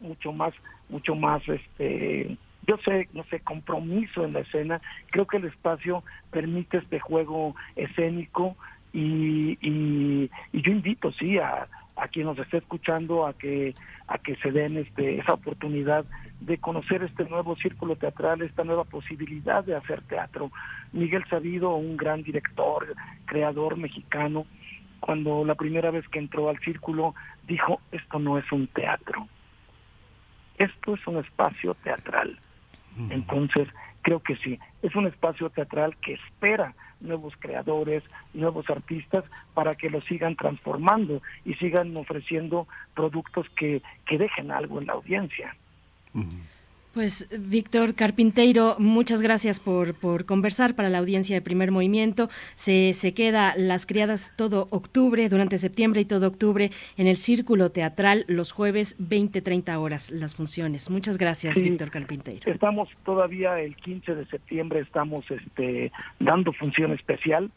mucho más mucho más este yo sé, no sé, compromiso en la escena. Creo que el espacio permite este juego escénico y, y, yo invito, sí, a, a quien nos esté escuchando a que a que se den este esa oportunidad de conocer este nuevo círculo teatral, esta nueva posibilidad de hacer teatro. Miguel Sabido, un gran director, creador mexicano, cuando la primera vez que entró al círculo dijo, esto no es un teatro, esto es un espacio teatral. Entonces, creo que sí, es un espacio teatral que espera nuevos creadores, nuevos artistas, para que lo sigan transformando y sigan ofreciendo productos que, que dejen algo en la audiencia. Pues Víctor Carpinteiro, muchas gracias por, por conversar para la audiencia de primer movimiento. Se, se queda Las Criadas todo octubre, durante septiembre y todo octubre en el Círculo Teatral los jueves 20-30 horas las funciones. Muchas gracias, Sí, Víctor Carpinteiro. Estamos todavía el 15 de septiembre, estamos este, dando función especial.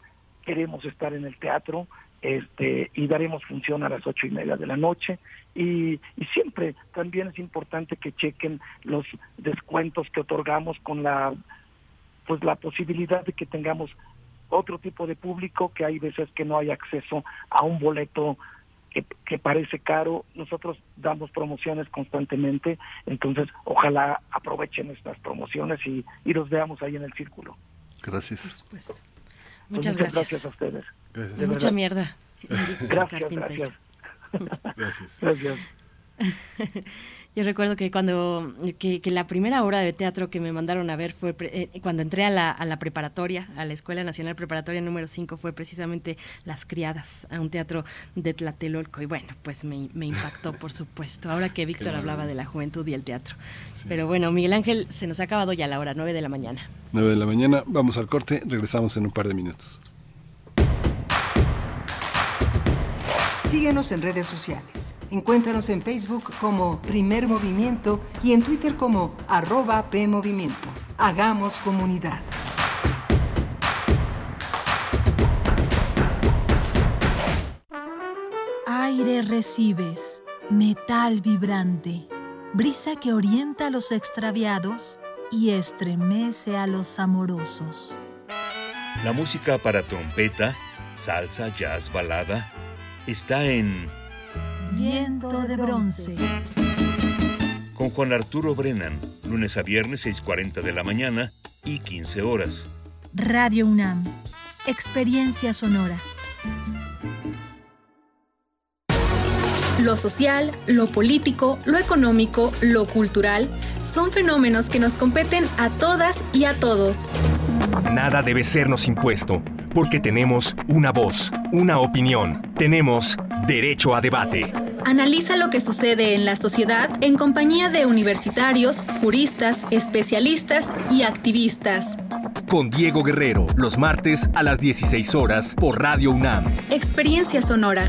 Queremos estar en el teatro este, y daremos función a las ocho y media de la noche. Y, y siempre también es importante que chequen los descuentos que otorgamos con la pues la posibilidad de que tengamos otro tipo de público que hay veces que no hay acceso a un boleto que, que parece caro. Nosotros damos promociones constantemente, entonces ojalá aprovechen estas promociones y, y los veamos ahí en el círculo. Gracias. Pues Muchas muchas gracias. gracias a ustedes. Gracias. De Mucha verdad. mierda. (laughs) Gracias, gracias. Gracias. (laughs) Gracias. (laughs) Yo recuerdo que cuando que, que la primera obra de teatro que me mandaron a ver fue pre- eh, cuando entré a la, a la preparatoria, a la Escuela Nacional Preparatoria número 5, fue precisamente Las Criadas, a un teatro de Tlatelolco. Y bueno, pues me, me impactó, (laughs) por supuesto, ahora que Víctor hablaba de la juventud y el teatro. Pero bueno, Miguel Ángel, se nos ha acabado ya la hora, 9 de la mañana. 9 de la mañana, vamos al corte, regresamos en un par de minutos. Síguenos en redes sociales. Encuéntranos en Facebook como Primer Movimiento y en Twitter como arroba PMovimiento. Hagamos comunidad. Aire recibes, metal vibrante, brisa que orienta a los extraviados y estremece a los amorosos. La música para trompeta, salsa, jazz, balada, está en Viento de bronce. con Juan Arturo Brennan, lunes a viernes 6.40 de la mañana y 15 horas. Radio UNAM. Experiencia sonora. Lo social, lo político, lo económico, lo cultural son fenómenos que nos competen a todas y a todos. Nada debe sernos impuesto, porque tenemos una voz, una opinión, tenemos derecho a debate. Analiza lo que sucede en la sociedad en compañía de universitarios, juristas, especialistas y activistas. Con Diego Guerrero, los martes a las 16 horas por Radio UNAM. Experiencia sonora.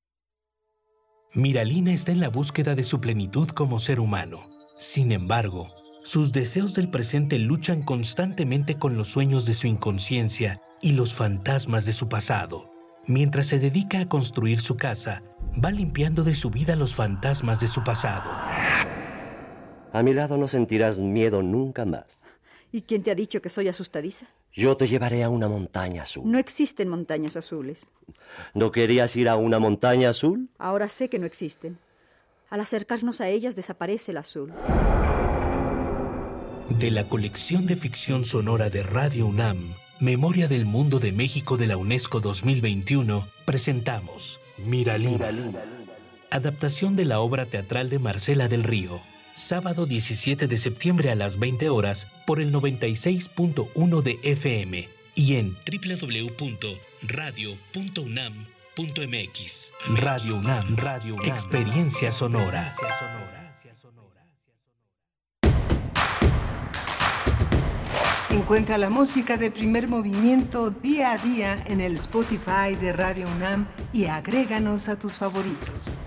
Miralina está en la búsqueda de su plenitud como ser humano. Sin embargo, sus deseos del presente luchan constantemente con los sueños de su inconsciencia y los fantasmas de su pasado. Mientras se dedica a construir su casa, va limpiando de su vida los fantasmas de su pasado. A mi lado no sentirás miedo nunca más. ¿Y quién te ha dicho que soy asustadiza? Yo te llevaré a una montaña azul. No existen montañas azules. ¿No querías ir a una montaña azul? Ahora sé que no existen. Al acercarnos a ellas desaparece el azul. De la colección de ficción sonora de Radio UNAM, Memoria del Mundo de México de la UNESCO 2021, presentamos Miralina. Adaptación de la obra teatral de Marcela del Río. Sábado 17 de septiembre a las 20 horas por el 96.1 de FM y en www.radio.unam.mx. Radio UNAM, Radio UNAM. Experiencia sonora. Encuentra la música de primer movimiento día a día en el Spotify de Radio UNAM y agréganos a tus favoritos.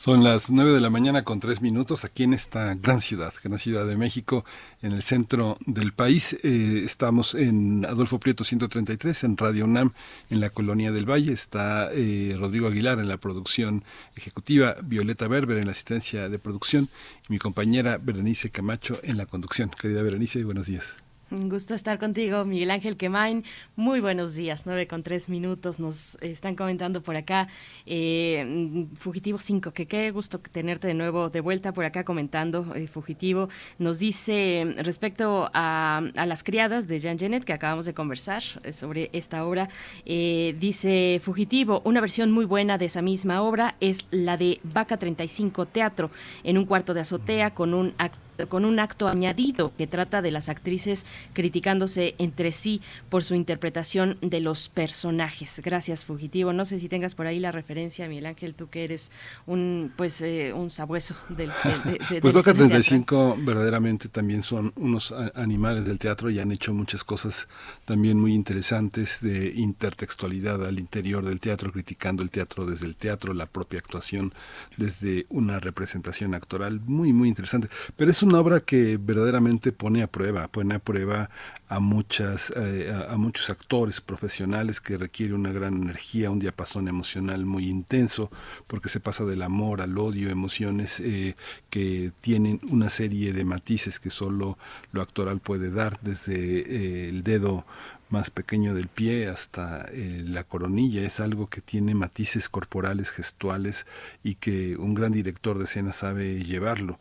Son las 9 de la mañana con tres minutos aquí en esta gran ciudad, gran ciudad de México, en el centro del país. Eh, estamos en Adolfo Prieto 133, en Radio UNAM, en la Colonia del Valle. Está eh, Rodrigo Aguilar en la producción ejecutiva, Violeta Berber en la asistencia de producción y mi compañera Berenice Camacho en la conducción. Querida Berenice, buenos días. Un gusto estar contigo, Miguel Ángel Quemain. Muy buenos días, nueve con tres minutos. Nos están comentando por acá. Eh, Fugitivo 5, que qué gusto tenerte de nuevo de vuelta por acá comentando, eh, Fugitivo. Nos dice respecto a, las criadas de Jean Genet, que acabamos de conversar eh, sobre esta obra. dice Fugitivo, una versión muy buena de esa misma obra es la de Vaca 35 Teatro, en un cuarto de azotea con un acto con un acto añadido que trata de las actrices criticándose entre sí por su interpretación de los personajes. Gracias, Fugitivo. No sé si tengas por ahí la referencia, Miguel Ángel, tú que eres un pues eh, un sabueso del de, Pues 35 verdaderamente también son unos animales del teatro y han hecho muchas cosas también muy interesantes de intertextualidad al interior del teatro, criticando el teatro desde el teatro, la propia actuación desde una representación actoral muy muy interesante. Pero es un una obra que verdaderamente pone a prueba, pone a prueba a muchas eh, a, muchos actores profesionales que requiere una gran energía, un diapasón emocional muy intenso, porque se pasa del amor al odio, emociones eh, que tienen una serie de matices que solo lo actoral puede dar, desde eh, el dedo más pequeño del pie hasta la coronilla. Es algo que tiene matices corporales, gestuales y que un gran director de escena sabe llevarlo.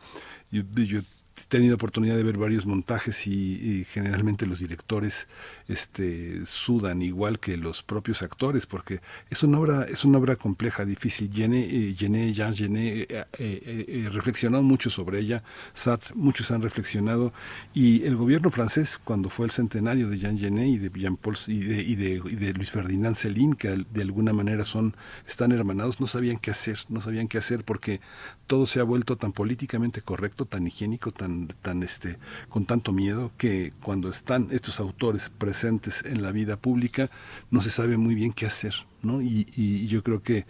Yo, yo tenido oportunidad de ver varios montajes y, generalmente los directores este, sudan igual que los propios actores porque es una obra es una obra compleja difícil. Gené, eh, Gené Jean Gené eh, eh, reflexionó mucho sobre ella. Sartre muchos han reflexionado. Y el gobierno francés cuando fue el centenario de Jean Genet y de Jean Paul y de, y de, y de Luis Ferdinand Céline que de alguna manera son están hermanados no sabían qué hacer no sabían qué hacer porque todo se ha vuelto tan políticamente correcto tan higiénico tan tan, este, con tanto miedo que cuando están estos autores presentes en la vida pública no se sabe muy bien qué hacer, ¿no? Y, yo creo que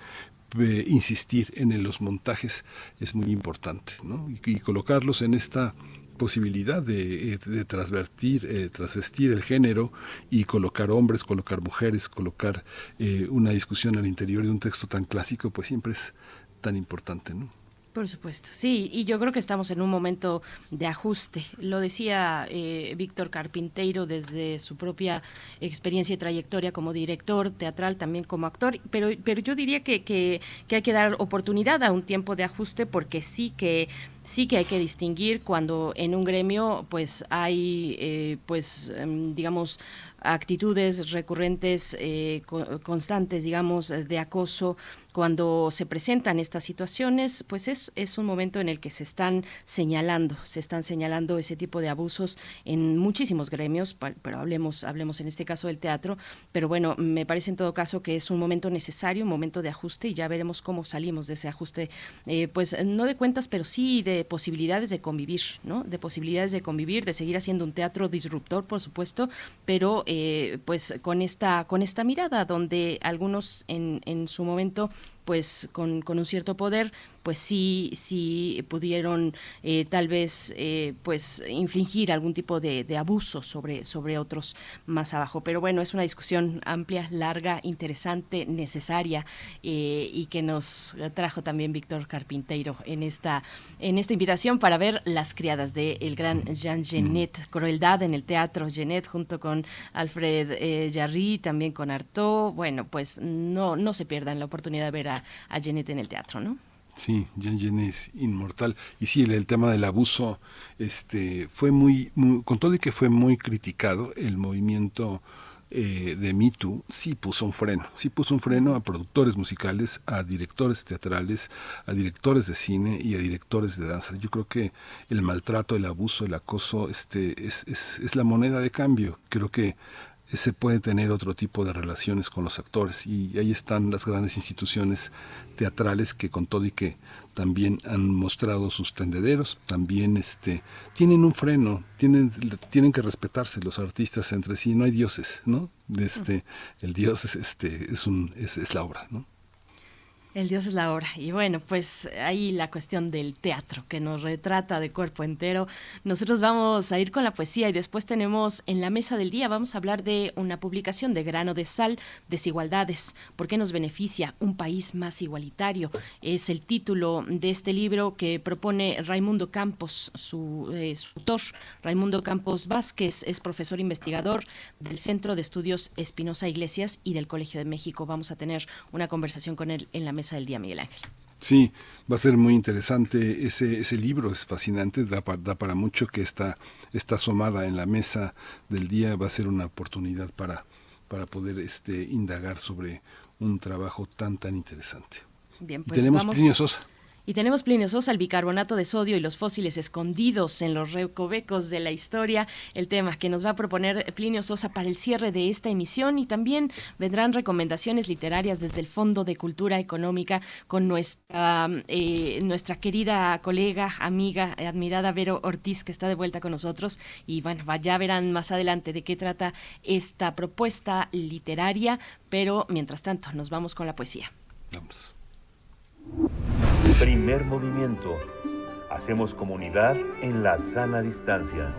eh, insistir en los montajes es muy importante, ¿no? Y, colocarlos en esta posibilidad de, eh, de transvertir, eh, transvestir el género y colocar hombres, colocar mujeres, colocar una discusión al interior de un texto tan clásico, pues siempre es tan importante, ¿no? Por supuesto, sí, y yo creo que estamos en un momento de ajuste. Lo decía eh, Víctor Carpinteiro desde su propia experiencia y trayectoria como director teatral, también como actor, pero, pero yo diría que, que, que hay que dar oportunidad a un tiempo de ajuste porque sí que sí que hay que distinguir cuando en un gremio pues hay eh, pues em, digamos actitudes recurrentes eh, constantes digamos de acoso cuando se presentan estas situaciones, pues es, es un momento en el que se están señalando, se están señalando ese tipo de abusos en muchísimos gremios, pero hablemos, hablemos en este caso del teatro, pero bueno, me parece en todo caso que es un momento necesario, un momento de ajuste y ya veremos cómo salimos de ese ajuste, eh, pues no de cuentas, pero sí de posibilidades de convivir, ¿no? De posibilidades de convivir, de seguir haciendo un teatro disruptor, por supuesto, pero eh, pues con esta, con esta mirada donde algunos en, en su momento pues con, con un cierto poder pues sí, sí pudieron eh, tal vez eh, pues infligir algún tipo de, abuso sobre, sobre otros más abajo. Pero bueno, es una discusión amplia, larga, interesante, necesaria eh, y que nos trajo también Víctor Carpinteiro en esta, en esta invitación para ver las criadas de el gran Jean Genet, Crueldad en el teatro Genet junto con Alfred Jarry, también con Artaud. Bueno, pues no, no se pierdan la oportunidad de ver a, a Genet en el teatro, ¿no? Sí, Jean es inmortal. Y sí, el, tema del abuso este, fue muy, con todo y que fue muy criticado, el movimiento eh, de Me Too sí puso un freno, sí puso un freno a productores musicales, a directores teatrales, a directores de cine y a directores de danza. Yo creo que el maltrato, el abuso, el acoso este, es, es, es la moneda de cambio. Creo que se puede tener otro tipo de relaciones con los actores y ahí están las grandes instituciones teatrales que con todo y que también han mostrado sus tendederos, también este tienen un freno, tienen tienen que respetarse los artistas entre sí, no hay dioses, ¿no? Este el dios es este es un es, es la obra, ¿no? El Dios es la hora. Y bueno, pues ahí la cuestión del teatro que nos retrata de cuerpo entero. Nosotros vamos a ir con la poesía y después tenemos en la mesa del día, vamos a hablar de una publicación de grano de sal, desigualdades. ¿Por qué nos beneficia un país más igualitario? Es el título de este libro que propone Raimundo Campos, su, eh, su autor. Raimundo Campos Vázquez es profesor investigador del Centro de Estudios Espinosa Iglesias y del Colegio de México. Vamos a tener una conversación con él en la mesa del día, Miguel Ángel. Sí, va a ser muy interesante ese, ese libro, es fascinante, da, da para mucho que está, está asomada en la mesa del día, va a ser una oportunidad para, para poder este, indagar sobre un trabajo tan, tan interesante. Bien, Y pues tenemos vamos- Sosa. Y tenemos Plinio Sosa, el bicarbonato de sodio y los fósiles escondidos en los recovecos de la historia, el tema que nos va a proponer Plinio Sosa para el cierre de esta emisión. Y también vendrán recomendaciones literarias desde el Fondo de Cultura Económica con nuestra, eh, nuestra querida colega, amiga, admirada Vero Ortiz que está de vuelta con nosotros. Y bueno, ya verán más adelante de qué trata esta propuesta literaria, pero mientras tanto nos vamos con la poesía. Primer movimiento. Hacemos comunidad en la sana distancia.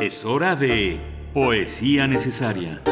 Es hora de Poesía Necesaria.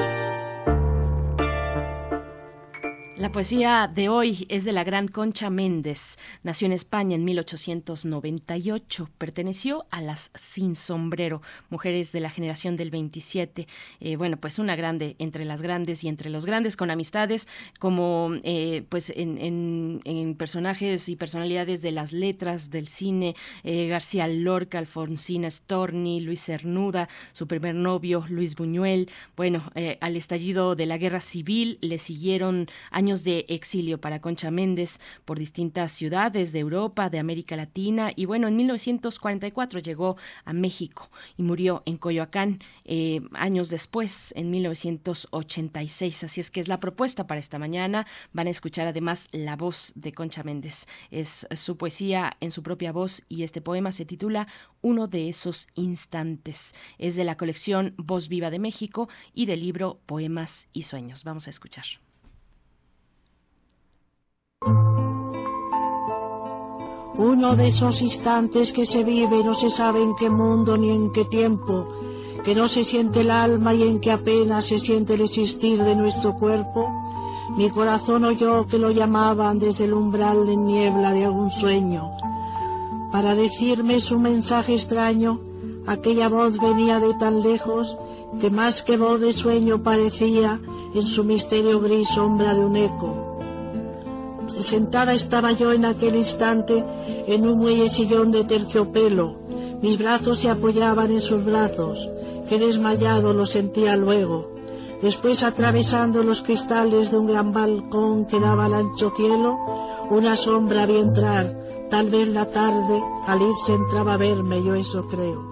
La poesía de hoy es de la gran Concha Méndez. Nació en España en 1898. Perteneció a las Sin Sombrero, mujeres de la generación del 27. Eh, bueno, pues una grande entre las grandes y entre los grandes, con amistades como eh, pues en, personajes y personalidades de las letras, del cine, eh, García Lorca, Alfonsina Storni, Luis Cernuda, su primer novio, Luis Buñuel. Bueno, eh, al estallido de la guerra civil le siguieron años de exilio para Concha Méndez por distintas ciudades de Europa, de América Latina y bueno, en 1944 llegó a México y murió en Coyoacán eh, años después, en 1986. Así es que es la propuesta para esta mañana. Van a escuchar además la voz de Concha Méndez. Es su poesía en su propia voz y este poema se titula Uno de esos instantes. Es de la colección Voz Viva de México y del libro Poemas y Sueños. Vamos a escuchar. Uno de esos instantes que se vive no se sabe en qué mundo ni en qué tiempo, que no se siente el alma y en que apenas se siente el existir de nuestro cuerpo. Mi corazón oyó que lo llamaban desde el umbral de niebla de algún sueño. Para decirme su mensaje extraño, aquella voz venía de tan lejos que más que voz de sueño parecía en su misterio gris sombra de un eco. Sentada estaba yo en aquel instante en un muelle sillón de terciopelo. Mis brazos se apoyaban en sus brazos, que desmayado lo sentía luego. Después, atravesando los cristales de un gran balcón que daba al ancho cielo, una sombra vi entrar. Tal vez la tarde, al irse entraba a verme, yo eso creo.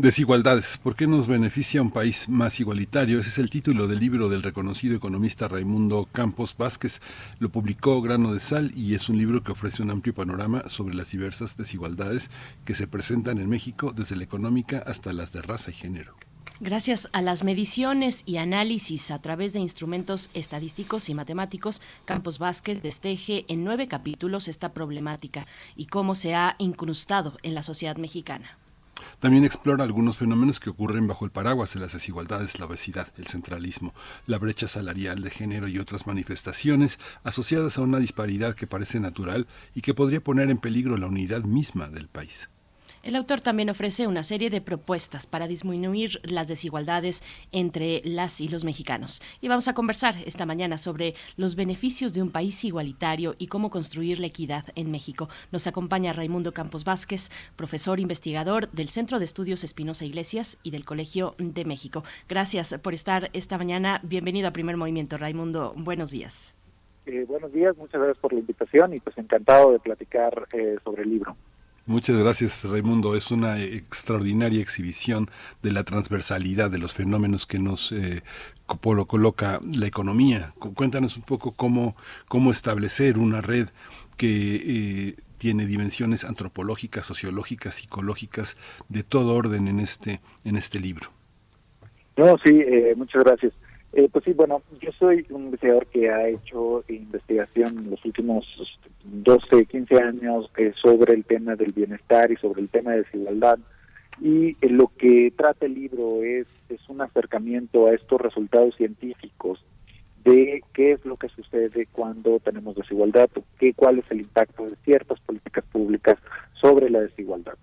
Desigualdades. ¿Por qué nos beneficia un país más igualitario? Ese es el título del libro del reconocido economista Raimundo Campos Vázquez. Lo publicó Grano de Sal y es un libro que ofrece un amplio panorama sobre las diversas desigualdades que se presentan en México, desde la económica hasta las de raza y género. Gracias a las mediciones y análisis a través de instrumentos estadísticos y matemáticos, Campos Vázquez desteje en nueve capítulos esta problemática y cómo se ha incrustado en la sociedad mexicana. También explora algunos fenómenos que ocurren bajo el paraguas de las desigualdades, la obesidad, el centralismo, la brecha salarial de género y otras manifestaciones asociadas a una disparidad que parece natural y que podría poner en peligro la unidad misma del país. El autor también ofrece una serie de propuestas para disminuir las desigualdades entre las y los mexicanos. Y vamos a conversar esta mañana sobre los beneficios de un país igualitario y cómo construir la equidad en México. Nos acompaña Raimundo Campos Vázquez, profesor investigador del Centro de Estudios Espinosa Iglesias y del Colegio de México. Gracias por estar esta mañana. Bienvenido a Primer Movimiento, Raimundo. Buenos días. Eh, buenos días, muchas gracias por la invitación y pues encantado de platicar eh, sobre el libro. Muchas gracias, Raimundo. Es una extraordinaria exhibición de la transversalidad de los fenómenos que nos eh, lo coloca la economía. Cuéntanos un poco cómo, cómo establecer una red que eh, tiene dimensiones antropológicas, sociológicas, psicológicas, de todo orden en este, en este libro. No, sí, eh, muchas gracias. Eh, pues sí, bueno, yo soy un investigador que ha hecho investigación en los últimos 12, 15 años eh, sobre el tema del bienestar y sobre el tema de desigualdad. Y eh, lo que trata el libro es, es un acercamiento a estos resultados científicos de qué es lo que sucede cuando tenemos desigualdad, qué, cuál es el impacto de ciertas políticas públicas sobre la desigualdad.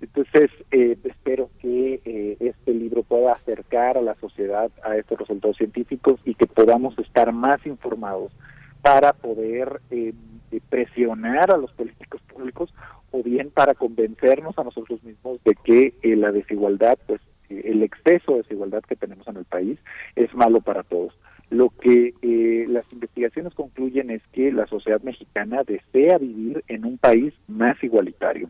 Entonces, eh, espero que eh, este libro pueda acercar a la sociedad a estos resultados científicos y que podamos estar más informados para poder eh, presionar a los políticos públicos o bien para convencernos a nosotros mismos de que la desigualdad, pues el exceso de desigualdad que tenemos en el país es malo para todos. Lo que las investigaciones concluyen es que la sociedad mexicana desea vivir en un país más igualitario.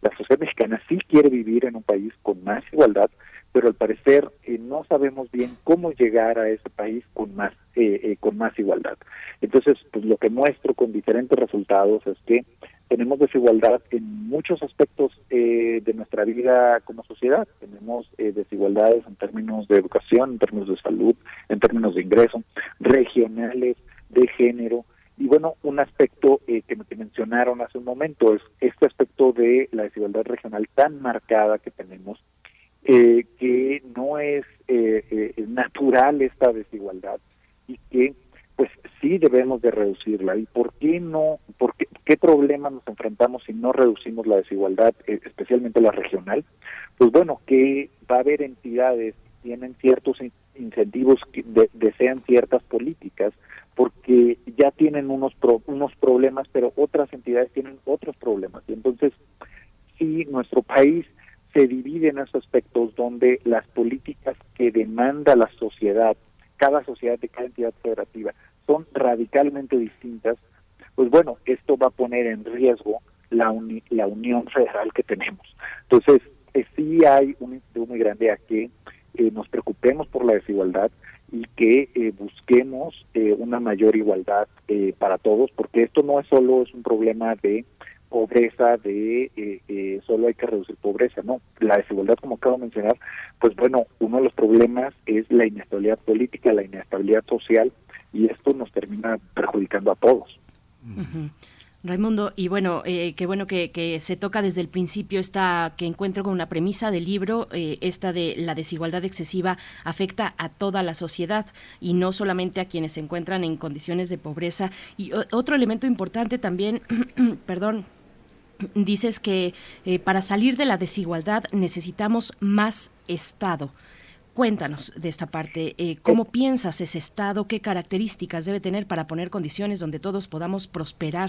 La sociedad mexicana sí quiere vivir en un país con más igualdad, pero al parecer eh, no sabemos bien cómo llegar a ese país con más eh, eh, con más igualdad. Entonces, pues lo que muestro con diferentes resultados es que tenemos desigualdad en muchos aspectos eh, de nuestra vida como sociedad. Tenemos eh, desigualdades en términos de educación, en términos de salud, en términos de ingreso, regionales, de género. Y bueno, un aspecto eh, que que mencionaron hace un momento es este aspecto de la desigualdad regional tan marcada que tenemos, eh, que no es eh, eh, natural esta desigualdad y que pues sí debemos de reducirla. ¿Y por qué no? ¿Por qué, qué problemas nos enfrentamos si no reducimos la desigualdad, eh, especialmente la regional? Pues bueno, que va a haber entidades que tienen ciertos in- incentivos que de- desean ciertas políticas porque ya tienen unos pro- unos problemas, pero otras entidades tienen otros problemas. Y entonces, si nuestro país se divide en esos aspectos donde las políticas que demanda la sociedad, cada sociedad de cada entidad federativa, son radicalmente distintas, pues bueno, esto va a poner en riesgo la, uni- la unión federal que tenemos. Entonces, eh, sí hay un incentivo muy grande a que eh, nos preocupemos por la desigualdad y que eh, busquemos eh, una mayor igualdad eh, para todos, porque esto no es solo es un problema de pobreza, de eh, eh, solo hay que reducir pobreza, no. La desigualdad, como acabo de mencionar, pues bueno, uno de los problemas es la inestabilidad política, la inestabilidad social, y esto nos termina perjudicando a todos. Ujú. Raimundo, y bueno, eh, qué bueno que, que se toca desde el principio esta que encuentro con una premisa del libro, eh, esta de la desigualdad excesiva afecta a toda la sociedad y no solamente a quienes se encuentran en condiciones de pobreza. Y otro elemento importante también, (clears throat) perdón, dices que eh, para salir de la desigualdad necesitamos más Estado. Cuéntanos de esta parte, eh, ¿cómo piensas ese Estado? ¿Qué características debe tener para poner condiciones donde todos podamos prosperar?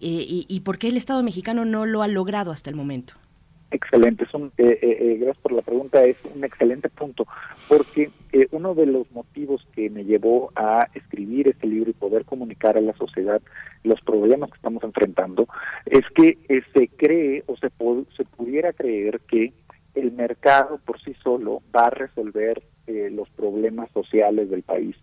Eh, y, y por qué el Estado mexicano no lo ha logrado hasta el momento? Excelente, es un, eh, eh, eh, gracias por la pregunta, es un excelente punto, porque eh, uno de los motivos que me llevó a escribir este libro y poder comunicar a la sociedad los problemas que estamos enfrentando es que eh, se cree o se, se pudiera creer que el mercado por sí solo va a resolver eh, los problemas sociales del país.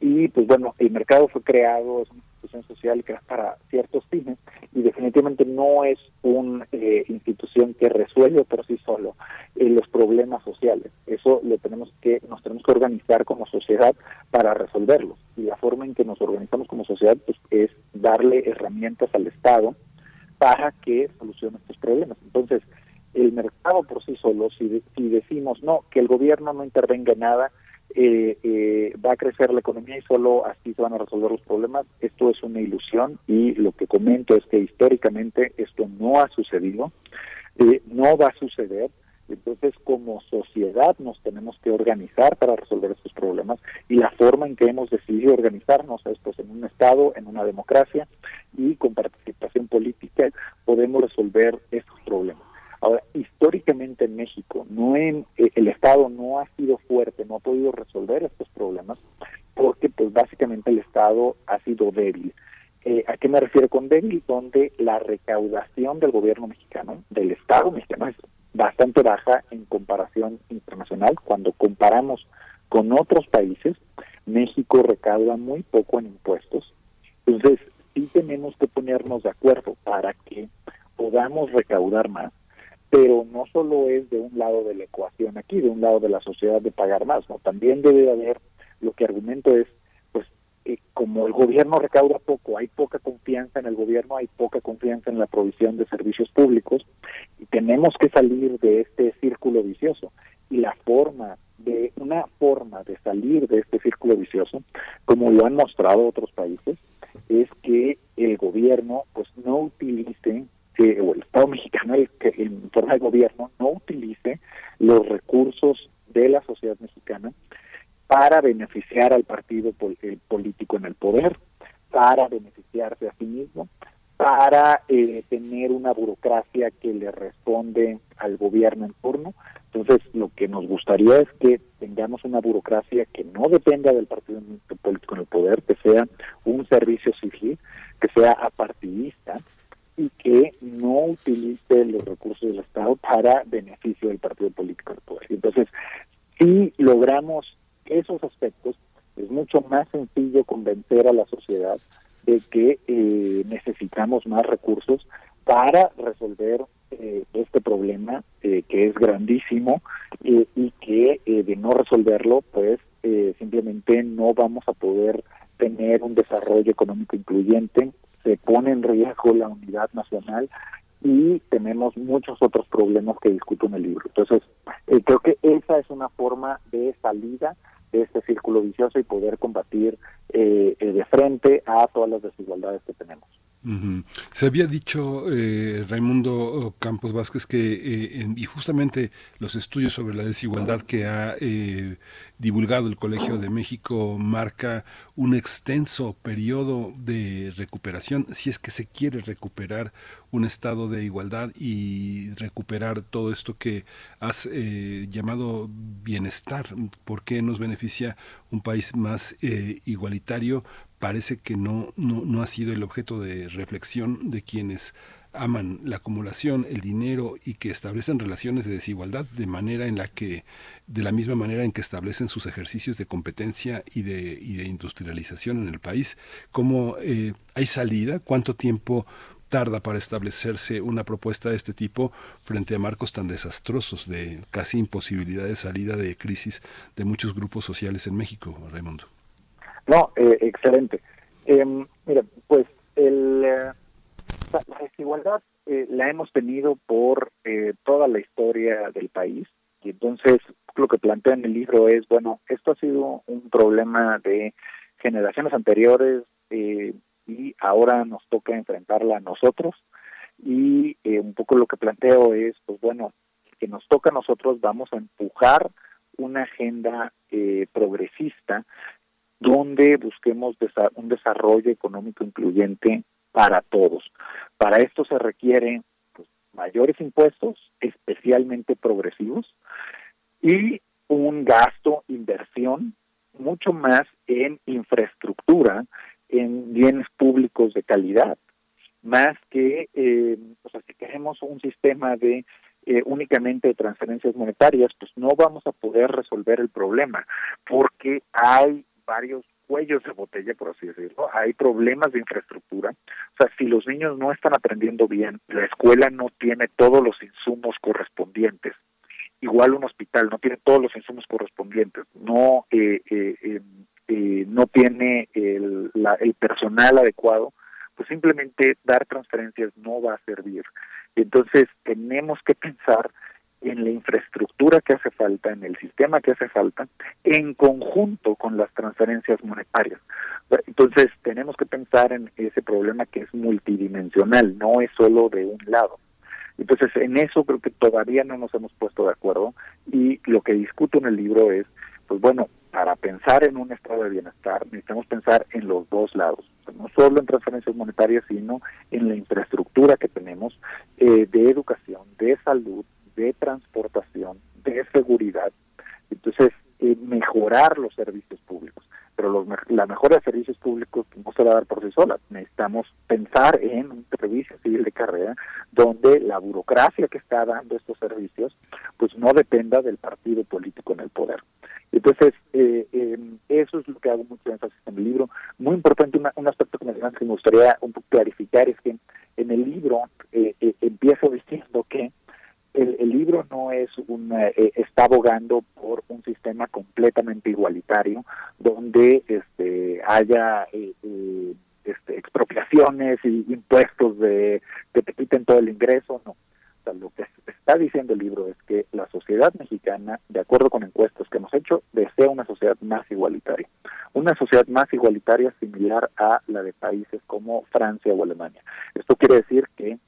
Y pues bueno, el mercado fue creado, es una institución social es para ciertos fines y definitivamente no es una institución que resuelve por sí solo eh, los problemas sociales. Eso lo tenemos que, nos tenemos que organizar como sociedad para resolverlos. Y la forma en que nos organizamos como sociedad pues, es darle herramientas al Estado para que solucione estos problemas. Entonces, el mercado por sí solo, si, de- si decimos no, que el gobierno no intervenga en nada, eh, eh, va a crecer la economía y solo así se van a resolver los problemas. Esto es una ilusión y lo que comento es que históricamente esto no ha sucedido, eh, no va a suceder. Entonces, como sociedad nos tenemos que organizar para resolver estos problemas y la forma en que hemos decidido organizarnos es pues, en un Estado, en una democracia y con participación política podemos resolver estos problemas. Ahora, históricamente en México, no en, eh, el Estado no ha sido fuerte, no ha podido resolver estos problemas porque pues básicamente el Estado ha sido débil. Eh, ¿A qué me refiero con débil? Donde la recaudación del gobierno mexicano, del Estado mexicano, es bastante baja en comparación internacional. Cuando comparamos con otros países, México recauda muy poco en impuestos. Entonces, sí tenemos que ponernos de acuerdo para que podamos recaudar más, pero no solo es de un lado de la ecuación aquí, de un lado de la sociedad de pagar más, no, también debe haber, lo que argumento es, pues, eh, como el gobierno recauda poco, hay poca confianza en el gobierno, hay poca confianza en la provisión de servicios públicos, y tenemos que salir de este círculo vicioso. Y la forma de, una forma de salir de este círculo vicioso, como lo han mostrado otros países, es que el gobierno pues no utilice que, o el Estado mexicano el que en forma de gobierno no utilice los recursos de la sociedad mexicana para beneficiar al partido político en el poder, para beneficiarse a sí mismo, para eh, tener una burocracia que le responde al gobierno en turno. Entonces, lo que nos gustaría es que tengamos una burocracia que no dependa del partido político en el poder, que sea un servicio civil que sea apartidista y que no utilice los recursos del Estado para beneficio del partido político del poder. Entonces, si logramos esos aspectos, es mucho más sencillo convencer a la sociedad de que eh, necesitamos más recursos para resolver eh, este problema eh, que es grandísimo eh, y que eh, de no resolverlo, pues eh, simplemente no vamos a poder tener un desarrollo económico incluyente, se pone en riesgo la unidad nacional y tenemos muchos otros problemas que discuto en el libro. Entonces, eh, creo que esa es una forma de salida de este círculo vicioso y poder combatir eh, eh, de frente a todas las desigualdades que tenemos. Se había dicho, eh, Raimundo Campos Vázquez, que, eh, y justamente los estudios sobre la desigualdad que ha eh, divulgado el Colegio de México marca un extenso periodo de recuperación, si es que se quiere recuperar un estado de igualdad y recuperar todo esto que has eh, llamado bienestar, porque nos beneficia un país más eh, igualitario, parece que no, no, no ha sido el objeto de reflexión de quienes aman la acumulación, el dinero y que establecen relaciones de desigualdad de manera en la que, de la misma manera en que establecen sus ejercicios de competencia y de, y de industrialización en el país. ¿Cómo eh, hay salida? ¿Cuánto tiempo tarda para establecerse una propuesta de este tipo frente a marcos tan desastrosos de casi imposibilidad de salida de crisis de muchos grupos sociales en México, Raimundo? No, eh, excelente. Eh, mira, pues el, eh, la desigualdad eh, la hemos tenido por eh, toda la historia del país y entonces lo que plantea en el libro es, bueno, esto ha sido un problema de generaciones anteriores eh, y ahora nos toca enfrentarla a nosotros y un poco lo que planteo es, pues bueno, que nos toca a nosotros, vamos a empujar una agenda progresista donde busquemos desa- un desarrollo económico incluyente para todos. Para esto se requieren pues, mayores impuestos, especialmente progresivos, y un gasto, inversión, mucho más en infraestructura, en bienes públicos de calidad, más que, eh, o sea, si queremos un sistema de eh, únicamente de transferencias monetarias, pues no vamos a poder resolver el problema, porque hay varios cuellos de botella, por así decirlo, hay problemas de infraestructura, o sea, si los niños no están aprendiendo bien, la escuela no tiene todos los insumos correspondientes, igual un hospital no tiene todos los insumos correspondientes, no eh, eh, eh, eh, no tiene el, la- el personal adecuado, pues simplemente dar transferencias no va a servir. Entonces tenemos que pensar en la infraestructura que hace falta, en el sistema que hace falta, en conjunto con las transferencias monetarias. Entonces tenemos que pensar en ese problema que es multidimensional, no es solo de un lado. Entonces, en eso creo que todavía no nos hemos puesto de acuerdo y lo que discuto en el libro es, pues bueno, para pensar en un estado de bienestar necesitamos pensar en los dos lados, no solo en transferencias monetarias, sino en la infraestructura que tenemos eh, de educación, de salud, de transportación, de seguridad. Entonces, eh, mejorar los servicios públicos. Pero los, la mejora de servicios públicos no se va a dar por sí sola. Necesitamos pensar en un servicio civil de carrera donde la burocracia que está dando estos servicios pues no dependa del partido político en el poder. Entonces, eh, eh, eso es lo que hago mucho énfasis en el libro. Muy importante, un aspecto que que me gustaría un poco clarificar es que en el libro eh, eh, empiezo diciendo que el, el libro no es un eh, está abogando por un sistema completamente igualitario donde este haya eh, eh, este, expropiaciones y impuestos de que te quiten todo el ingreso no lo que está diciendo el libro es que la sociedad mexicana, de acuerdo con encuestas que hemos hecho, desea una sociedad más igualitaria. Una sociedad más igualitaria similar a la de países como Francia o Alemania. Esto quiere decir que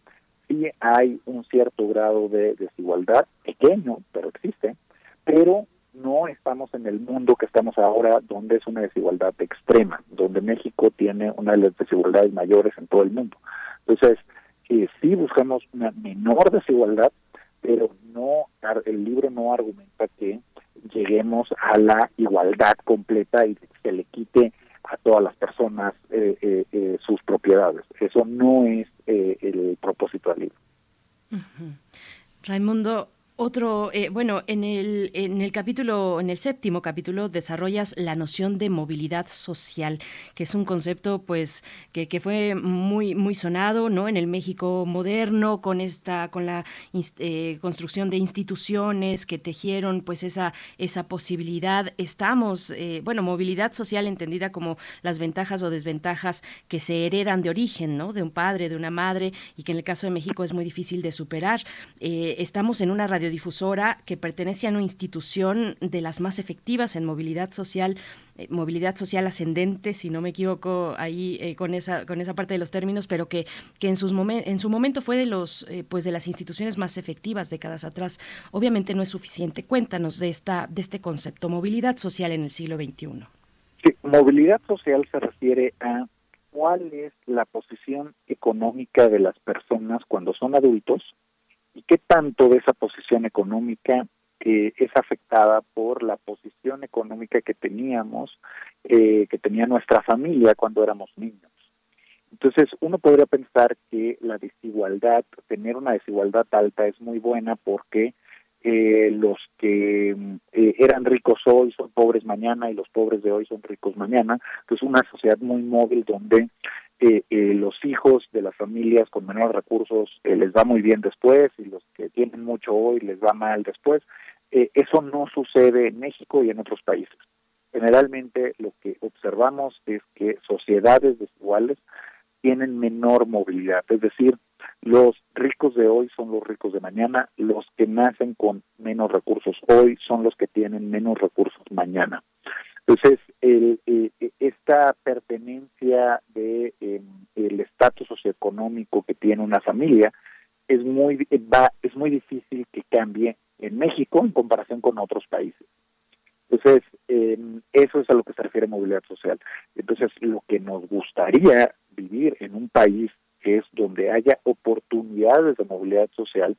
sí hay un cierto grado de desigualdad, pequeño, pero existe, pero no estamos en el mundo que estamos ahora, donde es una desigualdad extrema, donde México tiene una de las desigualdades mayores en todo el mundo. Entonces, eh, sí buscamos una menor desigualdad, pero no el libro no argumenta que lleguemos a la igualdad completa y se le quite a todas las personas eh, eh, eh, sus propiedades. Eso no es eh, el propósito del libro. Raimundo, otro, eh, bueno, en el, en el capítulo, en el séptimo capítulo, desarrollas la noción de movilidad social, que es un concepto, pues, que, que fue muy, muy sonado, ¿no? En el México moderno, con esta, con la eh, construcción de instituciones que tejieron, pues, esa, esa posibilidad. Estamos, eh, bueno, movilidad social entendida como las ventajas o desventajas que se heredan de origen, ¿no? De un padre, de una madre, y que en el caso de México es muy difícil de superar. Eh, estamos en una radiodifusora que pertenece a una institución de las más efectivas en movilidad social, eh, movilidad social ascendente, si no me equivoco ahí eh, con esa con esa parte de los términos, pero que, que en sus momen- en su momento fue de los eh, pues de las instituciones más efectivas décadas atrás. Obviamente no es suficiente. Cuéntanos de esta de este concepto movilidad social en el siglo XXI. Sí, movilidad social se refiere a cuál es la posición económica de las personas cuando son adultos y qué tanto de esa posición económica eh, es afectada por la posición económica que teníamos, eh, que tenía nuestra familia cuando éramos niños. Entonces, uno podría pensar que la desigualdad, tener una desigualdad alta es muy buena porque eh, los que eh, eran ricos hoy son pobres mañana y los pobres de hoy son ricos mañana. Entonces, una sociedad muy móvil donde eh, eh, los hijos de las familias con menores recursos eh, les va muy bien después y los que tienen mucho hoy les va mal después. Eh, eso no sucede en México y en otros países. Generalmente lo que observamos es que sociedades desiguales tienen menor movilidad, es decir, los ricos de hoy son los ricos de mañana, los que nacen con menos recursos hoy son los que tienen menos recursos mañana. Entonces, el, eh, eh, esta pertenencia de eh, el estatus socioeconómico que tiene una familia es muy va, es muy difícil que cambie en México en comparación con otros países. Entonces, eh, eso es a lo que se refiere movilidad social. Entonces, lo que nos gustaría vivir en un país es donde haya oportunidades de movilidad social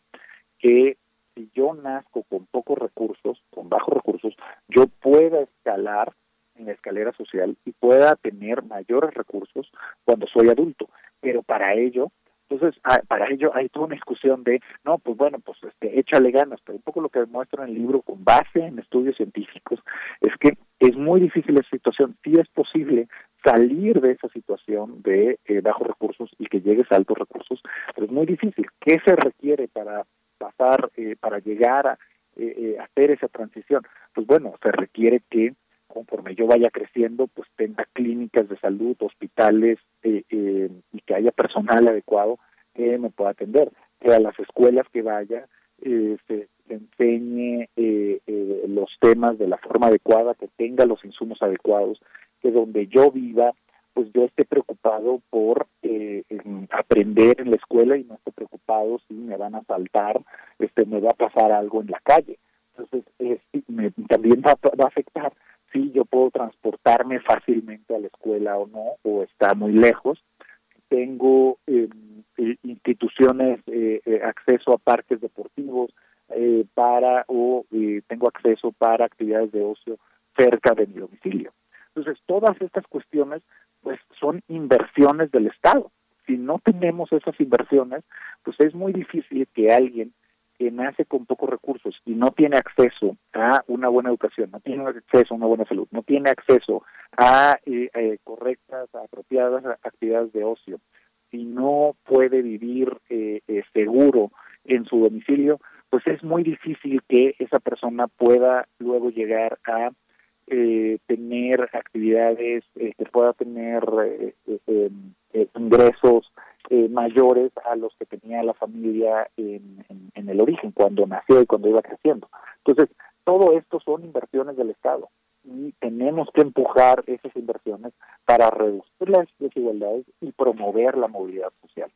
que si yo nazco con pocos recursos, con bajos recursos, yo pueda escalar en la escalera social y pueda tener mayores recursos cuando soy adulto. Pero para ello, entonces, ah, para ello hay toda una discusión de, no, pues bueno, pues este, échale ganas, pero un poco lo que demuestro en el libro con base en estudios científicos es que es muy difícil esa situación. Sí es posible salir de esa situación de eh, bajos recursos y que llegues a altos recursos, pero es muy difícil. ¿Qué se requiere para pasar, eh, para llegar a eh, eh, hacer esa transición? Pues bueno, se requiere que conforme yo vaya creciendo, pues tenga clínicas de salud, hospitales eh, eh, y que haya personal adecuado que me pueda atender, que a las escuelas que vaya eh, se, se enseñe eh, los temas de la forma adecuada, que tenga los insumos adecuados, que donde yo viva, pues yo esté preocupado por eh, en aprender en la escuela y no esté preocupado si me van a saltar, este, me va a pasar algo en la calle. Entonces, sí, me- también va, a afectar si yo puedo transportarme fácilmente a la escuela o no, o está muy lejos. Tengo eh, instituciones, eh, eh, acceso a parques deportivos eh, para, o eh, tengo acceso para actividades de ocio cerca de mi domicilio. Entonces, todas estas cuestiones, pues, son inversiones del Estado. Si no tenemos esas inversiones, pues es muy difícil que alguien que nace con pocos recursos y no tiene acceso a una buena educación, no tiene acceso a una buena salud, no tiene acceso a eh, eh, correctas, apropiadas actividades de ocio, si no puede vivir eh, eh, seguro en su domicilio, pues es muy difícil que esa persona pueda luego llegar a eh, tener actividades, eh, que pueda tener eh, eh, eh, ingresos eh, mayores a los que tenía la familia en el origen, cuando nació y cuando iba creciendo. Entonces, todo esto son inversiones del Estado y tenemos que empujar esas inversiones para reducir las desigualdades y promover la movilidad social.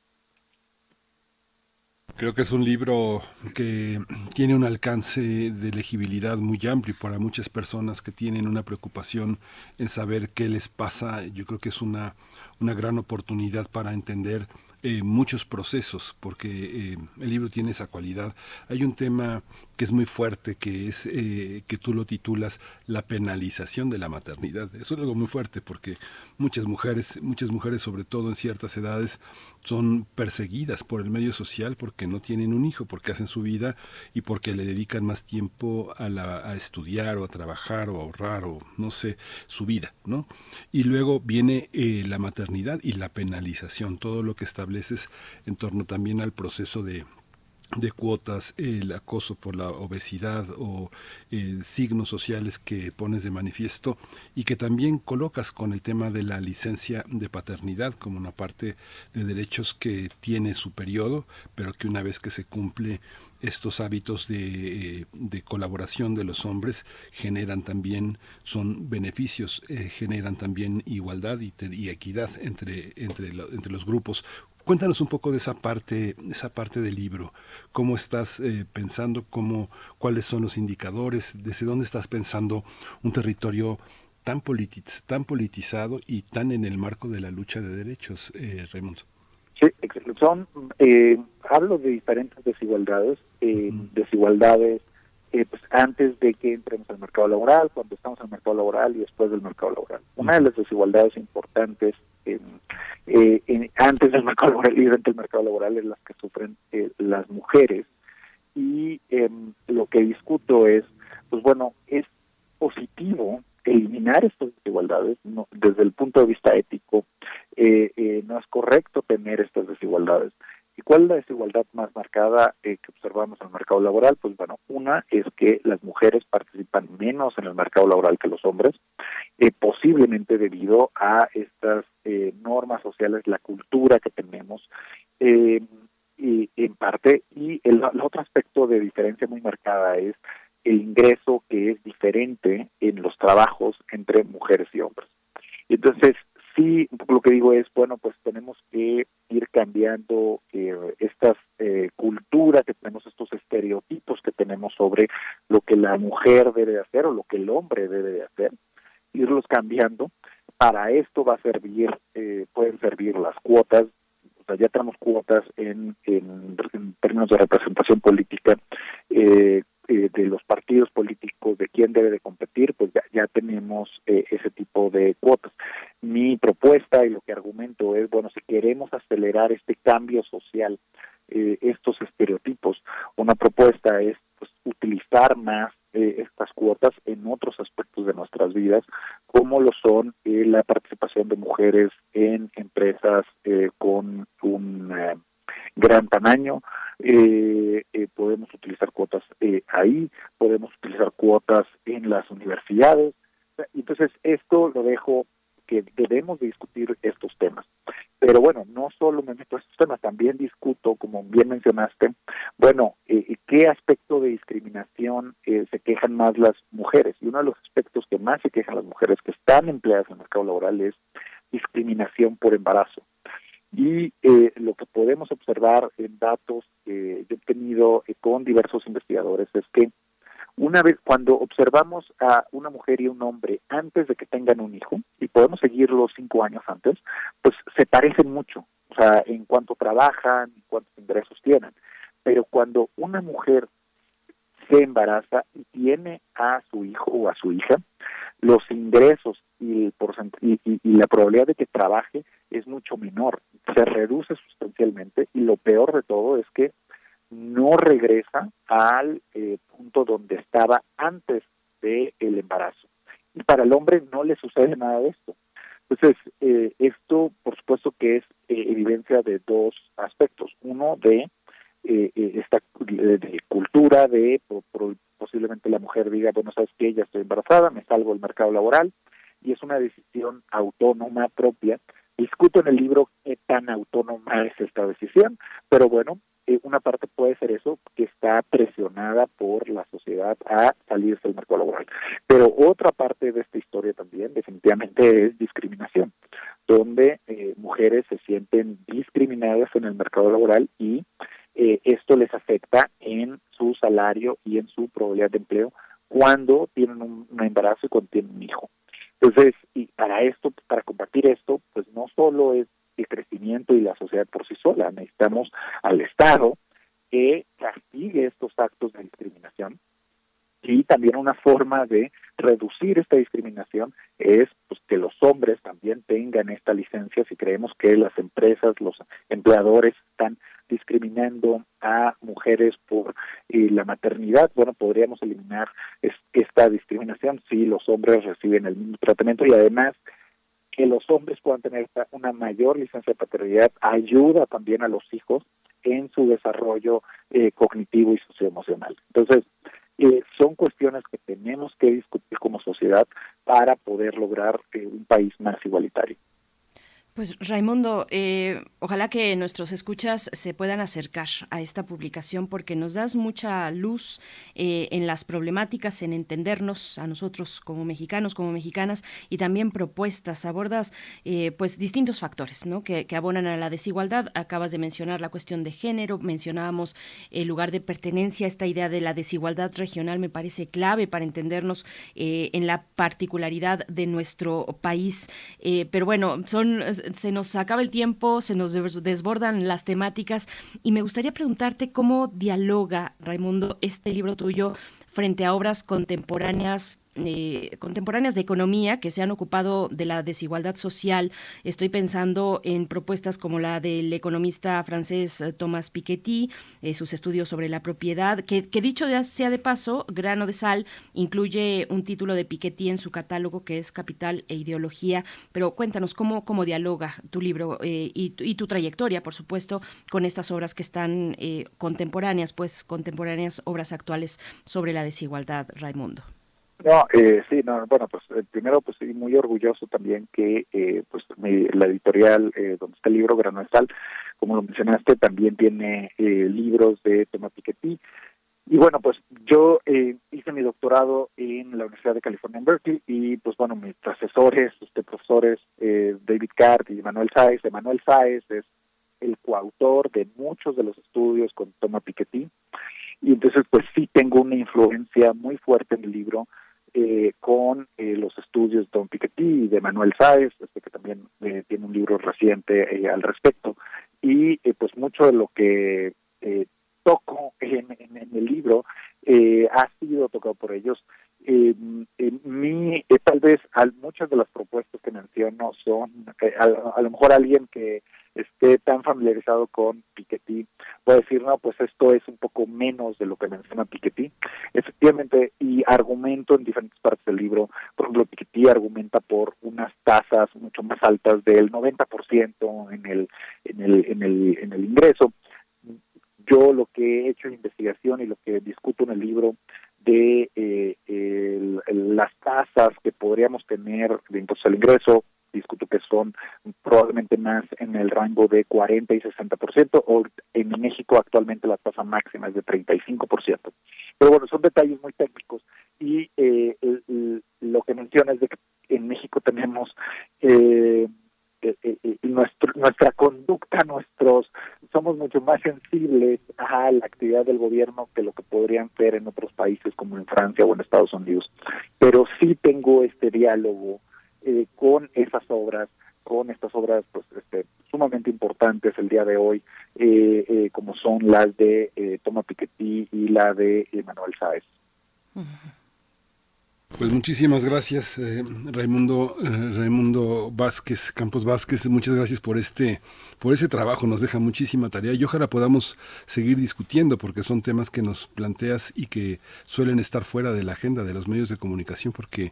Creo que es un libro que tiene un alcance de legibilidad muy amplio para muchas personas que tienen una preocupación en saber qué les pasa. Yo creo que es una, una gran oportunidad para entender eh, muchos procesos, porque eh, el libro tiene esa cualidad. Hay un tema que es muy fuerte, que es eh, que tú lo titulas la penalización de la maternidad. Eso es algo muy fuerte, porque muchas mujeres, muchas mujeres, sobre todo en ciertas edades, son perseguidas por el medio social porque no tienen un hijo, porque hacen su vida y porque le dedican más tiempo a, la, a estudiar o a trabajar o a ahorrar o no sé, su vida, ¿no? Y luego viene eh, la maternidad y la penalización, todo lo que estableces en torno también al proceso de de cuotas, el acoso por la obesidad o eh, signos sociales que pones de manifiesto y que también colocas con el tema de la licencia de paternidad como una parte de derechos que tiene su periodo, pero que una vez que se cumple estos hábitos de, eh, de colaboración de los hombres generan también, son beneficios, eh, generan también igualdad y, equidad entre, entre, entre los grupos. Cuéntanos un poco de esa parte, esa parte del libro. ¿Cómo estás eh, pensando? Cómo, ¿Cuáles son los indicadores? ¿Desde dónde estás pensando un territorio tan, politiz- tan politizado y tan en el marco de la lucha de derechos, eh, Raimundo? Sí, son, eh, hablo de diferentes desigualdades, eh, desigualdades eh, pues antes de que entremos al mercado laboral, cuando estamos en el mercado laboral y después del mercado laboral. Una de las desigualdades importantes eh, antes del mercado laboral y durante el mercado laboral es las que sufren eh, las mujeres y em, lo que discuto es, pues bueno, es positivo eliminar estas desigualdades desde el punto de vista ético. eh, eh, no es correcto tener estas desigualdades. ¿Y cuál es la desigualdad más marcada eh, que observamos en el mercado laboral? Pues bueno, una es que las mujeres participan menos en el mercado laboral que los hombres, eh, posiblemente debido a estas eh, normas sociales, la cultura que tenemos, eh, y en parte. Y el, otro aspecto de diferencia muy marcada es el ingreso que es diferente en los trabajos entre mujeres y hombres. Entonces, sí, lo que digo es, bueno, pues tenemos que ir cambiando eh, estas eh, culturas que tenemos, estos estereotipos que tenemos sobre lo que la mujer debe de hacer o lo que el hombre debe de hacer, irlos cambiando. Para esto va a servir, eh, pueden servir las cuotas, o sea, ya tenemos cuotas en, en, en términos de representación política eh, de los partidos políticos, de quién debe de competir, pues ya, tenemos eh, ese tipo de cuotas. Mi propuesta y lo que argumento es, bueno, si queremos acelerar este cambio social, eh, estos estereotipos, una propuesta es pues, utilizar más eh, estas cuotas en otros aspectos de nuestras vidas, como lo son eh, la participación de mujeres en empresas eh, con un gran tamaño. Eh, eh, podemos utilizar cuotas eh, ahí, podemos utilizar cuotas en las universidades. Entonces, esto lo dejo que debemos de discutir estos temas. Pero bueno, no solo me meto a estos temas, también discuto, como bien mencionaste, bueno, eh, ¿qué aspecto de discriminación eh, se quejan más las mujeres? Y uno de los aspectos que más se quejan las mujeres que están empleadas en el mercado laboral es discriminación por embarazo. Y eh, lo que podemos observar en datos que yo he obtenido eh, con diversos investigadores es que una vez cuando observamos a una mujer y un hombre antes de que tengan un hijo, y podemos seguirlos cinco años antes, pues se parecen mucho, o sea, en cuanto trabajan, cuántos ingresos tienen. Pero cuando una mujer se embaraza y tiene a su hijo o a su hija, los ingresos y, el y, y- la probabilidad de que trabaje es mucho menor, se reduce sustancialmente y lo peor de todo es que no regresa al eh, punto donde estaba antes del embarazo. Y para el hombre no le sucede nada de esto. Entonces, eh, esto por supuesto que es eh, evidencia de dos aspectos. Uno, de eh, eh, esta cultura, de posiblemente la mujer diga, bueno, sabes que ya estoy embarazada, me salgo del mercado laboral, y es una decisión autónoma propia. Discuto en el libro qué tan autónoma es esta decisión, pero bueno, eh, una parte puede ser eso, que está presionada por la sociedad a salirse del mercado laboral. Pero otra parte de esta historia también definitivamente es discriminación, donde eh, mujeres se sienten discriminadas en el mercado laboral y eh, esto les afecta en su salario y en su probabilidad de empleo cuando tienen un, embarazo y cuando tienen un hijo. Entonces, y para esto, para combatir esto, pues no solo es el crecimiento y la sociedad por sí sola. Necesitamos al Estado que castigue estos actos de discriminación y también una forma de reducir esta discriminación es pues, que los hombres también tengan esta licencia si creemos que las empresas, los empleadores están discriminando a mujeres por la maternidad, bueno, podríamos eliminar es- esta discriminación si los hombres reciben el mismo tratamiento y además que los hombres puedan tener una mayor licencia de paternidad ayuda también a los hijos en su desarrollo eh, cognitivo y socioemocional. Entonces, eh, son cuestiones que tenemos que discutir como sociedad para poder lograr eh, un país más igualitario. Pues Raimundo, eh, ojalá que nuestros escuchas se puedan acercar a esta publicación porque nos das mucha luz eh, en las problemáticas, en entendernos a nosotros como mexicanos, como mexicanas y también propuestas. Abordas eh, pues distintos factores ¿no? que, que abonan a la desigualdad. Acabas de mencionar la cuestión de género, mencionábamos el lugar de pertenencia, esta idea de la desigualdad regional me parece clave para entendernos en la particularidad de nuestro país. Pero bueno, son se nos acaba el tiempo, se nos des- desbordan las temáticas y me gustaría preguntarte cómo dialoga, Raimundo, este libro tuyo frente a obras contemporáneas eh, contemporáneas de economía que se han ocupado de la desigualdad social. Estoy pensando en propuestas como la del economista francés eh, Thomas Piketty, eh, sus estudios sobre la propiedad, que, dicho sea de paso, Grano de Sal incluye un título de Piketty en su catálogo que es Capital e Ideología. Pero cuéntanos cómo, dialoga tu libro y, tu- y tu trayectoria, por supuesto, con estas obras que están contemporáneas, pues contemporáneas obras actuales sobre la desigualdad, Raimundo. No, eh, sí, no, bueno, pues eh, primero, pues sí, muy orgulloso también que, eh, pues, mi- la editorial eh, donde está el libro Sal, como lo mencionaste, también tiene eh, libros de Thomas Piketty. Y bueno, pues yo eh, hice mi doctorado en la Universidad de California en Berkeley y, pues bueno, mis asesores, este, profesores David Cart y Manuel Sáez. Emanuel Sáez es el coautor de muchos de los estudios con Thomas Piketty. Y entonces, pues sí tengo una influencia muy fuerte en el libro eh, con eh, los estudios de Don Piketty y de Manuel Sáez, este que también eh, tiene un libro reciente eh, al respecto. Y eh, pues mucho de lo que eh, toco en, en- el libro ha sido tocado por ellos. Mi, tal vez al, muchas de las propuestas que menciono son, a, a lo mejor alguien que esté tan familiarizado con Piketty puede decir, no, pues esto es un poco menos de lo que menciona Piketty. Efectivamente, y argumento en diferentes partes del libro, por ejemplo, Piketty argumenta por unas tasas mucho más altas del 90% en el, en el, en el, en el ingreso. Yo lo que he hecho en investigación y lo que discuto en el libro de eh, las tasas que podríamos tener de impuestos al ingreso, discuto que son probablemente más en el rango de 40 y 60%, o en México actualmente la tasa máxima es de 35%. Pero bueno, son detalles muy técnicos y eh, lo que menciona es de que en México tenemos eh, eh, eh, eh, nuestro- nuestra conducta, nuestros somos mucho más sensibles a la actividad del gobierno que lo que podrían ser en otros países como en Francia o en Estados Unidos. Pero sí tengo este diálogo eh, con esas obras, con estas obras pues, este, sumamente importantes el día de hoy, eh, eh, como son las de eh, Thomas Piketty y la de Manuel Sáez. Pues muchísimas gracias, eh, Raimundo, eh, Raimundo Vázquez, Campos Vázquez, muchas gracias por este, por ese trabajo, nos deja muchísima tarea y ojalá podamos seguir discutiendo porque son temas que nos planteas y que suelen estar fuera de la agenda de los medios de comunicación porque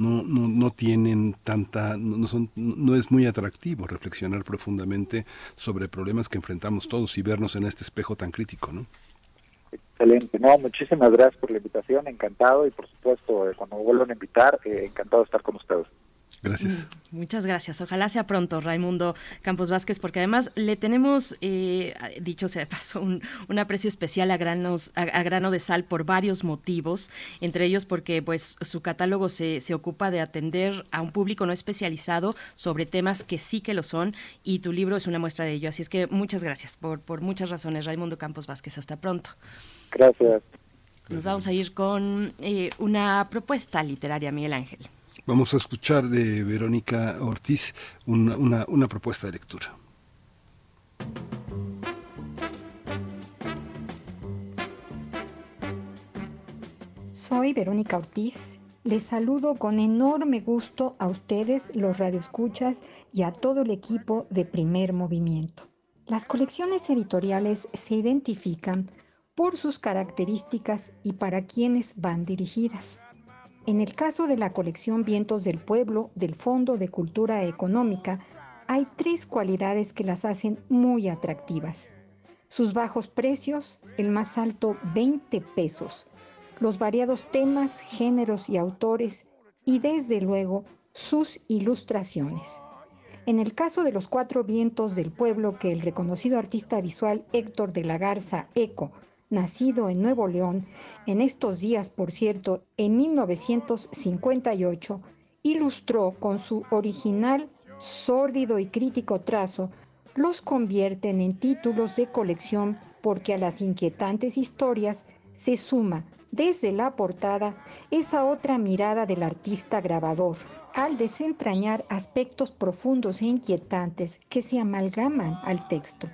no, no, no tienen tanta, no, son, no es muy atractivo reflexionar profundamente sobre problemas que enfrentamos todos y vernos en este espejo tan crítico, ¿no? Excelente, no, muchísimas gracias por la invitación, encantado y por supuesto eh, cuando vuelvan a invitar, eh, encantado de estar con ustedes. Gracias. Muchas gracias. Ojalá sea pronto, Raimundo Campos Vázquez, porque además le tenemos, eh, dicho sea de paso, un, un aprecio especial a, granos, a, a grano de sal por varios motivos, entre ellos porque pues su catálogo se, se ocupa de atender a un público no especializado sobre temas que sí que lo son y tu libro es una muestra de ello. Así es que muchas gracias por, por muchas razones, Raimundo Campos Vázquez. Hasta pronto. Gracias. Nos vamos a ir con eh, una propuesta literaria, Miguel Ángel. Vamos a escuchar de Verónica Ortiz una, propuesta de lectura. Soy Verónica Ortiz. Les saludo con enorme gusto a ustedes, los radioescuchas, y a todo el equipo de Primer Movimiento. Las colecciones editoriales se identifican por sus características y para quienes van dirigidas. En el caso de la colección Vientos del Pueblo del Fondo de Cultura Económica, hay tres cualidades que las hacen muy atractivas. Sus bajos precios, el más alto 20 pesos, los variados temas, géneros y autores, y desde luego sus ilustraciones. En el caso de los cuatro vientos del pueblo que el reconocido artista visual Héctor de la Garza Eco, nacido en Nuevo León, en estos días, por cierto, en 1958, ilustró con su original, sórdido y crítico trazo, los convierten en títulos de colección porque a las inquietantes historias se suma desde la portada esa otra mirada del artista grabador, al desentrañar aspectos profundos e inquietantes que se amalgaman al texto.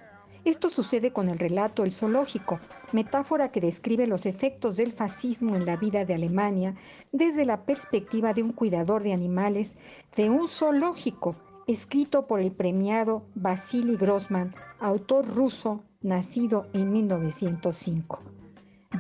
Esto sucede con el relato El zoológico, metáfora que describe los efectos del fascismo en la vida de Alemania desde la perspectiva de un cuidador de animales de un zoológico, escrito por el premiado Vasily Grossman, autor ruso nacido en 1905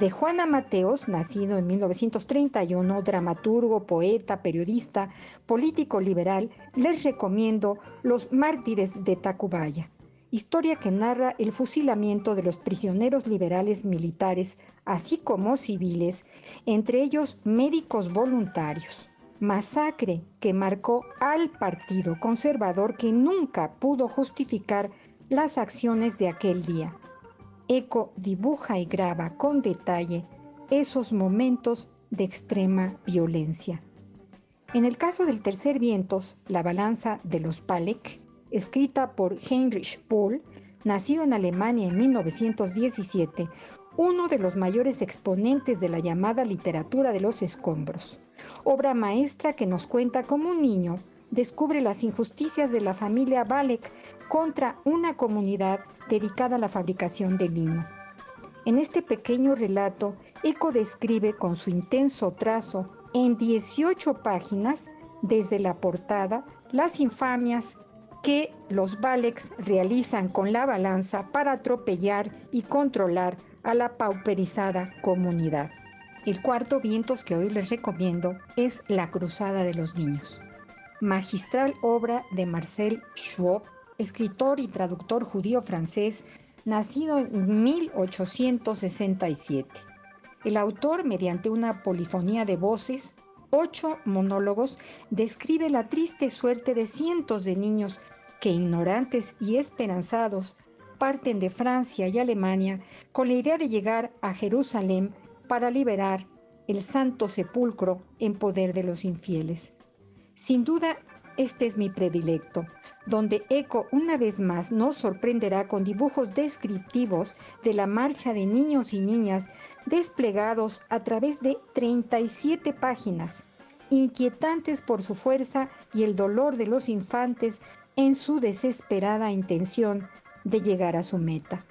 de Juana Mateos, nacido en 1931, dramaturgo, poeta, periodista, político liberal, les recomiendo Los mártires de Tacubaya, historia que narra el fusilamiento de los prisioneros liberales militares, así como civiles, entre ellos médicos voluntarios. Masacre que marcó al Partido Conservador que nunca pudo justificar las acciones de aquel día Eco dibuja y graba con detalle esos momentos de extrema violencia. En el caso del tercer vientos, La balanza de los Palek, escrita por Heinrich Pohl, nacido en Alemania en 1917, uno de los mayores exponentes de la llamada literatura de los escombros, obra maestra que nos cuenta cómo un niño descubre las injusticias de la familia Balek contra una comunidad dedicada a la fabricación de lino. En este pequeño relato, Eco describe con su intenso trazo en 18 páginas, desde la portada, las infamias que los Balex realizan con la balanza para atropellar y controlar a la pauperizada comunidad. El cuarto vientos que hoy les recomiendo es La Cruzada de los Niños, magistral obra de Marcel Schwab, escritor y traductor judío francés, nacido en 1867. El autor, mediante una polifonía de voces, ocho monólogos, describe la triste suerte de cientos de niños que, ignorantes y esperanzados, parten de Francia y Alemania con la idea de llegar a Jerusalén para liberar el santo sepulcro en poder de los infieles. Sin duda, este es mi predilecto, donde Eco una vez más nos sorprenderá con dibujos descriptivos de la marcha de niños y niñas desplegados a través de 37 páginas, inquietantes por su fuerza y el dolor de los infantes en su desesperada intención de llegar a su meta.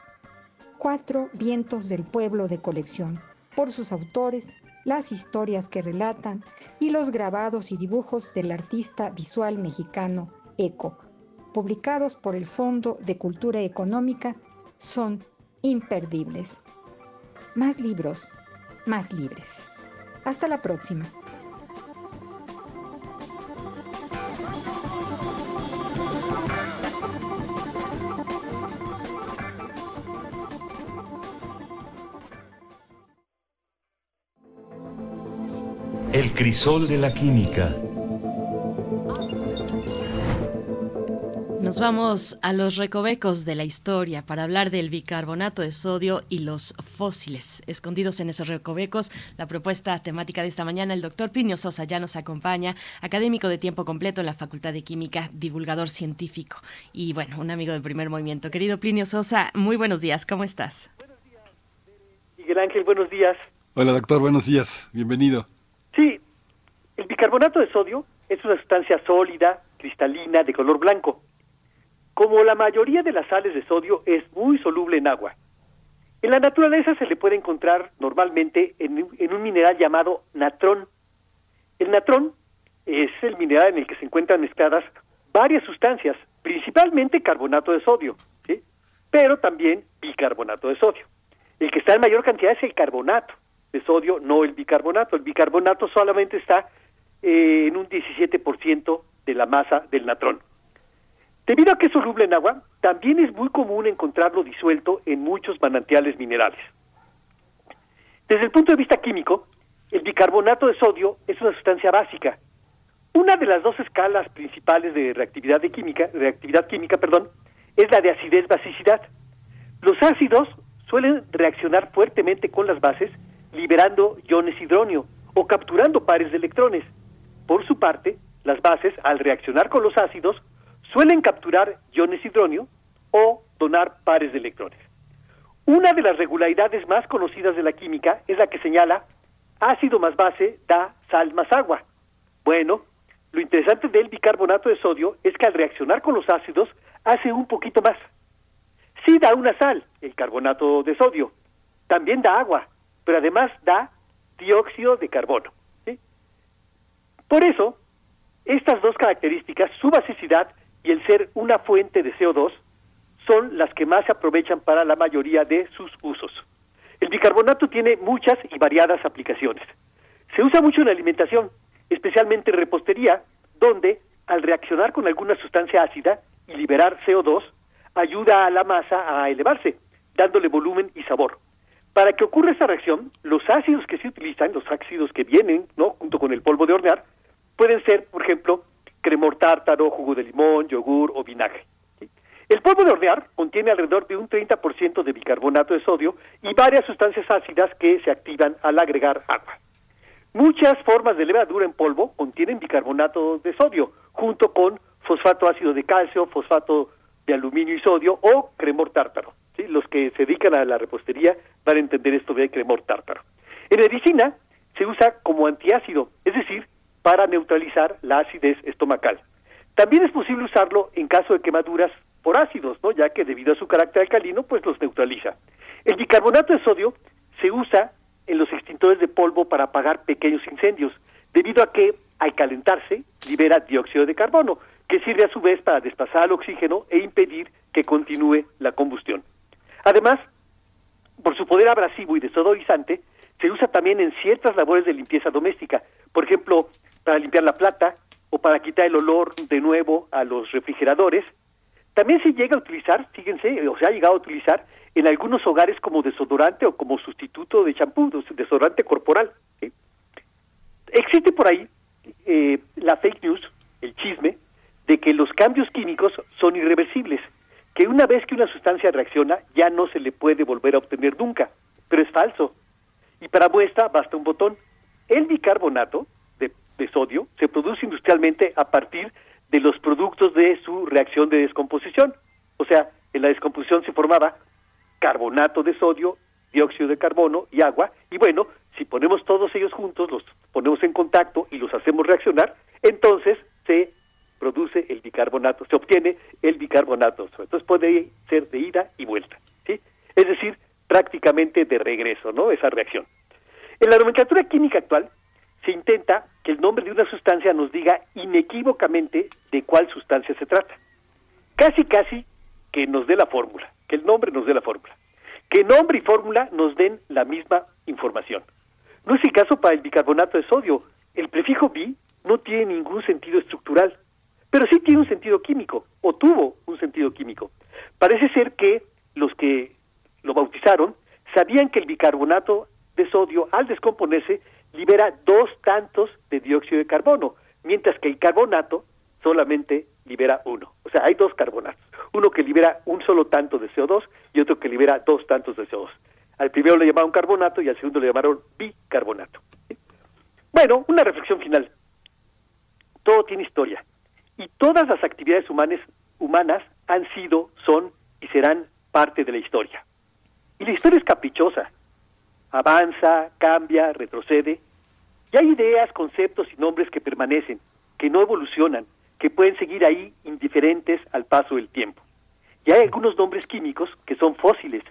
Cuatro vientos del pueblo de colección, por sus autores, las historias que relatan y los grabados y dibujos del artista visual mexicano Eco, publicados por el Fondo de Cultura Económica, son imperdibles. Más libros, más libres. Hasta la próxima. Crisol de la química. Nos vamos a los recovecos de la historia para hablar del bicarbonato de sodio y los fósiles escondidos en esos recovecos. La propuesta temática de esta mañana, el doctor Plinio Sosa ya nos acompaña, académico de tiempo completo en la Facultad de Química, divulgador científico y bueno, un amigo del primer movimiento. Querido Plinio Sosa, muy buenos días, ¿cómo estás? Miguel Ángel, buenos días. Hola doctor, buenos días, bienvenido. Sí, el bicarbonato de sodio es una sustancia sólida, cristalina, de color blanco. Como la mayoría de las sales de sodio, es muy soluble en agua. En la naturaleza se le puede encontrar normalmente en, un- mineral llamado natrón. El natrón es el mineral en el que se encuentran mezcladas varias sustancias, principalmente carbonato de sodio, ¿sí? pero también bicarbonato de sodio. El que está en mayor cantidad es el carbonato de sodio, no el bicarbonato. El bicarbonato solamente está eh, en un 17% de la masa del natrón. Debido a que es soluble en agua, también es muy común encontrarlo disuelto en muchos manantiales minerales. Desde el punto de vista químico, el bicarbonato de sodio es una sustancia básica. Una de las dos escalas principales de reactividad de química, reactividad química, perdón, es la de acidez-basicidad. Los ácidos suelen reaccionar fuertemente con las bases, liberando iones hidróneo o capturando pares de electrones. Por su parte, las bases, al reaccionar con los ácidos, suelen capturar iones hidróneo o donar pares de electrones. Una de las regularidades más conocidas de la química es la que señala ácido más base da sal más agua. Bueno, lo interesante del bicarbonato de sodio es que al reaccionar con los ácidos hace un poquito más. Sí da una sal, el carbonato de sodio, también da agua, pero además da dióxido de carbono. Por eso, estas dos características, su basicidad y el ser una fuente de CO2, son las que más se aprovechan para la mayoría de sus usos. El bicarbonato tiene muchas y variadas aplicaciones. Se usa mucho en alimentación, especialmente en repostería, donde al reaccionar con alguna sustancia ácida y liberar CO2, ayuda a la masa a elevarse, dándole volumen y sabor. Para que ocurra esta reacción, los ácidos que se utilizan, los ácidos que vienen, ¿no? junto con el polvo de hornear, pueden ser, por ejemplo, cremor tártaro, jugo de limón, yogur o vinagre. El polvo de hornear contiene alrededor de un 30% de bicarbonato de sodio y varias sustancias ácidas que se activan al agregar agua. Muchas formas de levadura en polvo contienen bicarbonato de sodio, junto con fosfato ácido de calcio, fosfato de aluminio y sodio o cremor tártaro. Los que se dedican a la repostería van a entender esto de cremor tártaro. En medicina se usa como antiácido, es decir, para neutralizar la acidez estomacal. También es posible usarlo en caso de quemaduras por ácidos, ¿no? ya que debido a su carácter alcalino, pues los neutraliza. El bicarbonato de sodio se usa en los extintores de polvo para apagar pequeños incendios, debido a que al calentarse libera dióxido de carbono, que sirve a su vez para desplazar al oxígeno e impedir que continúe la combustión. Además, por su poder abrasivo y desodorizante, se usa también en ciertas labores de limpieza doméstica, por ejemplo, para limpiar la plata o para quitar el olor de nuevo a los refrigeradores. También se llega a utilizar, fíjense, o se ha llegado a utilizar en algunos hogares como desodorante o como sustituto de champú, desodorante corporal. Existe por ahí eh, la fake news, el chisme, de que los cambios químicos son irreversibles, que una vez que una sustancia reacciona ya no se le puede volver a obtener nunca, pero es falso. Y para muestra basta un botón. El bicarbonato de, sodio se produce industrialmente a partir de los productos de su reacción de descomposición. O sea, en la descomposición se formaba carbonato de sodio, dióxido de carbono y agua. Y bueno, si ponemos todos ellos juntos, los ponemos en contacto y los hacemos reaccionar, entonces se produce el bicarbonato, se obtiene el bicarbonato. Entonces puede ser de ida y vuelta, ¿sí? Es decir, prácticamente de regreso, ¿no? Esa reacción. En la nomenclatura química actual se intenta que el nombre de una sustancia nos diga inequívocamente de cuál sustancia se trata. Casi, casi que nos dé la fórmula, que el nombre nos dé la fórmula. Que nombre y fórmula nos den la misma información. No es el caso para el bicarbonato de sodio. El prefijo bi no tiene ningún sentido estructural, pero sí tiene un sentido químico, o tuvo un sentido químico. Parece ser que los que lo bautizaron sabían que el bicarbonato de sodio, al descomponerse, libera dos tantos de dióxido de carbono, mientras que el carbonato solamente libera uno. O sea, hay dos carbonatos. Uno que libera un solo tanto de CO2 y otro que libera dos tantos de CO2. Al primero le llamaron carbonato y al segundo le llamaron bicarbonato. Bueno, una reflexión final. Todo tiene historia. Y todas las actividades humanas, humanas han sido, son y serán parte de la historia. Y la historia es caprichosa. Avanza, cambia, retrocede. Y hay ideas, conceptos y nombres que permanecen, que no evolucionan, que pueden seguir ahí indiferentes al paso del tiempo. Y hay algunos nombres químicos que son fósiles,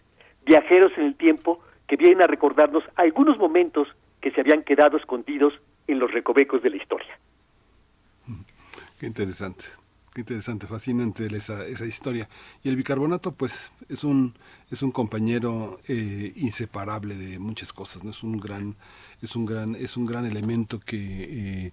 viajeros en el tiempo que vienen a recordarnos algunos momentos que se habían quedado escondidos en los recovecos de la historia. Qué interesante, qué interesante, fascinante esa, esa historia. Y el bicarbonato, pues, es un, es un compañero eh, inseparable de muchas cosas, ¿no? Es un gran, es un gran, es un gran elemento que, eh,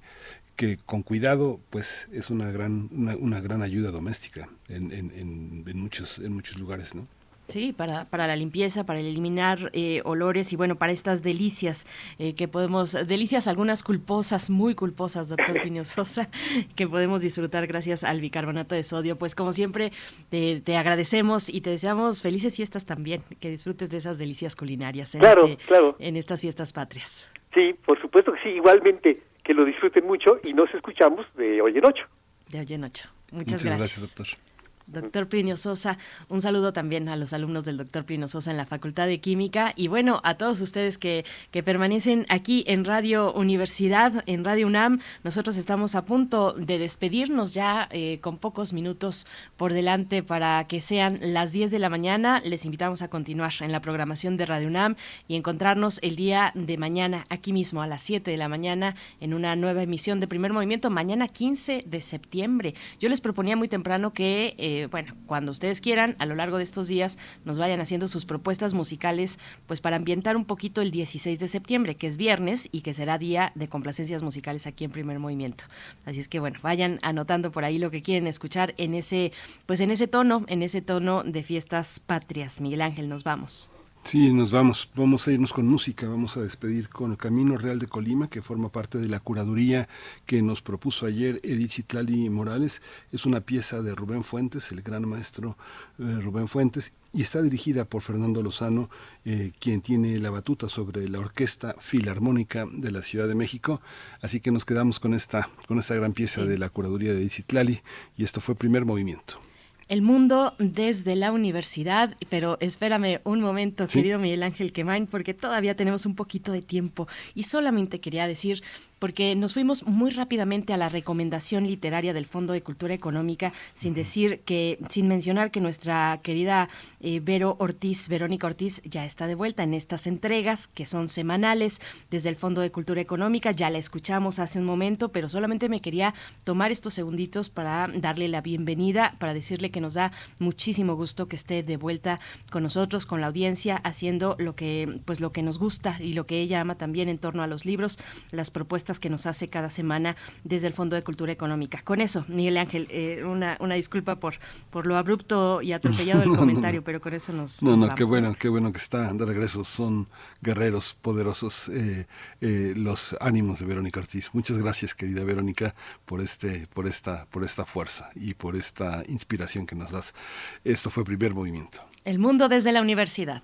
que con cuidado, pues, es una gran, una, una gran ayuda doméstica en, en, en, en muchos, en muchos lugares, ¿no? Sí, para, para la limpieza, para eliminar eh, olores y bueno, para estas delicias eh, que podemos, delicias algunas culposas, muy culposas, doctor Piño Sosa, (laughs) que podemos disfrutar gracias al bicarbonato de sodio. Pues como siempre, te, te agradecemos y te deseamos felices fiestas también, que disfrutes de esas delicias culinarias en, Claro, este- claro. en estas fiestas patrias. Sí, por supuesto que sí, igualmente que lo disfruten mucho y nos escuchamos de hoy en ocho. De hoy en ocho. Muchas, Muchas gracias. gracias, doctor. Doctor Plinio Sosa, un saludo también a los alumnos del doctor Plinio Sosa en la Facultad de Química y bueno, a todos ustedes que, que permanecen aquí en Radio Universidad, en Radio UNAM. Nosotros estamos a punto de despedirnos ya eh, con pocos minutos por delante para que sean las 10 de la mañana. Les invitamos a continuar en la programación de Radio UNAM y encontrarnos el día de mañana aquí mismo a las 7 de la mañana en una nueva emisión de Primer Movimiento, mañana 15 de septiembre. Yo les proponía muy temprano que, eh, bueno, cuando ustedes quieran, a lo largo de estos días, nos vayan haciendo sus propuestas musicales, pues para ambientar un poquito el 16 de septiembre, que es viernes y que será día de complacencias musicales aquí en Primer Movimiento. Así es que, bueno, vayan anotando por ahí lo que quieren escuchar en ese, pues en ese tono, en ese tono de fiestas patrias. Miguel Ángel, nos vamos. Sí, nos vamos, vamos a irnos con música, vamos a despedir con el Camino Real de Colima, que forma parte de la curaduría que nos propuso ayer Edith Citlali Morales. Es una pieza de Rubén Fuentes, el gran maestro eh, Rubén Fuentes, y está dirigida por Fernando Lozano, eh, quien tiene la batuta sobre la Orquesta Filarmónica de la Ciudad de México. Así que nos quedamos con esta, con esta gran pieza de la curaduría de Edith Citlali, y esto fue primer movimiento. El mundo desde la universidad, pero espérame un momento, Sí. querido Miguel Ángel Quemain, porque todavía tenemos un poquito de tiempo y solamente quería decir, porque nos fuimos muy rápidamente a la recomendación literaria del Fondo de Cultura Económica, sin decir que, sin mencionar que nuestra querida eh, Vero Ortiz, Verónica Ortiz, ya está de vuelta en estas entregas que son semanales desde el Fondo de Cultura Económica. Ya la escuchamos hace un momento, pero solamente me quería tomar estos segunditos para darle la bienvenida, para decirle que nos da muchísimo gusto que esté de vuelta con nosotros, con la audiencia, haciendo lo que, pues lo que nos gusta y lo que ella ama también en torno a los libros, las propuestas que nos hace cada semana desde el Fondo de Cultura Económica. Con eso, Miguel Ángel, eh, una, una disculpa por, por lo abrupto y atropellado del (laughs) no, comentario, no. pero con eso nos, No, nos no, vamos. qué bueno, qué bueno que está de regreso. Son guerreros poderosos eh, eh, los ánimos de Verónica Ortiz. Muchas gracias, querida Verónica, por este, por esta, por esta fuerza y por esta inspiración que nos das. Esto fue primer movimiento. El mundo desde la universidad.